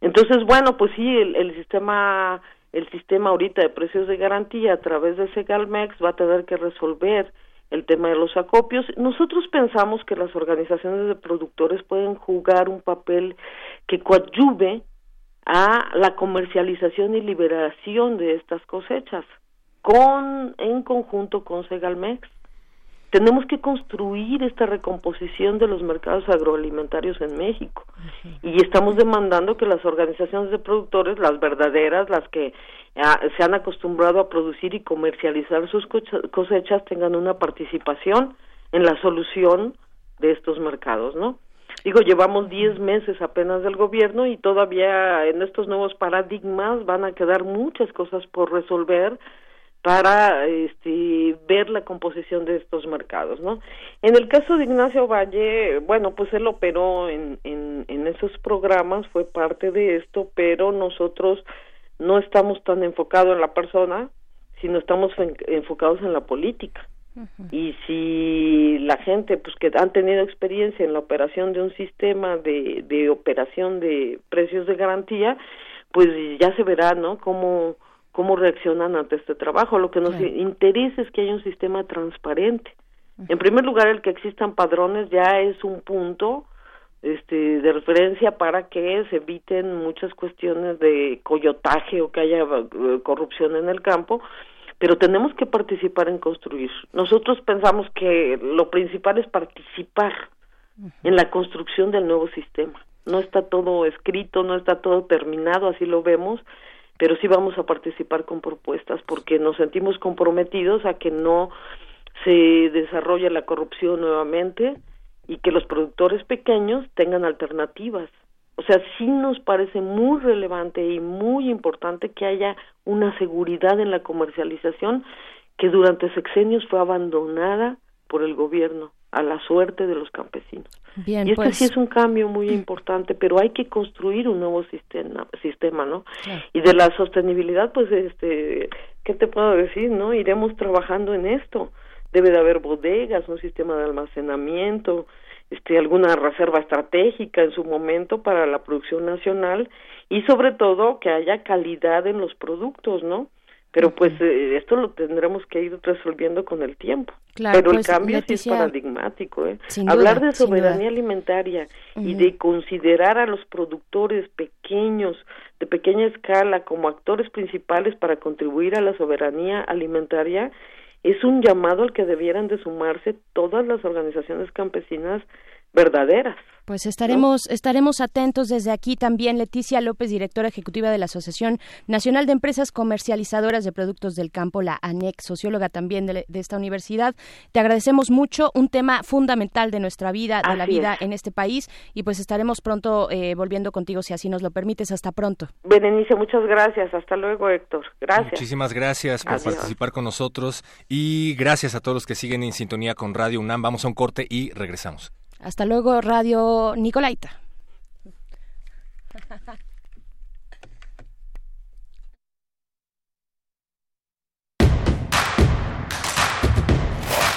Entonces, bueno, pues sí, el, el sistema el sistema ahorita de precios de garantía a través de Segalmex va a tener que resolver el tema de los acopios. Nosotros pensamos que las organizaciones de productores pueden jugar un papel que coadyuve a la comercialización y liberación de estas cosechas con en conjunto con Segalmex. Tenemos que construir esta recomposición de los mercados agroalimentarios en México y estamos demandando que las organizaciones de productores, las verdaderas, las que ah, se han acostumbrado a producir y comercializar sus cosechas, tengan una participación en la solución de estos mercados, ¿no? Digo, llevamos 10 meses apenas del gobierno y todavía en estos nuevos paradigmas van a quedar muchas cosas por resolver para este, ver la composición de estos mercados, ¿no? En el caso de Ignacio Valle, bueno, pues él operó en, en, en esos programas, fue parte de esto, pero nosotros no estamos tan enfocados en la persona, sino estamos en- enfocados en la política. Y si la gente, pues que han tenido experiencia en la operación de un sistema de, de operación de precios de garantía, pues ya se verá, ¿no? Cómo, cómo reaccionan ante este trabajo. Lo que nos interesa es que haya un sistema transparente. En primer lugar, el que existan padrones ya es un punto este, de referencia para que se eviten muchas cuestiones de coyotaje o que haya eh, corrupción en el campo, pero tenemos que participar en construir. Nosotros pensamos que lo principal es participar en la construcción del nuevo sistema. No está todo escrito, no está todo terminado, así lo vemos, pero sí vamos a participar con propuestas porque nos sentimos comprometidos a que no se desarrolle la corrupción nuevamente y que los productores pequeños tengan alternativas. O sea, sí nos parece muy relevante y muy importante que haya una seguridad en la comercialización que durante sexenios fue abandonada por el gobierno a la suerte de los campesinos. Bien, y este pues sí es un cambio muy importante, pero hay que construir un nuevo sistema, sistema, ¿no? Claro. Y de la sostenibilidad, pues, este, ¿qué te puedo decir, no? Iremos trabajando en esto. Debe de haber bodegas, un sistema de almacenamiento, este, alguna reserva estratégica en su momento para la producción nacional y sobre todo que haya calidad en los productos, ¿no? Pero pues eh, esto lo tendremos que ir resolviendo con el tiempo. Claro, Pero pues, el cambio sí es paradigmático, ¿eh? Hablar de soberanía alimentaria y de considerar a los productores pequeños, de pequeña escala, como actores principales para contribuir a la soberanía alimentaria, es un llamado al que debieran de sumarse todas las organizaciones campesinas verdaderas. Pues estaremos, estaremos atentos desde aquí también. Leticia López, directora ejecutiva de la Asociación Nacional de Empresas Comercializadoras de Productos del Campo, la ANEC, socióloga también de, de esta universidad. Te agradecemos mucho, un tema fundamental de nuestra vida, de la vida es. en este país, y pues estaremos pronto eh, volviendo contigo si así nos lo permites. Hasta pronto. Berenice, muchas gracias. Hasta luego, Héctor. Gracias. Muchísimas gracias por Adiós. participar con nosotros y gracias a todos los que siguen en sintonía con Radio UNAM. Vamos a un corte y regresamos. Hasta luego, Radio Nicolaita.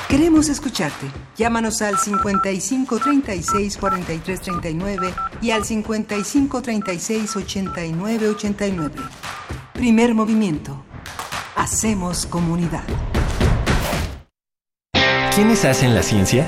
Queremos escucharte. Llámanos al 55 36 43 39 y al 55 36 89 89. Primer movimiento. Hacemos comunidad. ¿Quiénes hacen la ciencia?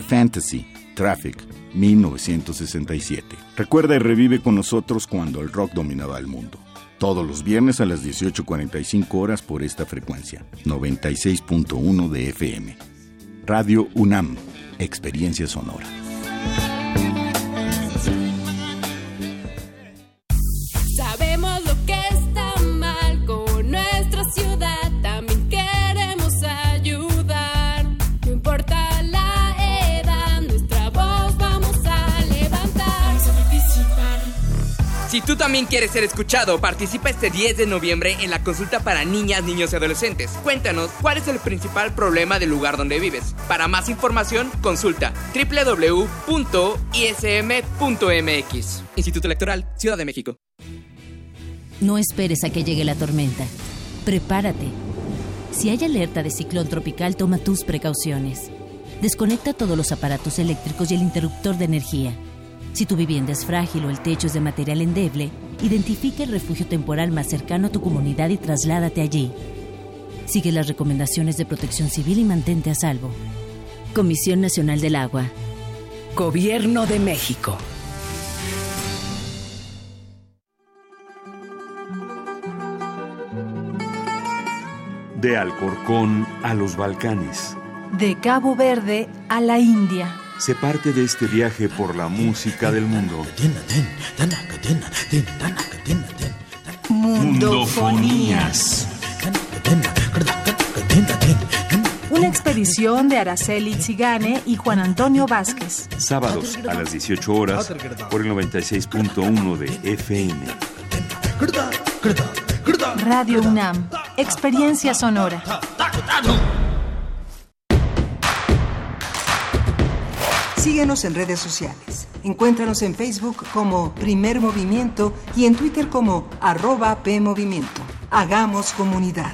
Fantasy, Traffic, 1967. Recuerda y revive con nosotros cuando el rock dominaba el mundo. Todos los viernes a las 18.45 horas por esta frecuencia, 96.1 de FM. Radio UNAM, Experiencia Sonora. También quieres ser escuchado, participa este 10 de noviembre en la consulta para niñas, niños y adolescentes. Cuéntanos cuál es el principal problema del lugar donde vives. Para más información, consulta www.ism.mx. Instituto Electoral, Ciudad de México. No esperes a que llegue la tormenta. Prepárate. Si hay alerta de ciclón tropical, toma tus precauciones. Desconecta todos los aparatos eléctricos y el interruptor de energía. Si tu vivienda es frágil o el techo es de material endeble, identifica el refugio temporal más cercano a tu comunidad y trasládate allí. Sigue las recomendaciones de protección civil y mantente a salvo. Comisión Nacional del Agua. Gobierno de México. De Alcorcón a los Balcanes. De Cabo Verde a la India. Se parte de este viaje por la música del mundo. Mundofonías. Una expedición de Araceli Zigane y Juan Antonio Vázquez. Sábados a las 18 horas por el 96.1 de FM. Radio UNAM. Experiencia sonora. Síguenos en redes sociales. Encuéntranos en Facebook como Primer Movimiento y en Twitter como arroba PMovimiento. Hagamos comunidad.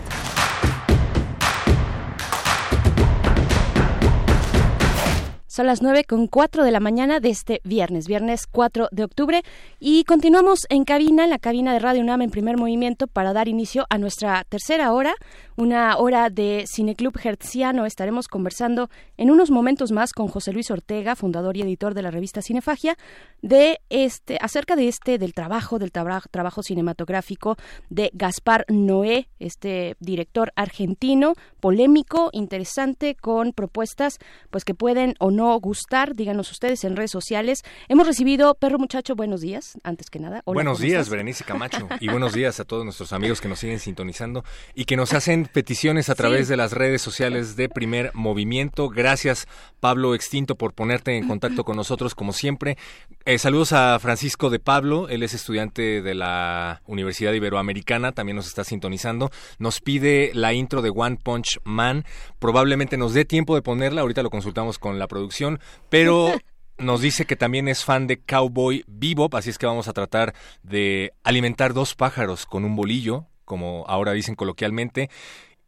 Son las 9 con 4 de la mañana de este viernes, viernes 4 de octubre. Y continuamos en cabina, en la cabina de Radio UNAM en primer movimiento, para dar inicio a nuestra tercera hora, una hora de Cineclub Hertziano. Estaremos conversando en unos momentos más con José Luis Ortega, fundador y editor de la revista Cinefagia, de este, acerca de este, del trabajo, del traba- trabajo cinematográfico de Gaspar Noé, este director argentino, polémico, interesante, con propuestas pues que pueden o no gustar. Díganos ustedes en redes sociales. Hemos recibido, Perro Muchacho, buenos días, antes que nada. Hola, buenos ¿cómo días, estás? Berenice Camacho. Y buenos días a todos nuestros amigos que nos siguen sintonizando y que nos hacen peticiones a través de las redes sociales de Primer Movimiento. Gracias, Pablo Extinto, por ponerte en contacto con nosotros, como siempre. Eh, saludos a Francisco de Pablo. Él es estudiante de la Universidad Iberoamericana. También nos está sintonizando. Nos pide la intro de One Punch Man. Probablemente nos dé tiempo de ponerla. Ahorita lo consultamos con la producción. Pero nos dice que también es fan de Cowboy Bebop, así es que vamos a tratar de alimentar dos pájaros con un bolillo, como ahora dicen coloquialmente.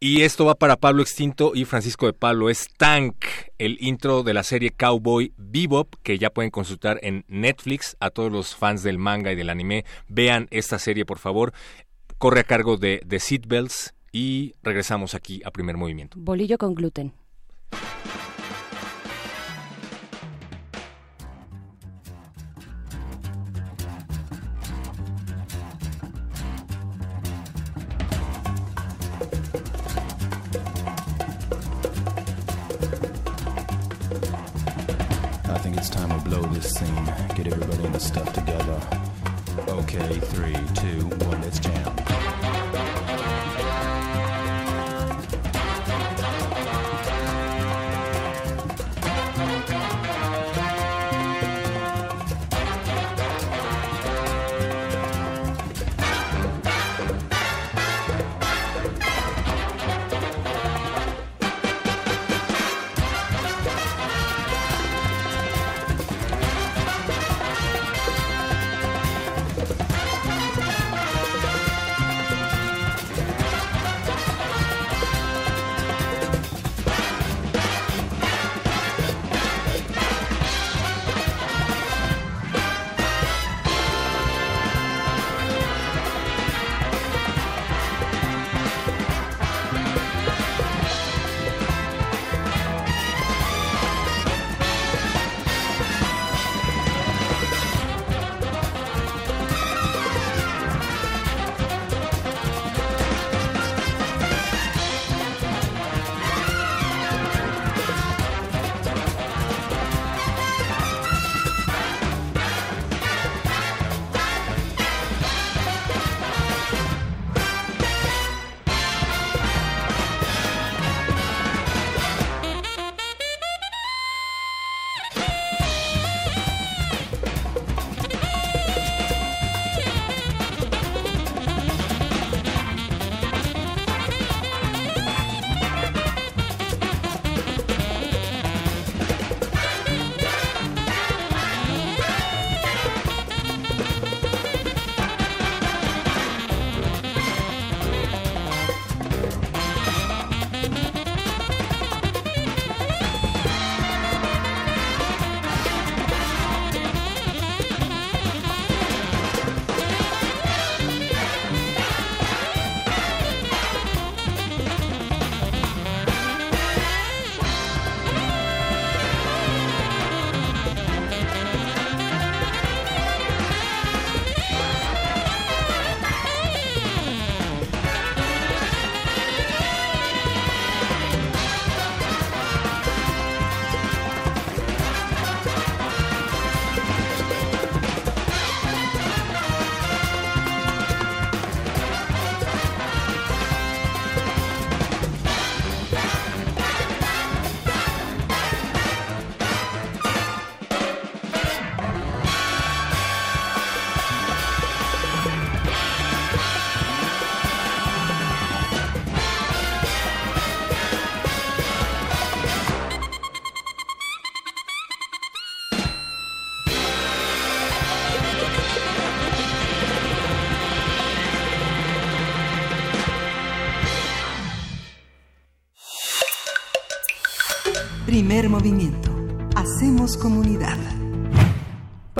Y esto va para Pablo Extinto y Francisco de Pablo. Es Tank, el intro de la serie Cowboy Bebop, que ya pueden consultar en Netflix. A todos los fans del manga y del anime, vean esta serie, por favor. Corre a cargo de The Seatbelts y regresamos aquí a primer movimiento. Bolillo con gluten.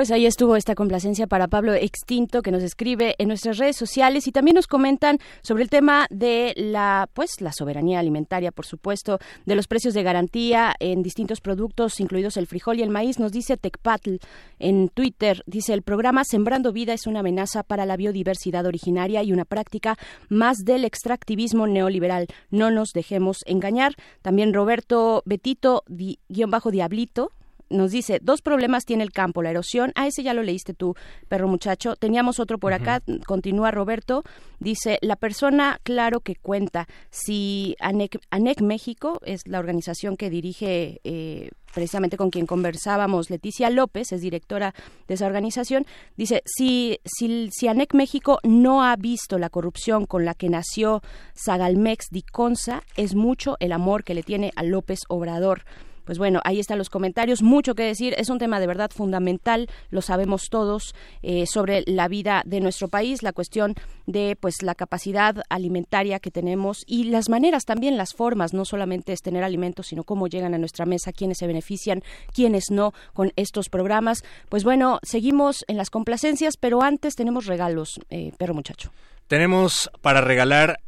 Pues ahí estuvo esta complacencia para Pablo Extinto que nos escribe en nuestras redes sociales y también nos comentan sobre el tema de la pues la soberanía alimentaria, por supuesto, de los precios de garantía en distintos productos, incluidos el frijol y el maíz. Nos dice Tecpatl en Twitter, dice el programa Sembrando Vida es una amenaza para la biodiversidad originaria y una práctica más del extractivismo neoliberal. No nos dejemos engañar. También Roberto Betito, guion bajo Diablito, nos dice, dos problemas tiene el campo, la erosión, ah, ese ya lo leíste tú, perro muchacho, teníamos otro por acá, continúa Roberto, dice, la persona, claro que cuenta, si ANEC, ANEC México es la organización que dirige eh, precisamente con quien conversábamos, Leticia López, es directora de esa organización, dice, si, si, si ANEC México no ha visto la corrupción con la que nació Sagalmex Diconsa, es mucho el amor que le tiene a López Obrador. Pues bueno, ahí están los comentarios, mucho que decir, es un tema de verdad fundamental, lo sabemos todos, eh, sobre la vida de nuestro país, la cuestión de pues la capacidad alimentaria que tenemos y las maneras también, las formas, no solamente es tener alimentos, sino cómo llegan a nuestra mesa, quiénes se benefician, quiénes no con estos programas. Pues bueno, seguimos en las complacencias, pero antes tenemos regalos, eh, perro muchacho. Tenemos para regalar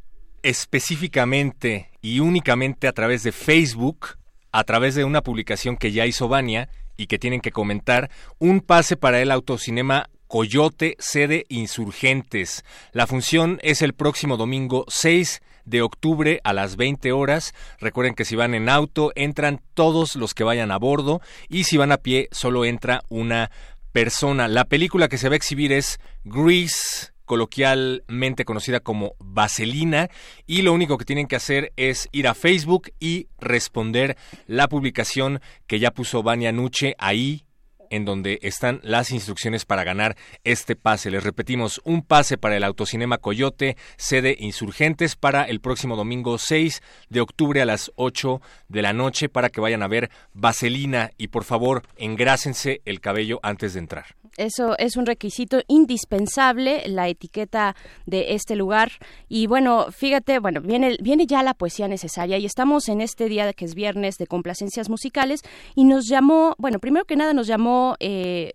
específicamente y únicamente a través de Facebook, a través de una publicación que ya hizo Vania y que tienen que comentar, un pase para el autocinema Coyote, sede Insurgentes. La función es el próximo domingo 6 de octubre a las 20 horas. Recuerden que si van en auto, entran todos los que vayan a bordo y si van a pie, solo entra una persona. La película que se va a exhibir es Grease coloquialmente conocida como Vaselina y lo único que tienen que hacer es ir a Facebook y responder la publicación que ya puso Vania Nuche ahí en donde están las instrucciones para ganar este pase. Les repetimos, un pase para el Autocinema Coyote, sede Insurgentes, para el próximo domingo 6 de octubre a las 8 de la noche para que vayan a ver Vaselina y por favor engrásense el cabello antes de entrar. Eso es un requisito indispensable, la etiqueta de este lugar. Y bueno, fíjate, bueno, viene, viene ya la poesía necesaria y estamos en este día que es viernes de complacencias musicales y nos llamó, bueno, primero que nada nos llamó eh,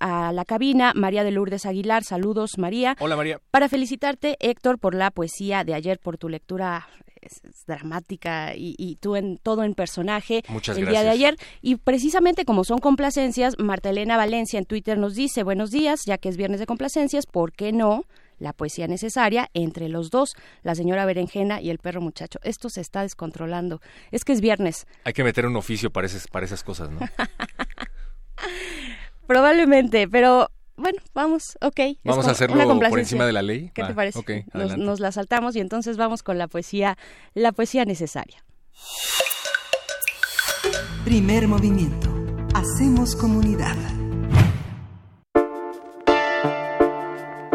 a la cabina María de Lourdes Aguilar. Saludos, María. Hola, María. Para felicitarte, Héctor, por la poesía de ayer, por tu lectura es- es dramática y, y tú en todo en personaje Muchas el día de gracias. ayer y precisamente como son complacencias Marta Elena Valencia en Twitter nos dice buenos días ya que es viernes de complacencias ¿por qué no? la poesía necesaria entre los dos, la señora berenjena y el perro muchacho. Esto se está descontrolando. Es que es viernes. Hay que meter un oficio para esas, para esas cosas, ¿no? Probablemente, pero bueno, vamos, ok. Vamos a hacerlo una por encima de la ley. ¿Qué Va, te parece? nos, nos la saltamos y entonces vamos con la poesía, la poesía necesaria. Primer movimiento. Hacemos comunidad.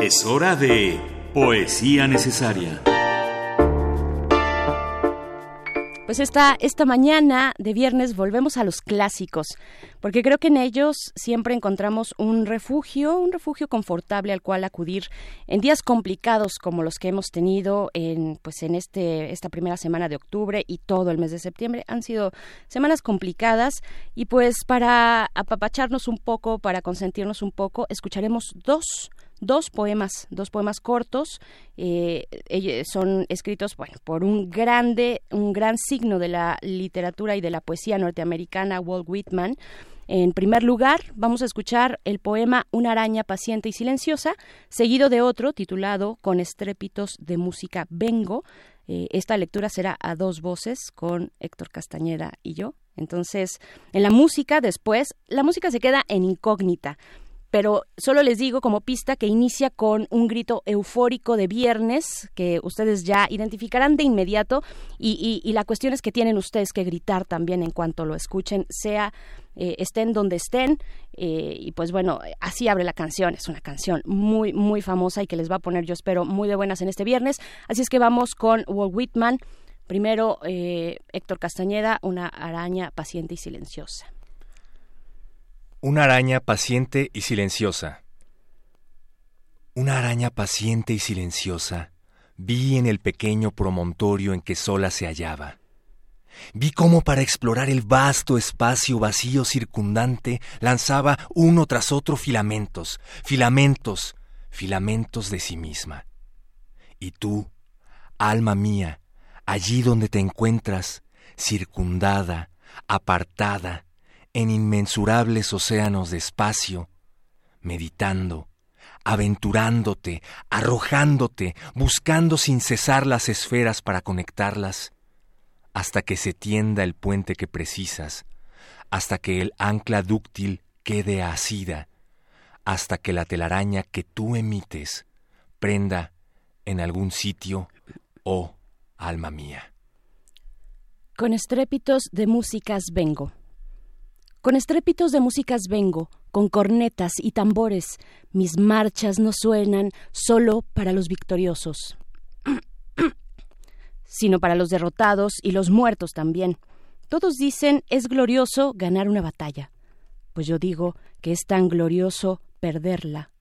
Es hora de Poesía Necesaria. Pues esta, esta mañana de viernes volvemos a los clásicos, porque creo que en ellos siempre encontramos un refugio, un refugio confortable al cual acudir en días complicados como los que hemos tenido en, pues en este, esta primera semana de octubre y todo el mes de septiembre. Han sido semanas complicadas y pues para apapacharnos un poco, para consentirnos un poco, escucharemos dos dos poemas, dos poemas cortos, eh, son escritos bueno, por un grande, un gran signo de la literatura y de la poesía norteamericana, Walt Whitman. En primer lugar, vamos a escuchar el poema Una araña paciente y silenciosa, seguido de otro titulado Con estrépitos de música vengo. Eh, esta lectura será a dos voces con Héctor Castañeda y yo. Entonces, en la música después, la música se queda en incógnita pero solo les digo como pista que inicia con un grito eufórico de viernes que ustedes ya identificarán de inmediato y, y, la cuestión es que tienen ustedes que gritar también en cuanto lo escuchen, sea eh, estén donde estén eh, y pues bueno, así abre la canción, es una canción muy muy famosa y que les va a poner yo espero muy de buenas en este viernes, así es que vamos con Walt Whitman, primero eh, Héctor Castañeda, una araña paciente y silenciosa. Una araña paciente y silenciosa. Una araña paciente y silenciosa vi en el pequeño promontorio en que sola se hallaba. Vi cómo para explorar el vasto espacio vacío circundante lanzaba uno tras otro filamentos, filamentos, filamentos de sí misma. Y tú, alma mía, allí donde te encuentras, circundada, apartada, en inmensurables océanos de espacio, meditando, aventurándote, arrojándote, buscando sin cesar las esferas para conectarlas, hasta que se tienda el puente que precisas, hasta que el ancla dúctil quede asida, hasta que la telaraña que tú emites prenda en algún sitio, oh alma mía. Con estrépitos de músicas vengo. Con estrépitos de músicas vengo, con cornetas y tambores, mis marchas no suenan solo para los victoriosos, sino para los derrotados y los muertos también. Todos dicen es glorioso ganar una batalla, pues yo digo que es tan glorioso perderla.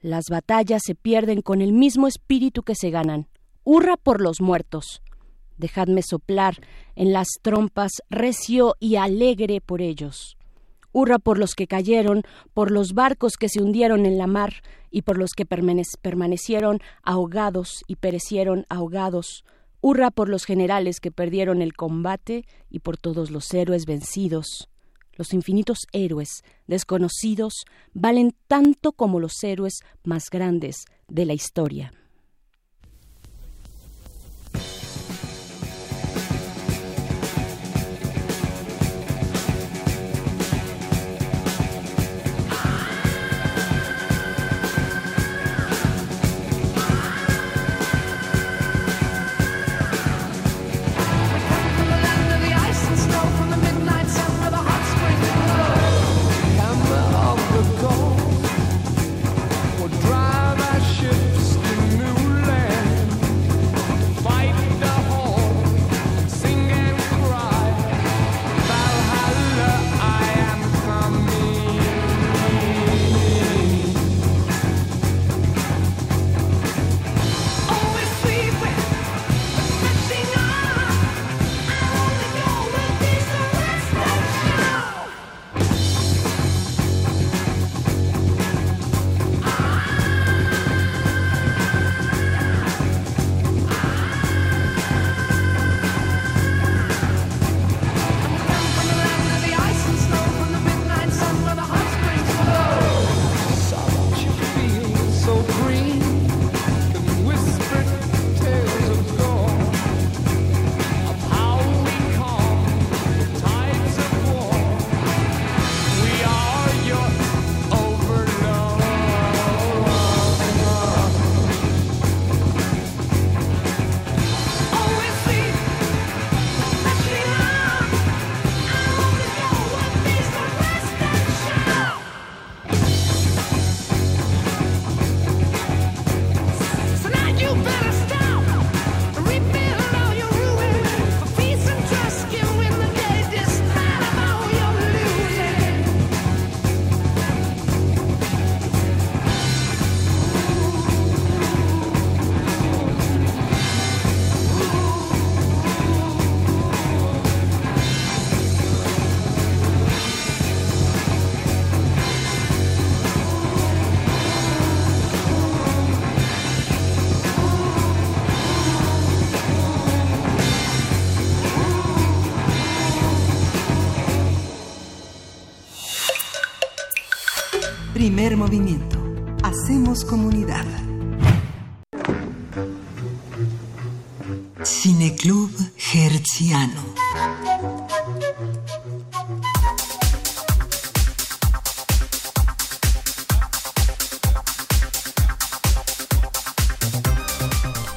Las batallas se pierden con el mismo espíritu que se ganan. Hurra por los muertos. Dejadme soplar en las trompas recio y alegre por ellos. Hurra por los que cayeron, por los barcos que se hundieron en la mar y por los que permanecieron ahogados y perecieron ahogados. Hurra por los generales que perdieron el combate y por todos los héroes vencidos. Los infinitos héroes desconocidos valen tanto como los héroes más grandes de la historia. Movimiento. Hacemos comunidad. Cineclub Hertziano.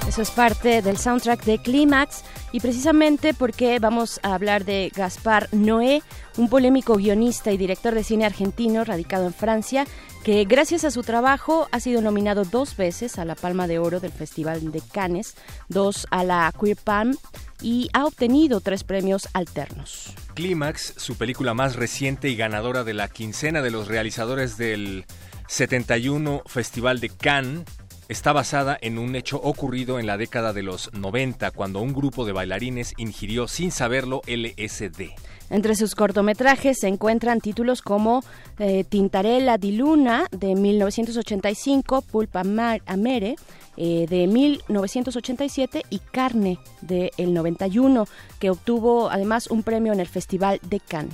Eso es parte del soundtrack de Clímax y precisamente porque vamos a hablar de Gaspar Noé, un polémico guionista y director de cine argentino radicado en Francia, que gracias a su trabajo ha sido nominado dos veces a la Palma de Oro del Festival de Cannes, dos a la Queer Palm y ha obtenido tres premios alternos. Clímax, su película más reciente y ganadora de la quincena de los realizadores del 71 Festival de Cannes, está basada en un hecho ocurrido en la década de los 90 cuando un grupo de bailarines ingirió sin saberlo LSD. Entre sus cortometrajes se encuentran títulos como eh, Tintarella di Luna de 1985, Pulpa Amere eh, de 1987 y Carne de el 91, que obtuvo además un premio en el Festival de Cannes.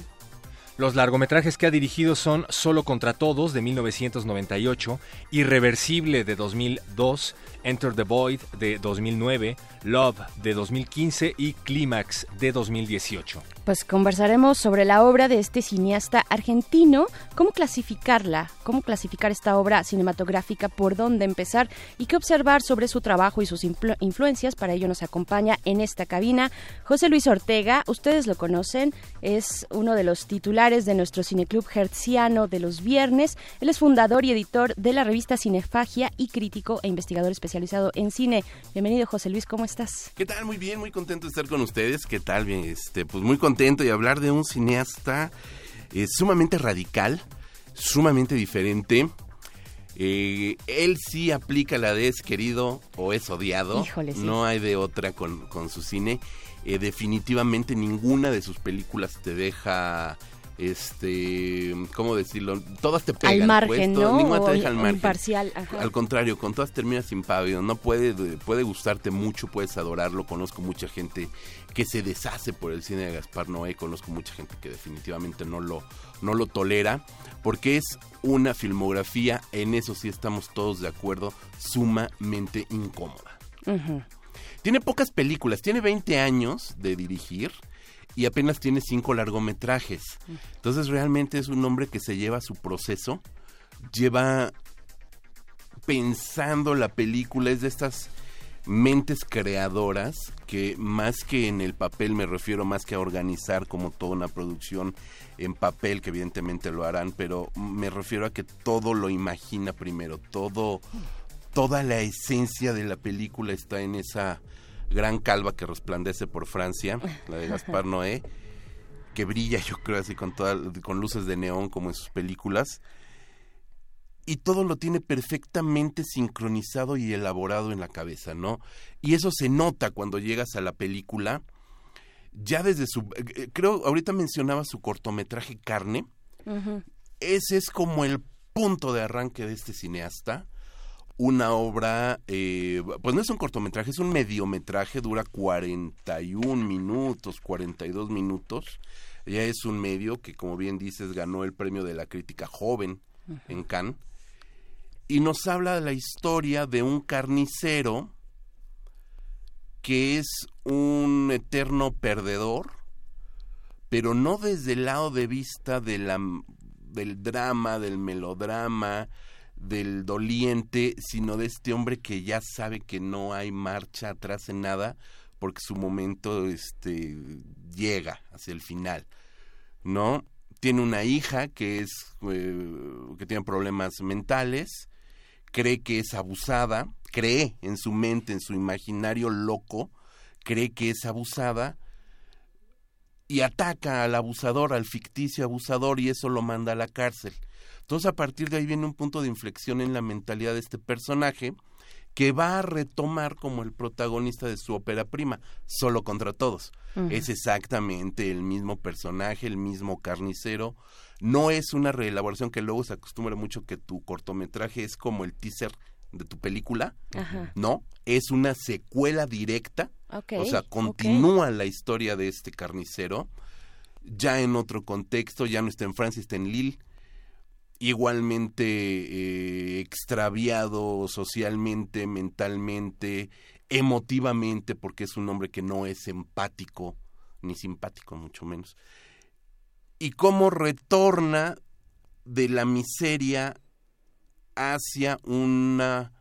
Los largometrajes que ha dirigido son Solo contra Todos de 1998, Irreversible de 2002, Enter the Void de 2009, Love de 2015 y Clímax de 2018. Pues conversaremos sobre la obra de este cineasta argentino, cómo clasificarla, cómo clasificar esta obra cinematográfica, por dónde empezar y qué observar sobre su trabajo y sus influ- influencias. Para ello nos acompaña en esta cabina José Luis Ortega, ustedes lo conocen, es uno de los titulares de nuestro cineclub hertziano de los viernes. Él es fundador y editor de la revista Cinefagia y crítico e investigador especializado en cine. Bienvenido José Luis, ¿cómo estás? ¿Qué tal? Muy bien, muy contento de estar con ustedes. ¿Qué tal? Bien, este, pues muy contento y hablar de un cineasta eh, sumamente radical, sumamente diferente. Eh, él sí aplica la de es querido o es odiado. Híjole, sí. No hay de otra con, con su cine. Eh, definitivamente ninguna de sus películas te deja este cómo decirlo todas te pegan al margen, pues, todo- ¿no? ninguna te deja al margen imparcial, ajá. al contrario, con todas terminas impávido. No puede, puede gustarte mucho, puedes adorarlo. Conozco mucha gente que se deshace por el cine de Gaspar Noé. Conozco mucha gente que definitivamente no lo, no lo tolera. Porque es una filmografía, en eso sí estamos todos de acuerdo, sumamente incómoda. Tiene pocas películas, tiene 20 años de dirigir y apenas tiene cinco largometrajes. Entonces realmente es un hombre que se lleva su proceso, lleva pensando la película, es de estas mentes creadoras que más que en el papel me refiero más que a organizar como toda una producción en papel que evidentemente lo harán pero me refiero a que todo lo imagina primero todo toda la esencia de la película está en esa gran calva que resplandece por Francia la de Gaspar Noé que brilla yo creo así con toda, con luces de neón como en sus películas y todo lo tiene perfectamente sincronizado y elaborado en la cabeza, ¿no? Y eso se nota cuando llegas a la película, ya desde su... eh, Creo, ahorita mencionaba su cortometraje Carne, ese es como el punto de arranque de este cineasta. Una obra, eh, pues no es un cortometraje, es un mediometraje, dura 41 minutos, 42 minutos. Ya es un medio que, como bien dices, ganó el premio de la crítica joven en Cannes. Y nos habla de la historia de un carnicero que es un eterno perdedor, pero no desde el lado de vista de la, del drama, del melodrama, del doliente, sino de este hombre que ya sabe que no hay marcha atrás en nada, porque su momento este, llega hacia el final, ¿no? Tiene una hija que es eh, que tiene problemas mentales, cree que es abusada, cree en su mente, en su imaginario loco, cree que es abusada y ataca al abusador, al ficticio abusador y eso lo manda a la cárcel. Entonces a partir de ahí viene un punto de inflexión en la mentalidad de este personaje que va a retomar como el protagonista de su ópera prima, solo contra todos. Es exactamente el mismo personaje, el mismo carnicero. No es una reelaboración que luego se acostumbra mucho que tu cortometraje es como el teaser de tu película. No, es una secuela directa. Ok, o sea, continúa la historia de este carnicero, ya en otro contexto, ya no está en Francia, está en Lille. Igualmente eh, extraviado socialmente, mentalmente, emotivamente, porque es un hombre que no es empático, ni simpático, mucho menos. Y cómo retorna de la miseria hacia una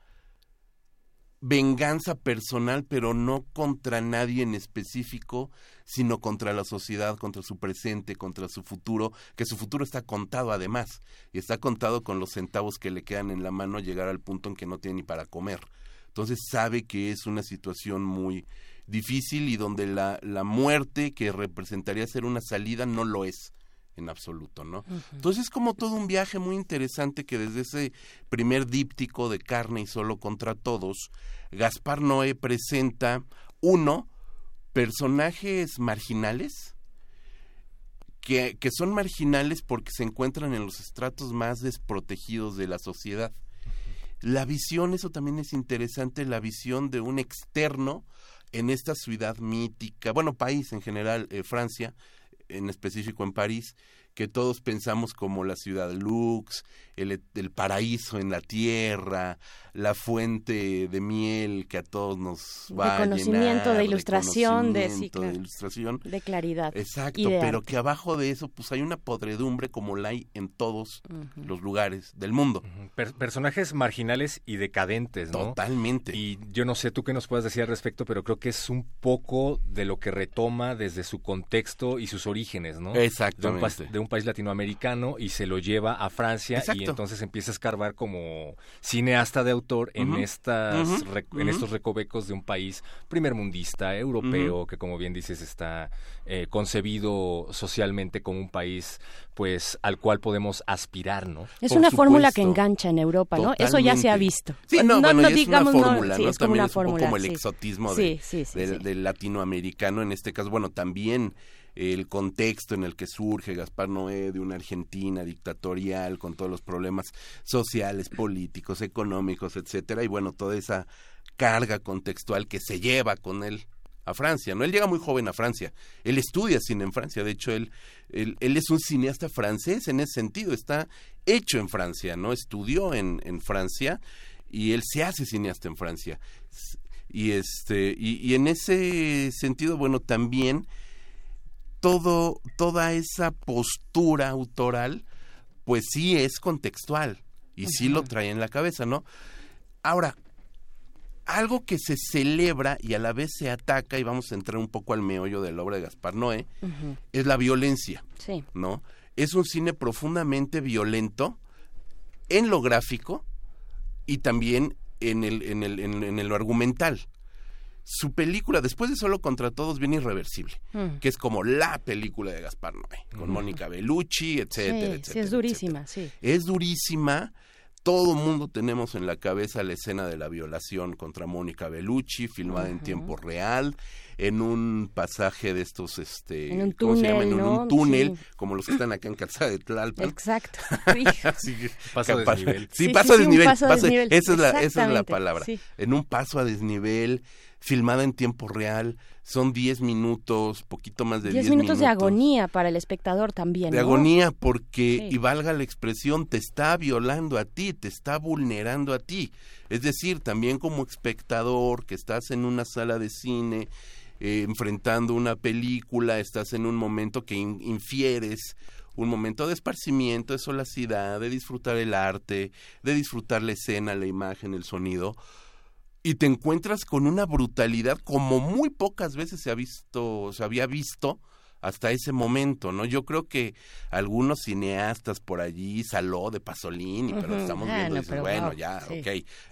venganza personal, pero no contra nadie en específico, sino contra la sociedad, contra su presente, contra su futuro, que su futuro está contado además, y está contado con los centavos que le quedan en la mano llegar al punto en que no tiene ni para comer. Entonces sabe que es una situación muy difícil y donde la, la muerte que representaría ser una salida no lo es en absoluto, ¿no? Entonces es como todo un viaje muy interesante que desde ese primer díptico de carne y solo contra todos, Gaspar Noé presenta, uno, personajes marginales, que, que son marginales porque se encuentran en los estratos más desprotegidos de la sociedad. La visión, eso también es interesante, la visión de un externo en esta ciudad mítica, bueno, país en general, eh, Francia, en específico en París, que todos pensamos como la ciudad lux, el, el, paraíso en la tierra, la fuente de miel que a todos nos va de a conocimiento, llenar, de ilustración, de, sí, conocimiento, claro, de ilustración. de claridad. Exacto, pero arte. que abajo de eso pues hay una podredumbre como la hay en todos los lugares del mundo. Per- personajes marginales y decadentes, ¿no? Totalmente. Y yo no sé tú qué nos puedas decir al respecto, pero creo que es un poco de lo que retoma desde su contexto y sus orígenes, ¿no? Exactamente. De un, pas- de un país latinoamericano y se lo lleva a Francia y entonces empieza a escarbar como cineasta de autor en estas en estos recovecos de un país primermundista, europeo, que como bien dices está eh, concebido socialmente como un país pues al cual podemos aspirar, ¿no? Es Por una fórmula que engancha en Europa, ¿no? Eso ya se ha visto. Sí, no, bueno, ya es digamos, una no, fórmula, sí, ¿no? es como También una es un poco como el sí. exotismo Sí, de- sí, sí, del, sí. del latinoamericano, en este caso, bueno, también el contexto en el que surge Gaspar Noé de una Argentina dictatorial con todos los problemas sociales, políticos, económicos, etcétera, y bueno, toda esa carga contextual que se lleva con él a Francia, ¿no? Él llega muy joven a Francia, él estudia cine en Francia, de hecho él, él, es un cineasta francés en ese sentido, está hecho en Francia, ¿no? Estudió en, Francia y él se hace cineasta en Francia. Y este, y en ese sentido, bueno, también todo, toda esa postura autoral, pues sí es contextual y sí lo trae en la cabeza, ¿no? Ahora, algo que se celebra y a la vez se ataca, y vamos a entrar un poco al meollo de la obra de Gaspar Noé, es la violencia, Sí. ¿no? Es un cine profundamente violento en lo gráfico y también en el, en el, en, en lo argumental. Su película, después de Solo contra Todos, viene Irreversible, Mm. que es como la película de Gaspar Noé, con Mónica Bellucci, etcétera, sí, etcétera. sí, es durísima, sí. Es durísima. Todo mundo tenemos en la cabeza la escena de la violación contra Mónica Bellucci, filmada en tiempo real, en un pasaje de estos, este, En un ¿cómo se llaman? túnel, En ¿no? un túnel, Sí. como los que están acá en Calzada de Tlalpan. Exacto. Sí. Paso a desnivel. Sí, Sí, paso sí, a desnivel. paso a paso- desnivel. Esa, es la, esa es la palabra. sí. En un paso a desnivel, filmada en tiempo real, son 10 minutos, poquito más de 10 Diez minutos de agonía para el espectador también. de ¿no? agonía porque, Sí. y valga la expresión, te está violando a ti, te está vulnerando a ti. Es decir, también como espectador que estás en una sala de cine eh, enfrentando una película, estás en un momento que in- infieres un momento de esparcimiento, de solacidad, de disfrutar el arte, de disfrutar la escena, la imagen, el sonido, y te encuentras con una brutalidad como muy pocas veces se ha visto, se había visto hasta ese momento, ¿no? Yo creo que algunos cineastas por allí, Saló de Pasolini, pero Ujú, estamos ah, viendo, no, dices, pero bueno, wow, ya, sí. ok,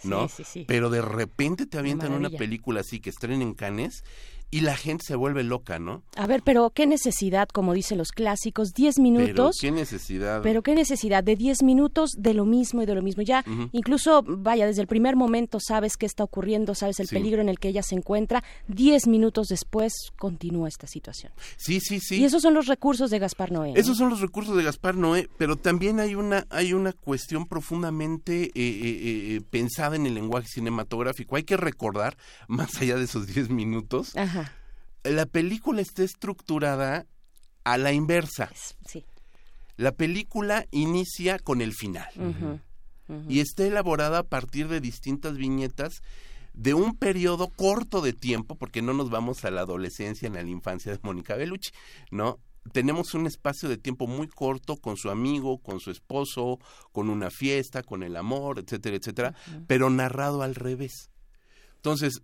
¿no? Sí, sí, sí. Pero de repente te avientan una película así que estrenen en Cannes y la gente se vuelve loca, ¿no? A ver, pero qué necesidad, como dicen los clásicos, 10 Pero minutos. qué necesidad. Pero qué necesidad de 10 minutos de lo mismo y de lo mismo. Ya, incluso, vaya, desde el primer momento sabes qué está ocurriendo, sabes el Sí. peligro en el que ella se encuentra. 10 minutos después continúa esta situación. Sí, sí, sí. Y esos son los recursos de Gaspar Noé. ¿no? Esos son los recursos de Gaspar Noé, pero también hay una, hay una cuestión profundamente eh, eh, eh, pensada en el lenguaje cinematográfico. Hay que recordar, más allá de esos 10 minutos, Ajá, la película está estructurada a la inversa. sí. La película inicia con el final y está elaborada a partir de distintas viñetas de un periodo corto de tiempo, porque no nos vamos a la adolescencia ni a la infancia de Mónica Bellucci, ¿no? Tenemos un espacio de tiempo muy corto con su amigo, con su esposo, con una fiesta, con el amor, etcétera, etcétera, pero narrado al revés. Entonces,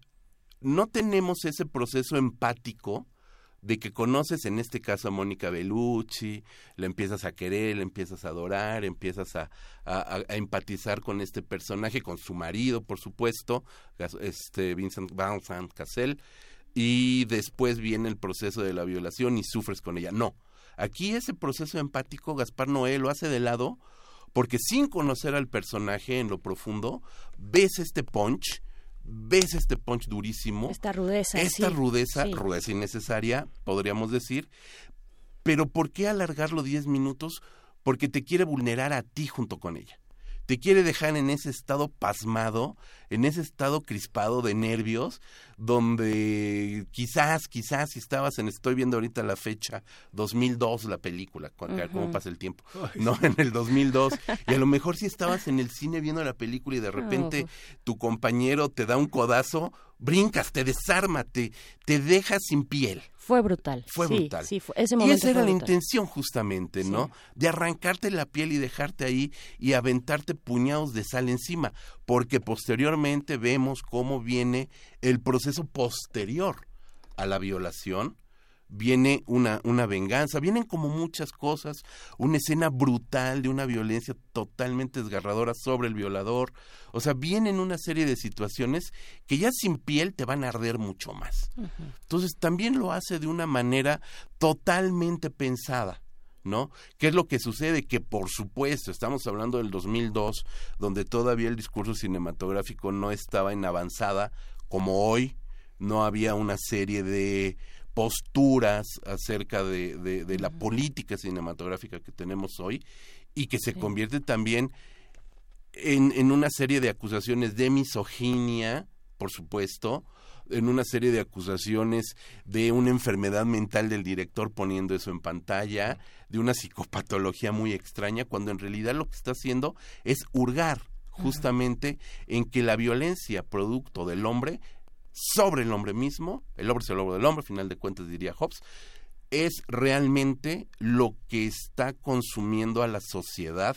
no tenemos ese proceso empático de que conoces en este caso a Mónica Bellucci, la empiezas a querer, la empiezas a adorar, empiezas a, empatizar con este personaje, con su marido, por supuesto, este Vincent Van Sant Cassel, y después viene el proceso de la violación y sufres con ella. No, aquí ese proceso empático Gaspar Noé lo hace de lado porque sin conocer al personaje en lo profundo, ves este punch, ves este punch durísimo, Esta rudeza. esta sí, rudeza, sí. rudeza innecesaria, podríamos decir, pero ¿por qué alargarlo 10 minutos? Porque te quiere vulnerar a ti junto con ella. Te quiere dejar en ese estado pasmado, en ese estado crispado de nervios, donde quizás, quizás si estabas en, estoy viendo ahorita la fecha, 2002 la película, cu- Ujú. cómo pasa el tiempo, no, en el 2002, y a lo mejor si estabas en el cine viendo la película y de repente Oh. tu compañero te da un codazo, brincas, te desarma, te, te deja sin piel. Fue brutal. Fue sí, brutal. Sí, fue- ese y esa era la intención justamente, ¿no? De arrancarte la piel y dejarte ahí y aventarte puñados de sal encima, porque posteriormente vemos cómo viene el proceso posterior a la violación. Viene una, una venganza, vienen como muchas cosas, una escena brutal de una violencia totalmente desgarradora sobre el violador, o sea, vienen una serie de situaciones que ya sin piel te van a arder mucho más. Entonces también lo hace de una manera totalmente pensada. ¿No? ¿Qué es lo que sucede? Que por supuesto, estamos hablando del 2002, donde todavía el discurso cinematográfico no estaba en avanzada como hoy, no había una serie de posturas acerca de, de- de la política cinematográfica que tenemos hoy y que se convierte también en, en una serie de acusaciones de misoginia, por supuesto, en una serie de acusaciones de una enfermedad mental del director poniendo eso en pantalla, de una psicopatología muy extraña, cuando en realidad lo que está haciendo es hurgar justamente en que la violencia producto del hombre sobre el hombre mismo, el hombre es el hombre del hombre, al final de cuentas diría Hobbes, es realmente lo que está consumiendo a la sociedad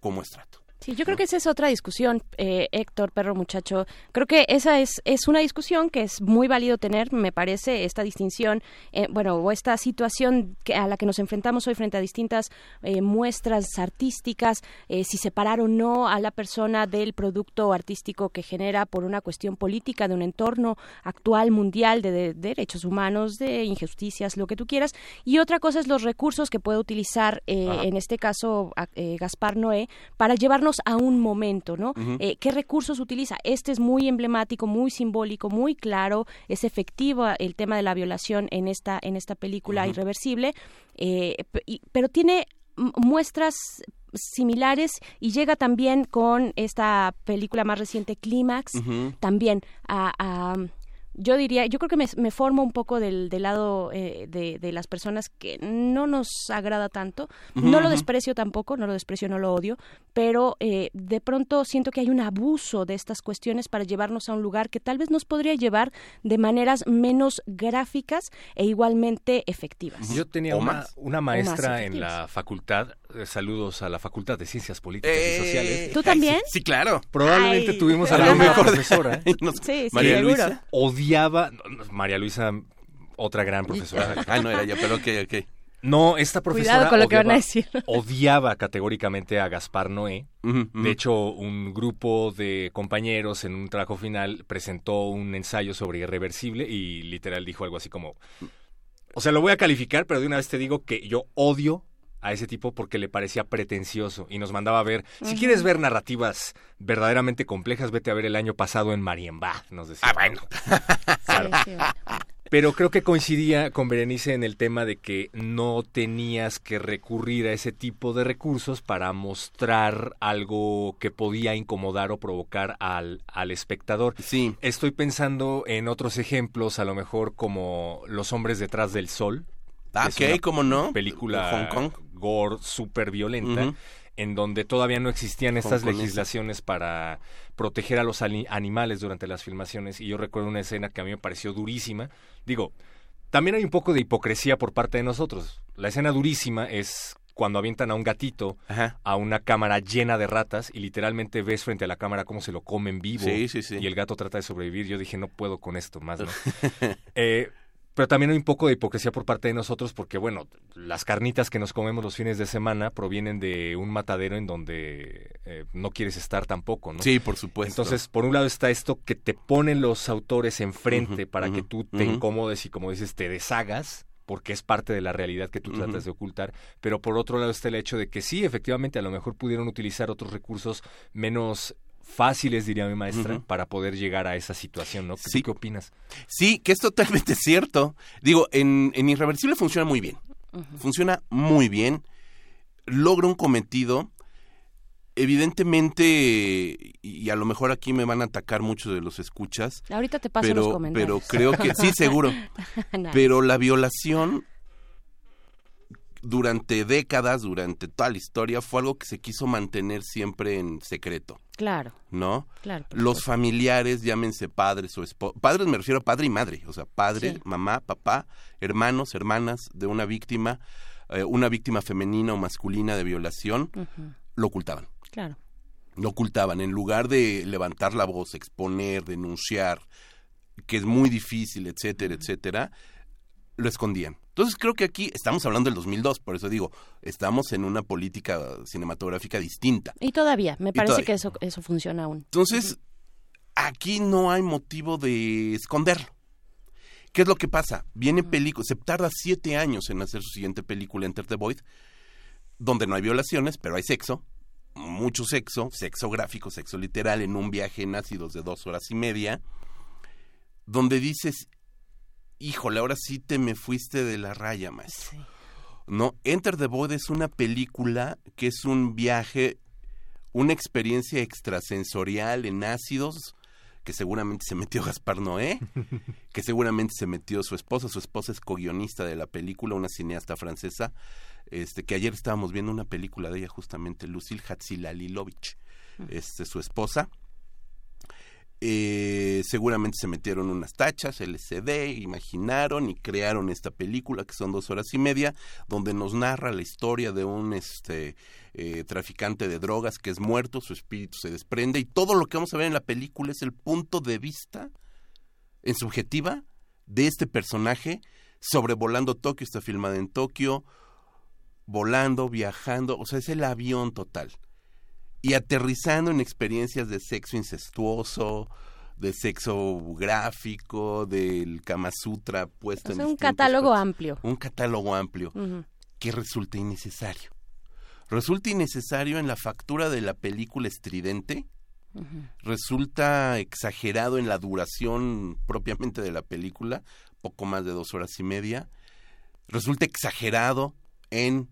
como estrato. Sí, yo creo que esa es otra discusión, eh, Héctor, perro muchacho. Creo que esa es, es una discusión que es muy válido tener, me parece, esta distinción, eh, bueno, o esta situación que, a la que nos enfrentamos hoy frente a distintas eh, muestras artísticas, eh, si separar o no a la persona del producto artístico que genera por una cuestión política de un entorno actual mundial de, de derechos humanos, de injusticias, lo que tú quieras. Y otra cosa es los recursos que puede utilizar, eh, en este caso, a- eh, Gaspar Noé, para llevarnos a un momento, ¿no? Eh, ¿Qué recursos utiliza? Este es muy emblemático, muy simbólico, muy claro, es efectivo el tema de la violación en esta, en esta película irreversible, eh, y- pero tiene muestras similares y llega también con esta película más reciente Clímax también a, a- yo diría yo creo que me, me formo un poco del, del lado eh, de, de las personas que no nos agrada tanto no lo desprecio tampoco no lo desprecio no lo odio pero eh, de pronto siento que hay un abuso de estas cuestiones para llevarnos a un lugar que tal vez nos podría llevar de maneras menos gráficas e igualmente efectivas Yo tenía una, más. una maestra en la facultad, eh, saludos a la Facultad de Ciencias Políticas y Eh, Sociales. ¿Tú también? Sí, claro. Probablemente Ay. tuvimos a la misma profesora. Sí, sí, María seguro. Luisa odiaba, María Luisa, otra gran profesora. Ah, no era ella, pero ok, ok. No, esta profesora Cuidado con lo que van a odiaba- decir. odiaba categóricamente a Gaspar Noé. De hecho, un grupo de compañeros en un trabajo final presentó un ensayo sobre irreversible y literal dijo algo así como, o sea, lo voy a calificar, pero de una vez te digo que yo odio a ese tipo porque le parecía pretencioso y nos mandaba a ver, si quieres ver narrativas verdaderamente complejas, vete a ver el año pasado en Marienbad, nos decía. Ah, bueno. Pero creo que coincidía con Berenice en el tema de que no tenías que recurrir a ese tipo de recursos para mostrar algo que podía incomodar o provocar al, al espectador. Sí. Estoy pensando en otros ejemplos, a lo mejor como Los hombres detrás del sol. Ah, ok, una ¿cómo no? Película Hong Kong. Gore súper violenta. En donde todavía no existían estas legislaciones para proteger a los animales durante las filmaciones. Y yo recuerdo una escena que a mí me pareció durísima. Digo, también hay un poco de hipocresía por parte de nosotros. La escena durísima es cuando avientan a un gatito a una cámara llena de ratas y literalmente ves frente a la cámara cómo se lo comen vivo Sí, sí, sí. y el gato trata de sobrevivir. Yo dije, no puedo con esto más, ¿no? Eh, pero también hay un poco de hipocresía por parte de nosotros porque, bueno, las carnitas que nos comemos los fines de semana provienen de un matadero en donde eh, no quieres estar tampoco, ¿no? Sí, por supuesto. Entonces, por un lado está esto que te ponen los autores enfrente para que tú te incomodes y, como dices, te deshagas porque es parte de la realidad que tú tratas de ocultar, pero por otro lado está el hecho de que sí, efectivamente, a lo mejor pudieron utilizar otros recursos menos fáciles, diría mi maestra, para poder llegar a esa situación, ¿no? ¿Tú Sí. ¿Qué opinas? Sí, que es totalmente cierto. Digo, en, en Irreversible funciona muy bien. Funciona muy bien. Logra un cometido. Evidentemente, y a lo mejor aquí me van a atacar muchos de los escuchas. Ahorita te paso pero, los comentarios. Pero creo que, sí, seguro. Nice. Pero la violación durante décadas, durante toda la historia, fue algo que se quiso mantener siempre en secreto. Claro. ¿no? Claro, Los familiares, llámense padres o esposos. Padres me refiero a padre y madre, o sea, padre, Sí. mamá, papá, hermanos, hermanas de una víctima, eh, una víctima femenina o masculina de violación, lo ocultaban. Claro. Lo ocultaban. En lugar de levantar la voz, exponer, denunciar, que es muy difícil, etcétera, etcétera, lo escondían. Entonces creo que aquí estamos hablando del 2002, por eso digo, estamos en una política cinematográfica distinta. Y todavía, me parece todavía. que eso, eso funciona aún. Entonces, aquí no hay motivo de esconderlo. ¿Qué es lo que pasa? Viene película, se tarda siete años en hacer su siguiente película, Enter the Void, donde no hay violaciones, pero hay sexo, mucho sexo, sexo gráfico, sexo literal, en un viaje en ácidos de dos horas y media, donde dices, híjole, ahora sí te me fuiste de la raya, maestro. No, Enter the Void es una película que es un viaje, una experiencia extrasensorial en ácidos que seguramente se metió Gaspar Noé, que seguramente se metió su esposa, su esposa es co-guionista de la película, una cineasta francesa, este que ayer estábamos viendo una película de ella justamente, Lucille Hatsilalilovich, este su esposa. Eh, seguramente se metieron unas tachas, LCD, imaginaron y crearon esta película que son dos horas y media, donde nos narra la historia de un este eh, traficante de drogas que es muerto, su espíritu se desprende y todo lo que vamos a ver en la película es el punto de vista en subjetiva de este personaje sobrevolando Tokio, está filmada en Tokio, volando, viajando, o sea, es el avión total y aterrizando en experiencias de sexo incestuoso, de sexo gráfico, del Kama Sutra puesto O en sea, un distintos catálogo cosas. amplio. Un catálogo amplio que resulta innecesario. Resulta innecesario en la factura de la película estridente, resulta exagerado en la duración propiamente de la película, poco más de dos horas y media, resulta exagerado en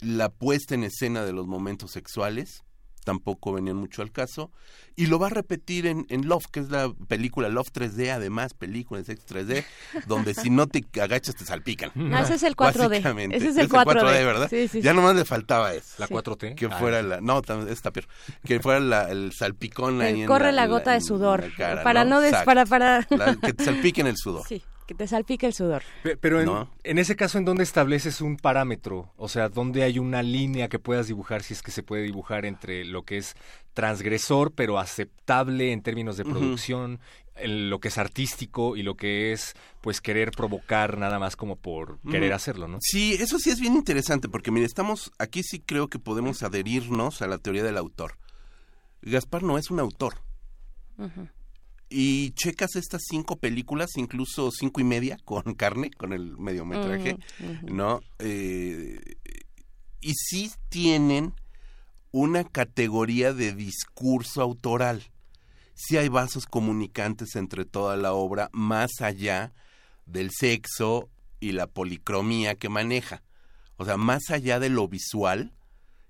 la puesta en escena de los momentos sexuales, tampoco venían mucho al caso, y lo va a repetir en, en Love, que es la película Love 3D, además, película en sexo 3D, donde si no te agachas te salpican. No, ese es el 4D. Básicamente. Ese es el 4D, ¿verdad? Sí, sí, ya sí. nomás le faltaba eso. ¿La 4T? Que Ah. fuera la... No, está peor. Que fuera la- el salpicón ahí El en corre la en gota de sudor. la cara, para no, des, para, para... La- que te salpiquen el sudor. Sí, que te salpique el sudor. Pe- Pero en, No. en ese caso, ¿en dónde estableces un parámetro? O sea, ¿dónde hay una línea que puedas dibujar, si es que se puede dibujar entre lo que es transgresor, pero aceptable en términos de producción, en lo que es artístico y lo que es, pues, querer provocar nada más como por querer hacerlo, ¿no? Sí, eso sí es bien interesante, porque mire, estamos, aquí sí creo que podemos adherirnos a la teoría del autor. Gaspar no es un autor. Y checas estas cinco películas, incluso cinco y media, con carne, con el mediometraje, ujú. ¿no? Eh, y sí tienen una categoría de discurso autoral. Sí hay vasos comunicantes entre toda la obra, más allá del sexo y la policromía que maneja. O sea, más allá de lo visual,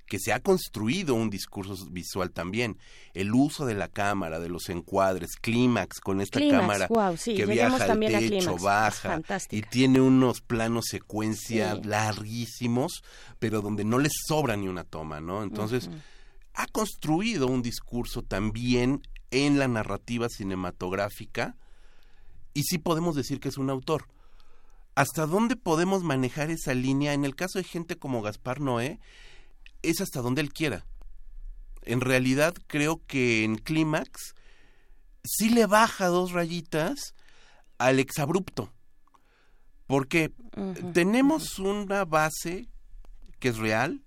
que se ha construido un discurso visual también. El uso de la cámara, de los encuadres, clímax con esta Clímax, cámara sí, que viaja al techo, clímax. baja y tiene unos planos secuencia Sí. larguísimos, pero donde no les sobra ni una toma, ¿no? Entonces, ha construido un discurso también en la narrativa cinematográfica y sí podemos decir que es un autor. ¿Hasta dónde podemos manejar esa línea? En el caso de gente como Gaspar Noé, es hasta donde él quiera. En realidad creo que en Clímax sí le baja dos rayitas al exabrupto. Porque tenemos una base que es real,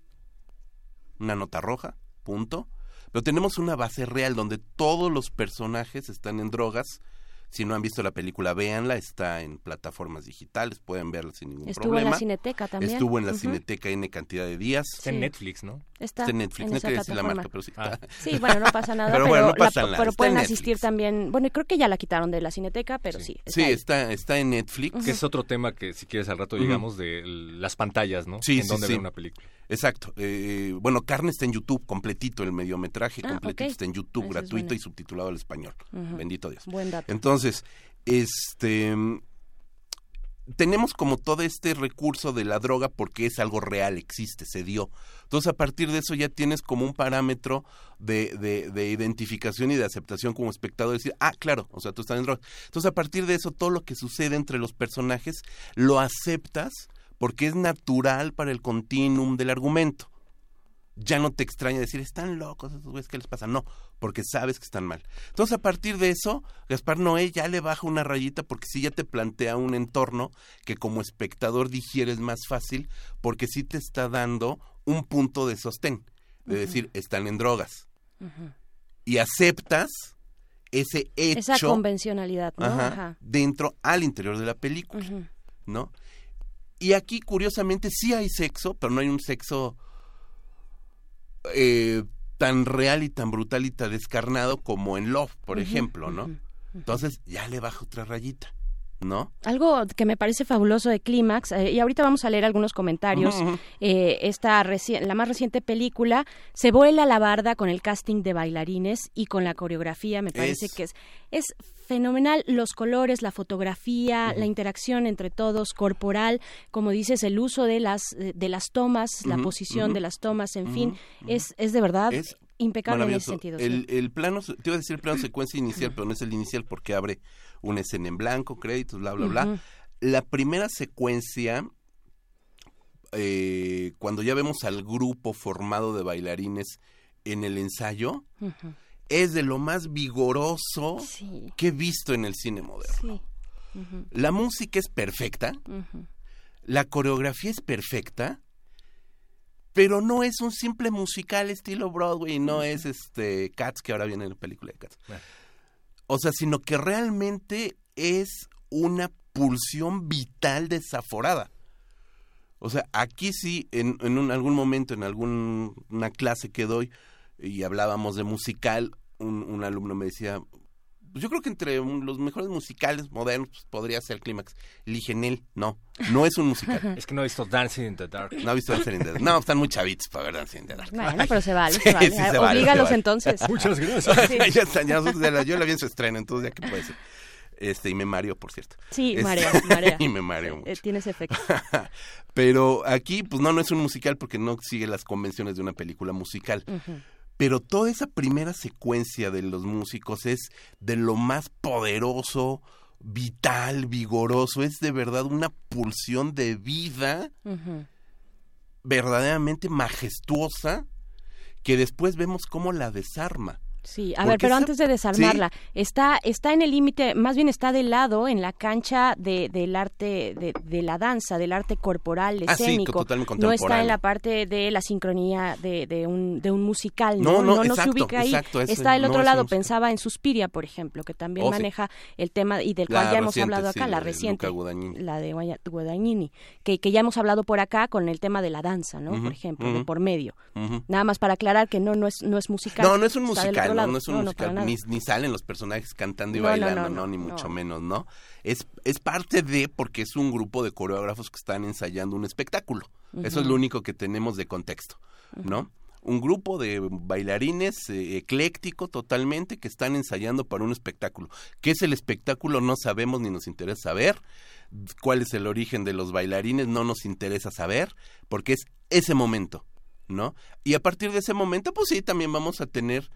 una nota roja, punto. Pero tenemos una base real donde todos los personajes están en drogas. Si no han visto la película, véanla, está en plataformas digitales, pueden verla sin ningún Estuvo problema. en la Cineteca también. Estuvo en la. Cineteca N cantidad de días. Está en. Netflix, ¿no? Está, en Netflix, en no esa quería decir la plataforma. marca, pero sí. Ah. Sí, bueno, no pasa nada, Pero pero, bueno, no la- pasa nada, pero está pueden en asistir también. Bueno, creo que ya la quitaron de la Cineteca, pero sí. Sí, está, está en Netflix. Que es otro tema que si quieres al rato llegamos de l- las pantallas, ¿no? Sí, en sí, donde sí. ver una película. Exacto. Eh, bueno, Carne está en YouTube, completito, el mediometraje Ah, completito está en YouTube, Eso gratuito y subtitulado al español. Bendito Dios. Buen dato. Entonces, este tenemos como todo este recurso de la droga porque es algo real, existe, se dio. Entonces, a partir de eso ya tienes como un parámetro de, de, de identificación y de aceptación como espectador, decir, ah, claro, o sea, tú estás en droga. Entonces, a partir de eso, todo lo que sucede entre los personajes lo aceptas porque es natural para el continuum del argumento ya no te extraña decir, están locos esos güeyes, ¿qué les pasa? No, porque sabes que están mal. Entonces, a partir de eso, Gaspar Noé ya le baja una rayita porque sí ya te plantea un entorno que como espectador digieres más fácil porque sí te está dando un punto de sostén, de decir, están en drogas. Y aceptas ese hecho Esa convencionalidad, ¿no? ajá, Ajá. dentro al interior de la película. ¿no? Y aquí, curiosamente, sí hay sexo, pero no hay un sexo eh, tan real y tan brutal y tan descarnado como en Love, por ejemplo, ¿no? Entonces ya le baja otra rayita, ¿no? Algo que me parece fabuloso de Clímax, eh, y ahorita vamos a leer algunos comentarios. Eh, esta reci- la más reciente película se vuela la barda con el casting de bailarines y con la coreografía. Me parece Es- que es, es fenomenal. Los colores, la fotografía, la interacción entre todos, corporal, como dices, el uso de las, de las tomas, la posición de las tomas, en fin, es, es de verdad Es impecable en ese sentido. sí. El, el plano, te iba a decir el plano secuencia inicial, pero no es el inicial porque abre una escena en blanco, créditos, bla, bla, bla. La primera secuencia, eh, cuando ya vemos al grupo formado de bailarines en el ensayo, es de lo más vigoroso Sí. que he visto en el cine moderno. Sí. La música es perfecta, la coreografía es perfecta, pero no es un simple musical estilo Broadway, no es este Cats, que ahora viene en la película de Cats. O sea, sino que realmente es una pulsión vital desaforada. O sea, aquí sí, en, en un- algún momento, en alguna clase que doy, y hablábamos de musical, un, un alumno me decía, pues yo creo que entre un- los mejores musicales modernos pues, podría ser Clímax. Le dije, Nel, no, no es un musical. Es que no he visto Dancing in the Dark. No ha visto Dancing in the Dark. No, están muy chavitos para ver Dancing in the Dark. Bueno, pero se vale, Sí, se vale. sí, se vale, Oblígalos se vale. entonces. Muchas gracias. Sí. ya están, ya yo la vi en su estreno, entonces ya que puede ser. Este, y me mareo, por cierto. Sí, Este, marea, marea. y me mareo mucho. Eh, tienes efecto. Pero aquí, pues no, no es un musical porque no sigue las convenciones de una película musical. Ujú. Pero toda esa primera secuencia de los músicos es de lo más poderoso, vital, vigoroso. Es de verdad una pulsión de vida verdaderamente majestuosa que después vemos cómo la desarma. Sí, a ver, pero antes de desarmarla, Sí. está está en el límite, más bien está de lado en la cancha de, del arte de, de la danza, del arte corporal, Ah, sí, escénico. totalmente no está en la parte de la sincronía de, de un de un musical, No, no, no, se exacto, ubica ahí. exacto, es- está del otro lado, musical. pensaba en Suspiria, por ejemplo, que también Oh, sí. maneja el tema y del La cual ya hemos hablado acá, la reciente, la de Guadagnini, que, que ya hemos hablado por acá con el tema de la danza, ¿no? Por ejemplo, de por medio. Nada más para aclarar que no no es no es musical. No, no es un musical, lado. no es un No, musical, ni, ni salen los personajes cantando y No, bailando, no, ni mucho menos, ¿no? Es, es parte de, porque es un grupo de coreógrafos que están ensayando un espectáculo. Eso es lo único que tenemos de contexto, ¿no? un grupo de bailarines eh, ecléctico totalmente que están ensayando para un espectáculo. ¿Qué es el espectáculo? No sabemos ni nos interesa saber. ¿Cuál es el origen de los bailarines? No nos interesa saber, porque es ese momento, ¿no? Y a partir de ese momento, pues sí, también vamos a tener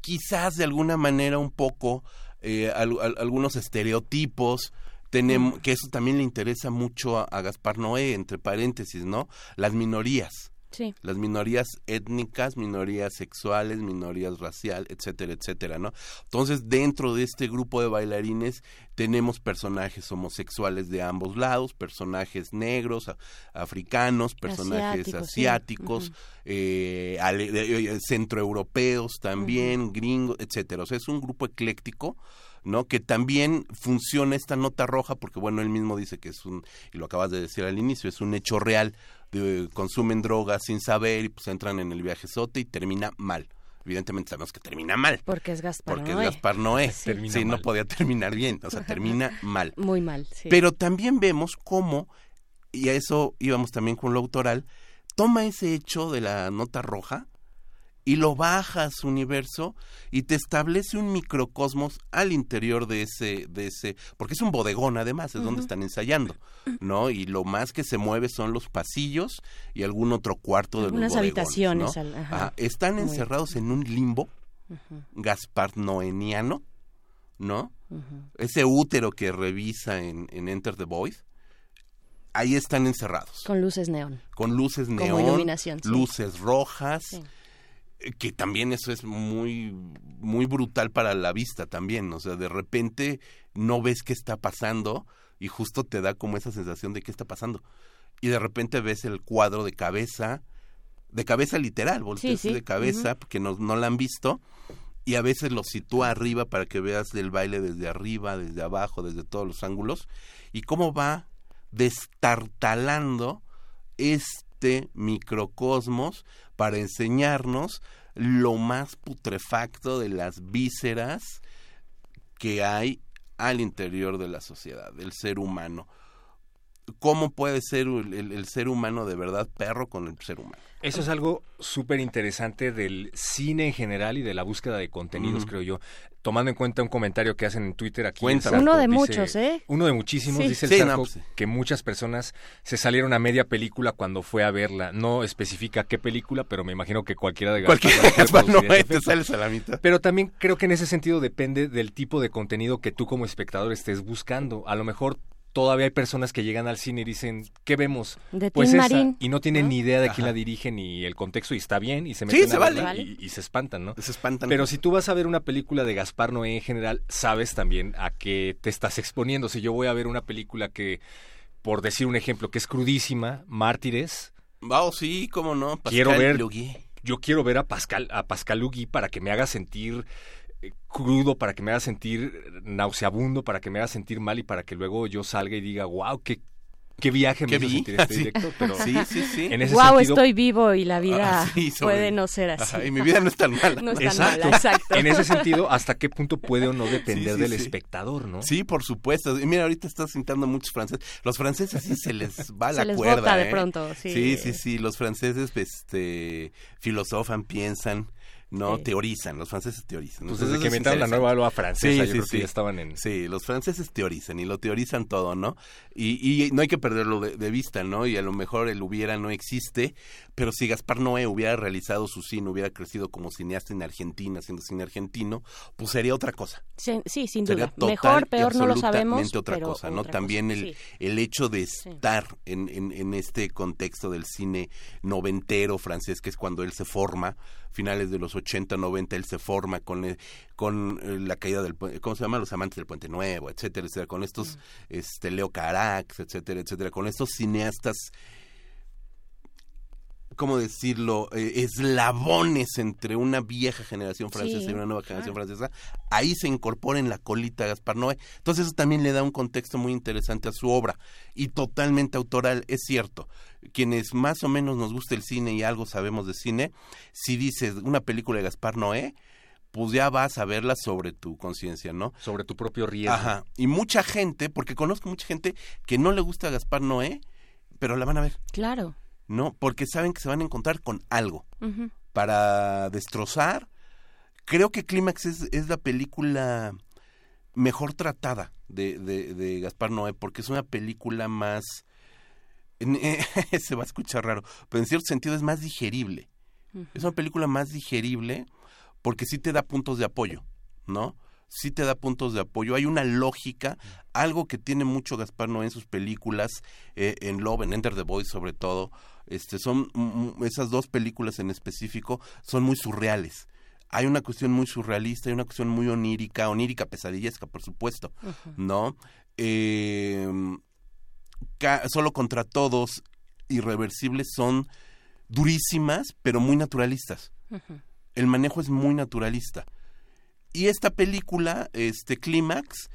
quizás de alguna manera un poco eh, al- al- algunos estereotipos. Tenemos que eso también le interesa mucho a, a Gaspar Noé entre paréntesis no las minorías Sí. las minorías étnicas, minorías sexuales, minorías racial, etcétera, etcétera, ¿no? Entonces, dentro de este grupo de bailarines tenemos personajes homosexuales de ambos lados, personajes negros, africanos, personajes Asiáticos, sí. eh, ale- eh, eh, centroeuropeos también, gringos, etcétera. O sea, es un grupo ecléctico ¿no? Que también funciona esta nota roja, porque bueno, él mismo dice que es un, y lo acabas de decir al inicio, es un hecho real, de, consumen drogas sin saber y pues entran en el viaje sote y termina mal. Evidentemente sabemos que termina mal. Porque es Gaspar Porque Noé. es Gaspar Noé. Sí. No podía terminar bien, o sea, termina mal. Muy mal, sí. Pero también vemos cómo, y a eso íbamos también con lo autoral, toma ese hecho de la nota roja y lo baja a su universo y te establece un microcosmos al interior de ese, de ese, porque es un bodegón además, es donde están ensayando, ¿no? Y lo más que se mueve son los pasillos y algún otro cuarto de los Algunas bodegones, habitaciones ¿no? al- ajá. Ajá, Están Muy- encerrados en un limbo Ujú, Gaspar Noeniano, ¿no? ese útero que revisa en, en Enter the Void, ahí están encerrados. Con luces neón. Con luces Como neón, iluminación, sí. luces rojas, Sí. Eh, que también eso es muy, muy brutal para la vista también. O sea, de repente no ves qué está pasando y justo te da como esa sensación de qué está pasando. Y de repente ves el cuadro de cabeza, de cabeza literal, volteas sí. de cabeza, porque no, no la han visto, y a veces lo sitúa arriba para que veas el baile desde arriba, desde abajo, desde todos los ángulos, y cómo va destartalando este microcosmos para enseñarnos lo más putrefacto de las vísceras que hay al interior de la sociedad, del ser humano. ¿Cómo puede ser el, el- el ser humano de verdad perro con el ser humano? Eso es algo súper interesante del cine en general y de la búsqueda de contenidos, creo yo. Tomando en cuenta un comentario que hacen en Twitter aquí. El Zarco Uno de dice- muchos, ¿eh? Uno de muchísimos, Sí. dice el Sí, no, pues sí. que muchas personas se salieron a media película cuando fue a verla. No especifica qué película, pero me imagino que cualquiera de Cualquiera ese te efecto. sales a la mitad. Pero también creo que en ese sentido depende del tipo de contenido que tú como espectador estés buscando. A lo mejor todavía hay personas que llegan al cine y dicen, ¿qué vemos? De pues esa, Marín, y no tienen ni idea de quién Ajá. la dirige ni el contexto y está bien y se Sí, meten se a vale. y, y se espantan, ¿no? Se espantan. Pero si tú vas a ver una película de Gaspar Noé en general, sabes también a qué te estás exponiendo. Si yo voy a ver una película que, por decir un ejemplo, que es crudísima, Mártires, Oh, sí, cómo no. Pascal quiero ver Lugui. yo quiero ver a Pascal a Pascal Lugui para que me haga sentir crudo para que me haga sentir nauseabundo para que me haga sentir mal y para que luego yo salga y diga wow qué qué viaje me ¿Qué hizo vi? sentir este Sí. director pero Sí, sí, sí. en ese Wow, sentido estoy vivo y la vida Ah, sí, sobre- puede no ser así. Ajá, y mi vida no es tan mala. No es tan exacto. mala, exacto. en ese sentido hasta qué punto puede o no depender Sí, sí, del sí. espectador no Sí, por supuesto. Y mira, ahorita estás sentando muchos franceses. Los franceses sí se les va Se la les cuerda. bota de ¿eh? pronto, sí. Sí, sí, sí. Los franceses, este, filosofan, piensan, no Sí. teorizan. Los franceses teorizan. Pues Entonces, desde que inventaron la nueva lengua francesa, Sí, yo sí, creo que sí. ya estaban en Sí, los franceses teorizan y lo teorizan todo, ¿no? Y, y no hay que perderlo de, de vista, ¿no? Y a lo mejor el hubiera no existe, pero si Gaspar Noé hubiera realizado su cine, hubiera crecido como cineasta en Argentina, haciendo cine argentino, pues sería otra cosa. Sí, sí, sin Sería duda. total Mejor, peor, no lo sabemos. absolutamente otra pero cosa, ¿no? otra También cosa, el, sí. el hecho de estar en, en, en este contexto del cine noventero francés, que es cuando él se forma, finales de los 80, 90, él se forma con, eh, con eh, la caída del puente, ¿cómo se llama? Los amantes del puente nuevo, etcétera, etcétera, con estos, este, Leo Carax, etcétera, etcétera, con estos cineastas ¿cómo decirlo? Eh, eslabones entre una vieja generación francesa Sí, y una nueva generación francesa, ahí se incorpora en la colita Gaspar Noé. Entonces eso también le da un contexto muy interesante a su obra y totalmente autoral, es cierto. Quienes más o menos nos gusta el cine y algo sabemos de cine, si dices una película de Gaspar Noé, pues ya vas a verla sobre tu conciencia, ¿no? sobre tu propio riesgo Ajá. Y mucha gente, porque conozco mucha gente que no le gusta a Gaspar Noé, pero la van a ver. Claro. ¿No? Porque saben que se van a encontrar con algo para destrozar. Creo que Clímax es, es la película mejor tratada de, de, de Gaspar Noé, porque es una película más... se va a escuchar raro, pero en cierto sentido es más digerible. Es una película más digerible porque sí te da puntos de apoyo, ¿no? Sí te da puntos de apoyo. Hay una lógica, algo que tiene mucho Gaspar Noé en sus películas, eh, en Love, en Enter the Voice sobre todo. Este, son esas dos películas en específico son muy surreales. Hay una cuestión muy surrealista, hay una cuestión muy onírica, onírica pesadillesca, por supuesto. ¿no? Eh, solo contra todos, irreversibles, son durísimas, pero muy naturalistas. El manejo es muy naturalista. Y esta película, este Clímax,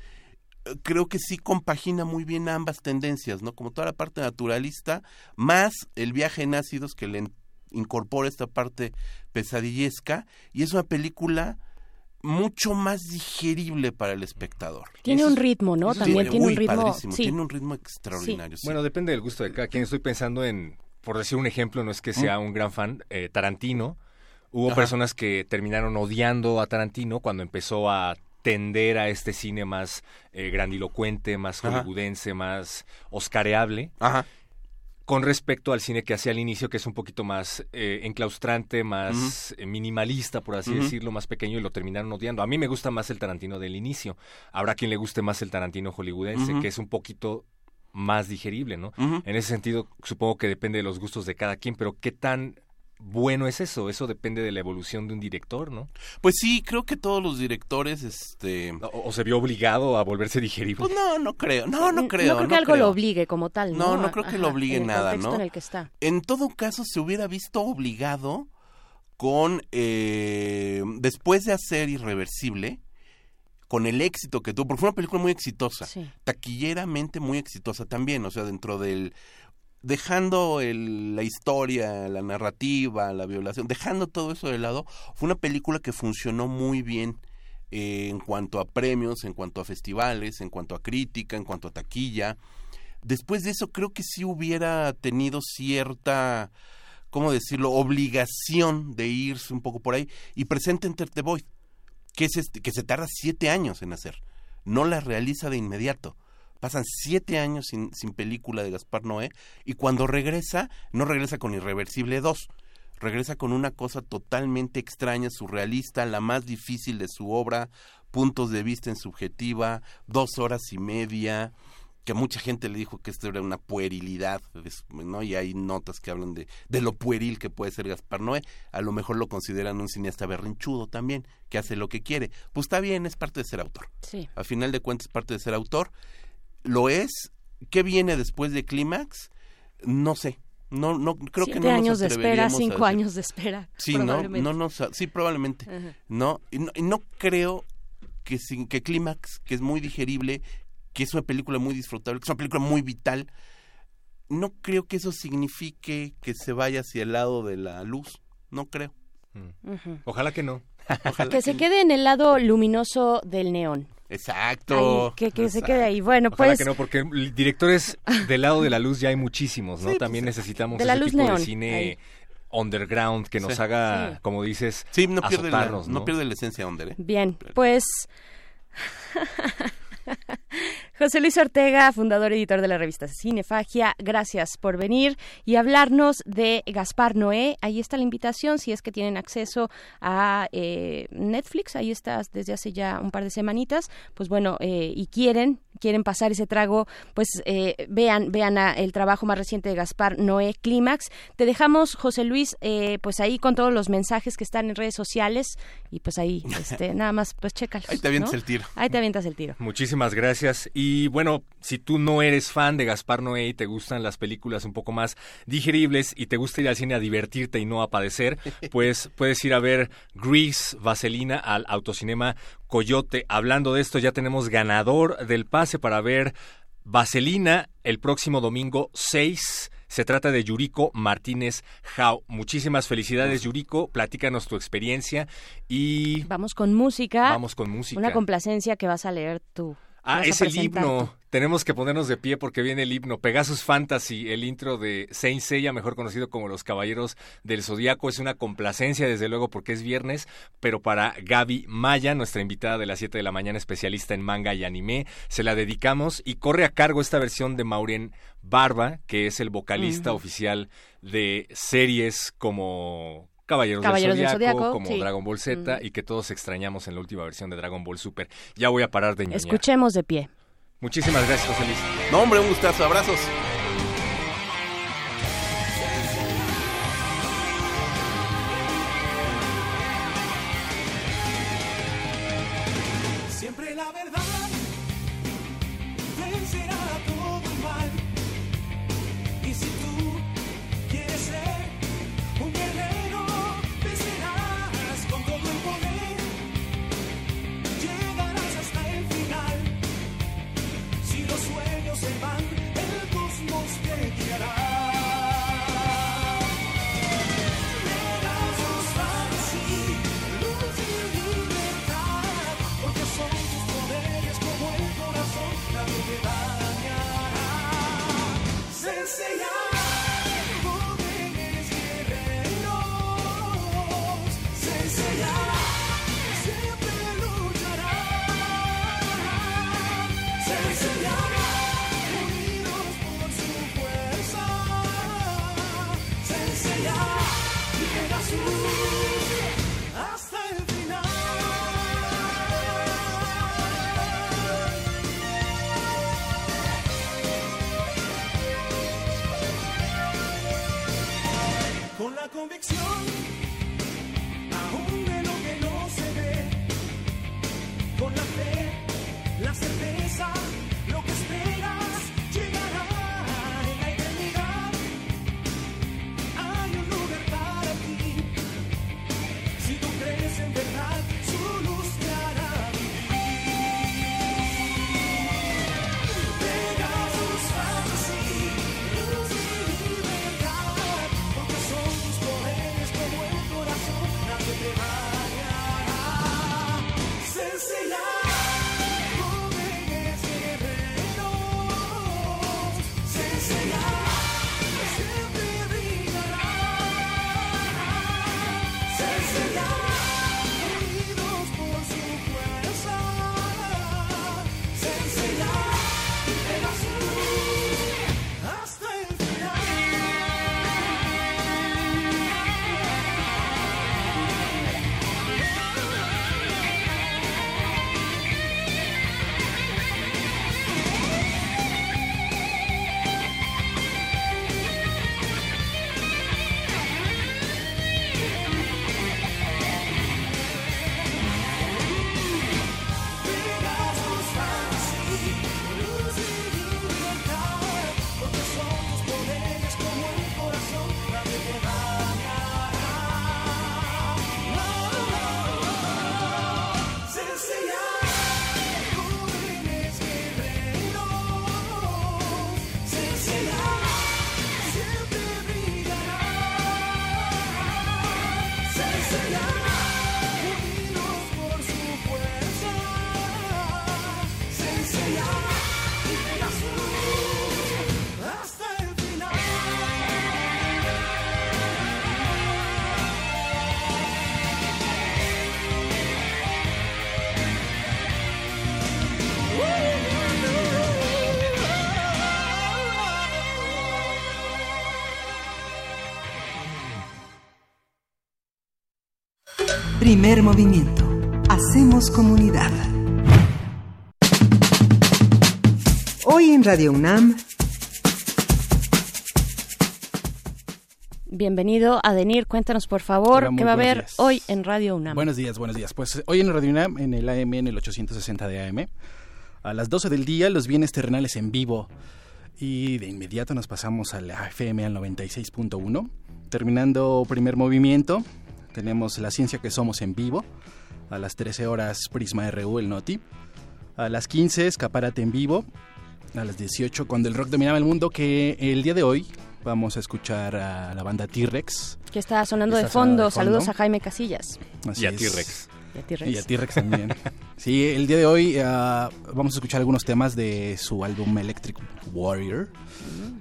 creo que sí compagina muy bien ambas tendencias, ¿no? Como toda la parte naturalista, más el viaje en ácidos que le in- incorpora esta parte pesadillesca, y es una película mucho más digerible para el espectador. Tiene un ritmo, ¿no? También tiene un uy, ritmo. padrísimo, sí. Tiene un ritmo extraordinario. sí. Bueno, depende del gusto de cada quien. Estoy pensando en, por decir un ejemplo, no es que sea un gran fan, eh, Tarantino. Hubo Ajá. personas que terminaron odiando a Tarantino cuando empezó a tender a este cine más eh, grandilocuente, más Ajá. hollywoodense, más oscareable. Ajá. Con respecto al cine que hacía al inicio, que es un poquito más eh, enclaustrante, más eh, minimalista, por así decirlo, más pequeño, y lo terminaron odiando. A mí me gusta más el Tarantino del inicio. Habrá quien le guste más el Tarantino hollywoodense, que es un poquito más digerible, ¿no? En ese sentido, supongo que depende de los gustos de cada quien, pero ¿qué tan bueno es eso? Eso depende de la evolución de un director, ¿no? Pues sí, creo que todos los directores, este... O, o se vio obligado a volverse digerible. Pues no, no creo, no, no creo. No creo que algo creo. lo obligue como tal, ¿no? No, no creo que lo obligue en el nada, ¿no? en el que está. En todo caso, se hubiera visto obligado con, eh, después de hacer Irreversible, con el éxito que tuvo, porque fue una película muy exitosa, taquilleramente muy exitosa también, o sea, dentro del, dejando el- la historia, la narrativa, la violación, dejando todo eso de lado, fue una película que funcionó muy bien eh, en cuanto a premios, en cuanto a festivales, en cuanto a crítica, en cuanto a taquilla. Después de eso creo que sí hubiera tenido cierta, ¿cómo decirlo?, obligación de irse un poco por ahí y presenta Enter the que, es este, que se tarda siete años en hacer. No la realiza de inmediato. Pasan siete años sin, sin película de Gaspar Noé y cuando regresa, no regresa con Irreversible 2, regresa con una cosa totalmente extraña, surrealista, la más difícil de su obra, puntos de vista en subjetiva, dos horas y media, que mucha gente le dijo que esto era una puerilidad, ¿no? Y hay notas que hablan de, de lo pueril que puede ser Gaspar Noé. A lo mejor lo consideran un cineasta berrinchudo también, que hace lo que quiere. Pues está bien, es parte de ser autor. Sí. A final de cuentas, es parte de ser autor. Lo es. ¿Qué viene después de Clímax? No sé. No, no, creo que no nos años de espera, cinco años de espera. Sí, no, probablemente. no, no, sí, probablemente. Ajá. No, y no, y no creo que sin que Clímax, que es muy digerible, que es una película muy disfrutable, que es una película muy vital, no creo que eso signifique que se vaya hacia el lado de la luz. No creo. Ujú. Ojalá que no. Que se quede en el lado luminoso del neón. Exacto. Ahí, que, que se quede ahí. Bueno, Ojalá pues que no, porque directores del lado de la luz ya hay muchísimos, ¿no? También necesitamos de la ese luz tipo neón, de cine ahí. underground que nos Sí. haga, Sí. como dices, Sí, no pierde, la, no ¿no? pierde la esencia Onder, ¿eh? Bien, pues José Luis Ortega, fundador y editor de la revista Cinefagia, gracias por venir y hablarnos de Gaspar Noé. Ahí está la invitación, si es que tienen acceso a eh, Netflix, ahí está desde hace ya un par de semanitas, pues bueno, eh, y quieren quieren pasar ese trago, pues eh, vean vean a- el trabajo más reciente de Gaspar Noé Clímax. Te dejamos, José Luis, eh, pues ahí con todos los mensajes que están en redes sociales y pues ahí, este, nada más, pues chécalos. Ahí te avientas ¿no? el tiro. Ahí te avientas el tiro. Muchísimas gracias. Y bueno, si tú no eres fan de Gaspar Noé y te gustan las películas un poco más digeribles y te gusta ir al cine a divertirte y no a padecer, pues puedes ir a ver Grease Vaselina al Autocinema Coyote. Hablando de esto, ya tenemos ganador del pase para ver Vaselina el próximo domingo 6. Se trata de Yuriko Martínez Jau. Muchísimas felicidades, Yuriko. Platícanos tu experiencia y Vamos con música. Vamos con música. Una complacencia que vas a leer tú. Ah, es el himno. Tenemos que ponernos de pie porque viene el himno. Pegasus Fantasy, el intro de Saint Seiya, mejor conocido como Los Caballeros del Zodíaco. Es una complacencia, desde luego, porque es viernes, pero para Gaby Maya, nuestra invitada de las 7 de la mañana, especialista en manga y anime, se la dedicamos y corre a cargo esta versión de Maureen Barba, que es el vocalista oficial de series como Caballeros, Caballeros del Zodiaco, como sí. Dragon Ball Z y que todos extrañamos en la última versión de Dragon Ball Super. Ya voy a parar de ñoñar. Escuchemos de pie. Muchísimas gracias, José Luis. No, hombre, un gustazo, abrazos. Se enseñará, convicción, Primer movimiento. Hacemos comunidad. Hoy en Radio UNAM, Bienvenido a Denir, cuéntanos por favor Hola, qué va a haber días. hoy en Radio UNAM. Buenos días, buenos días. Pues hoy en Radio UNAM, en el AM, en el 860 de AM, a las 12 del día, los bienes terrenales en vivo. Y de inmediato nos pasamos a la FM al 96.1. Terminando primer movimiento, tenemos La Ciencia que Somos en vivo. A las 13 horas, Prisma RU, el Noti. A las 15, Escaparate en vivo. A las 18, cuando el rock dominaba el mundo, que el día de hoy vamos a escuchar a la banda T-Rex. que está sonando Está de fondo. de fondo. Saludos a Jaime Casillas. Así Y a. T-Rex. Y a T-Rex. Y a T-Rex también. sí, el día de hoy ah, vamos a escuchar algunos temas de su álbum Electric Warrior.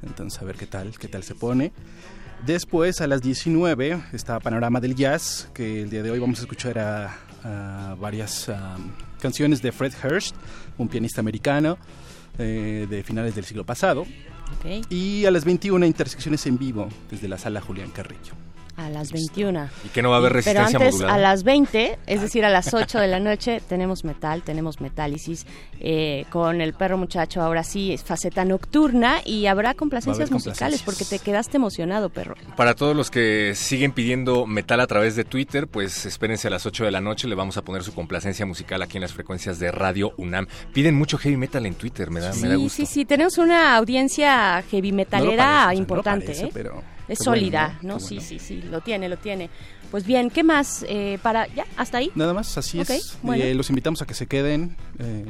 Entonces, a ver qué tal, qué tal se pone. Después, a las 19, está Panorama del Jazz, que el día de hoy vamos a escuchar a, a varias am, canciones de Fred Hurst, un pianista americano eh, de finales del siglo pasado. Y a las 21, intersecciones en vivo desde la sala Julián Carrillo. A las 21. Y que no va a haber Pero resistencia antes, modulada. a las 20, es decir, a las 8 de la noche, tenemos metal, tenemos metálisis eh, con el perro muchacho. Ahora sí, es faceta nocturna y habrá complacencias musicales porque te quedaste emocionado, perro. Para todos los que siguen pidiendo metal a través de Twitter, pues espérense a las 8 de la noche, le vamos a poner su complacencia musical aquí en las frecuencias de Radio UNAM. Piden mucho heavy metal en Twitter, me da, me da Sí, gusto. sí, sí, tenemos una audiencia heavy metalera parece, sea, no importante, parece, ¿eh? pero es qué sólida, bueno, ¿no? Sí, bueno. sí, sí, lo tiene, lo tiene. Pues bien, ¿qué más eh, para ya hasta ahí? Nada más, así es. bueno. Eh, los invitamos a que se queden, eh,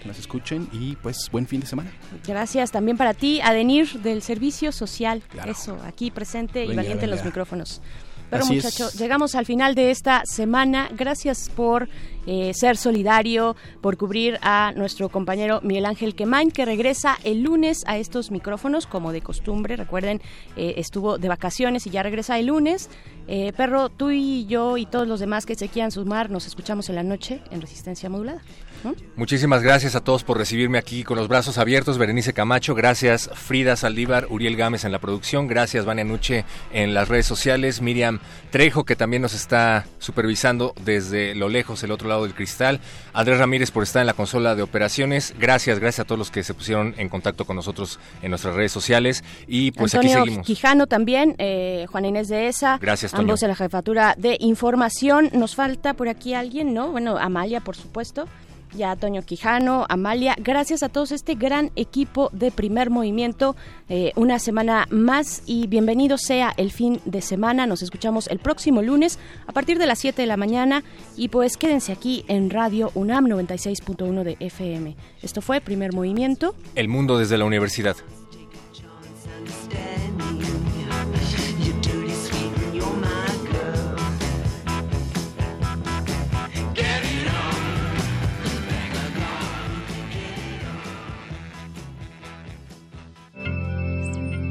que nos escuchen y pues buen fin de semana. Gracias también para ti, Adenir del Servicio Social. Claro. Eso, aquí presente y Venga, valiente en los micrófonos. Pero Así muchacho, es. llegamos al final de esta semana. Gracias por eh, ser solidario, por cubrir a nuestro compañero Miguel Ángel Quemain, que regresa el lunes a estos micrófonos, como de costumbre. Recuerden, eh, estuvo de vacaciones y ya regresa el lunes. Eh, Perro, tú y yo y todos los demás que se quieran sumar, nos escuchamos en la noche en Resistencia Modulada. ¿No? Muchísimas gracias a todos por recibirme aquí con los brazos abiertos. Berenice Camacho, gracias Frida Saldívar, Uriel Gámez en la producción, gracias Vania Nuche en las redes sociales, Miriam Trejo que también nos está supervisando desde lo lejos, el otro lado del cristal, Andrés Ramírez por estar en la consola de operaciones, gracias, gracias a todos los que se pusieron en contacto con nosotros en nuestras redes sociales y pues Antonio aquí seguimos. Quijano también, eh, Juana Inés de ESA. Gracias, Toño. Ambos en la jefatura de información. Nos falta por aquí alguien, ¿no? Bueno, Amalia, por supuesto. Ya Toño Quijano, Amalia, gracias a todos este gran equipo de primer movimiento. eh, una semana más y bienvenido sea el fin de semana. Nos escuchamos el próximo lunes a partir de las 7 de la mañana. Y pues quédense aquí en Radio UNAM 96.1 de FM. Esto fue Primer Movimiento. El mundo desde la universidad.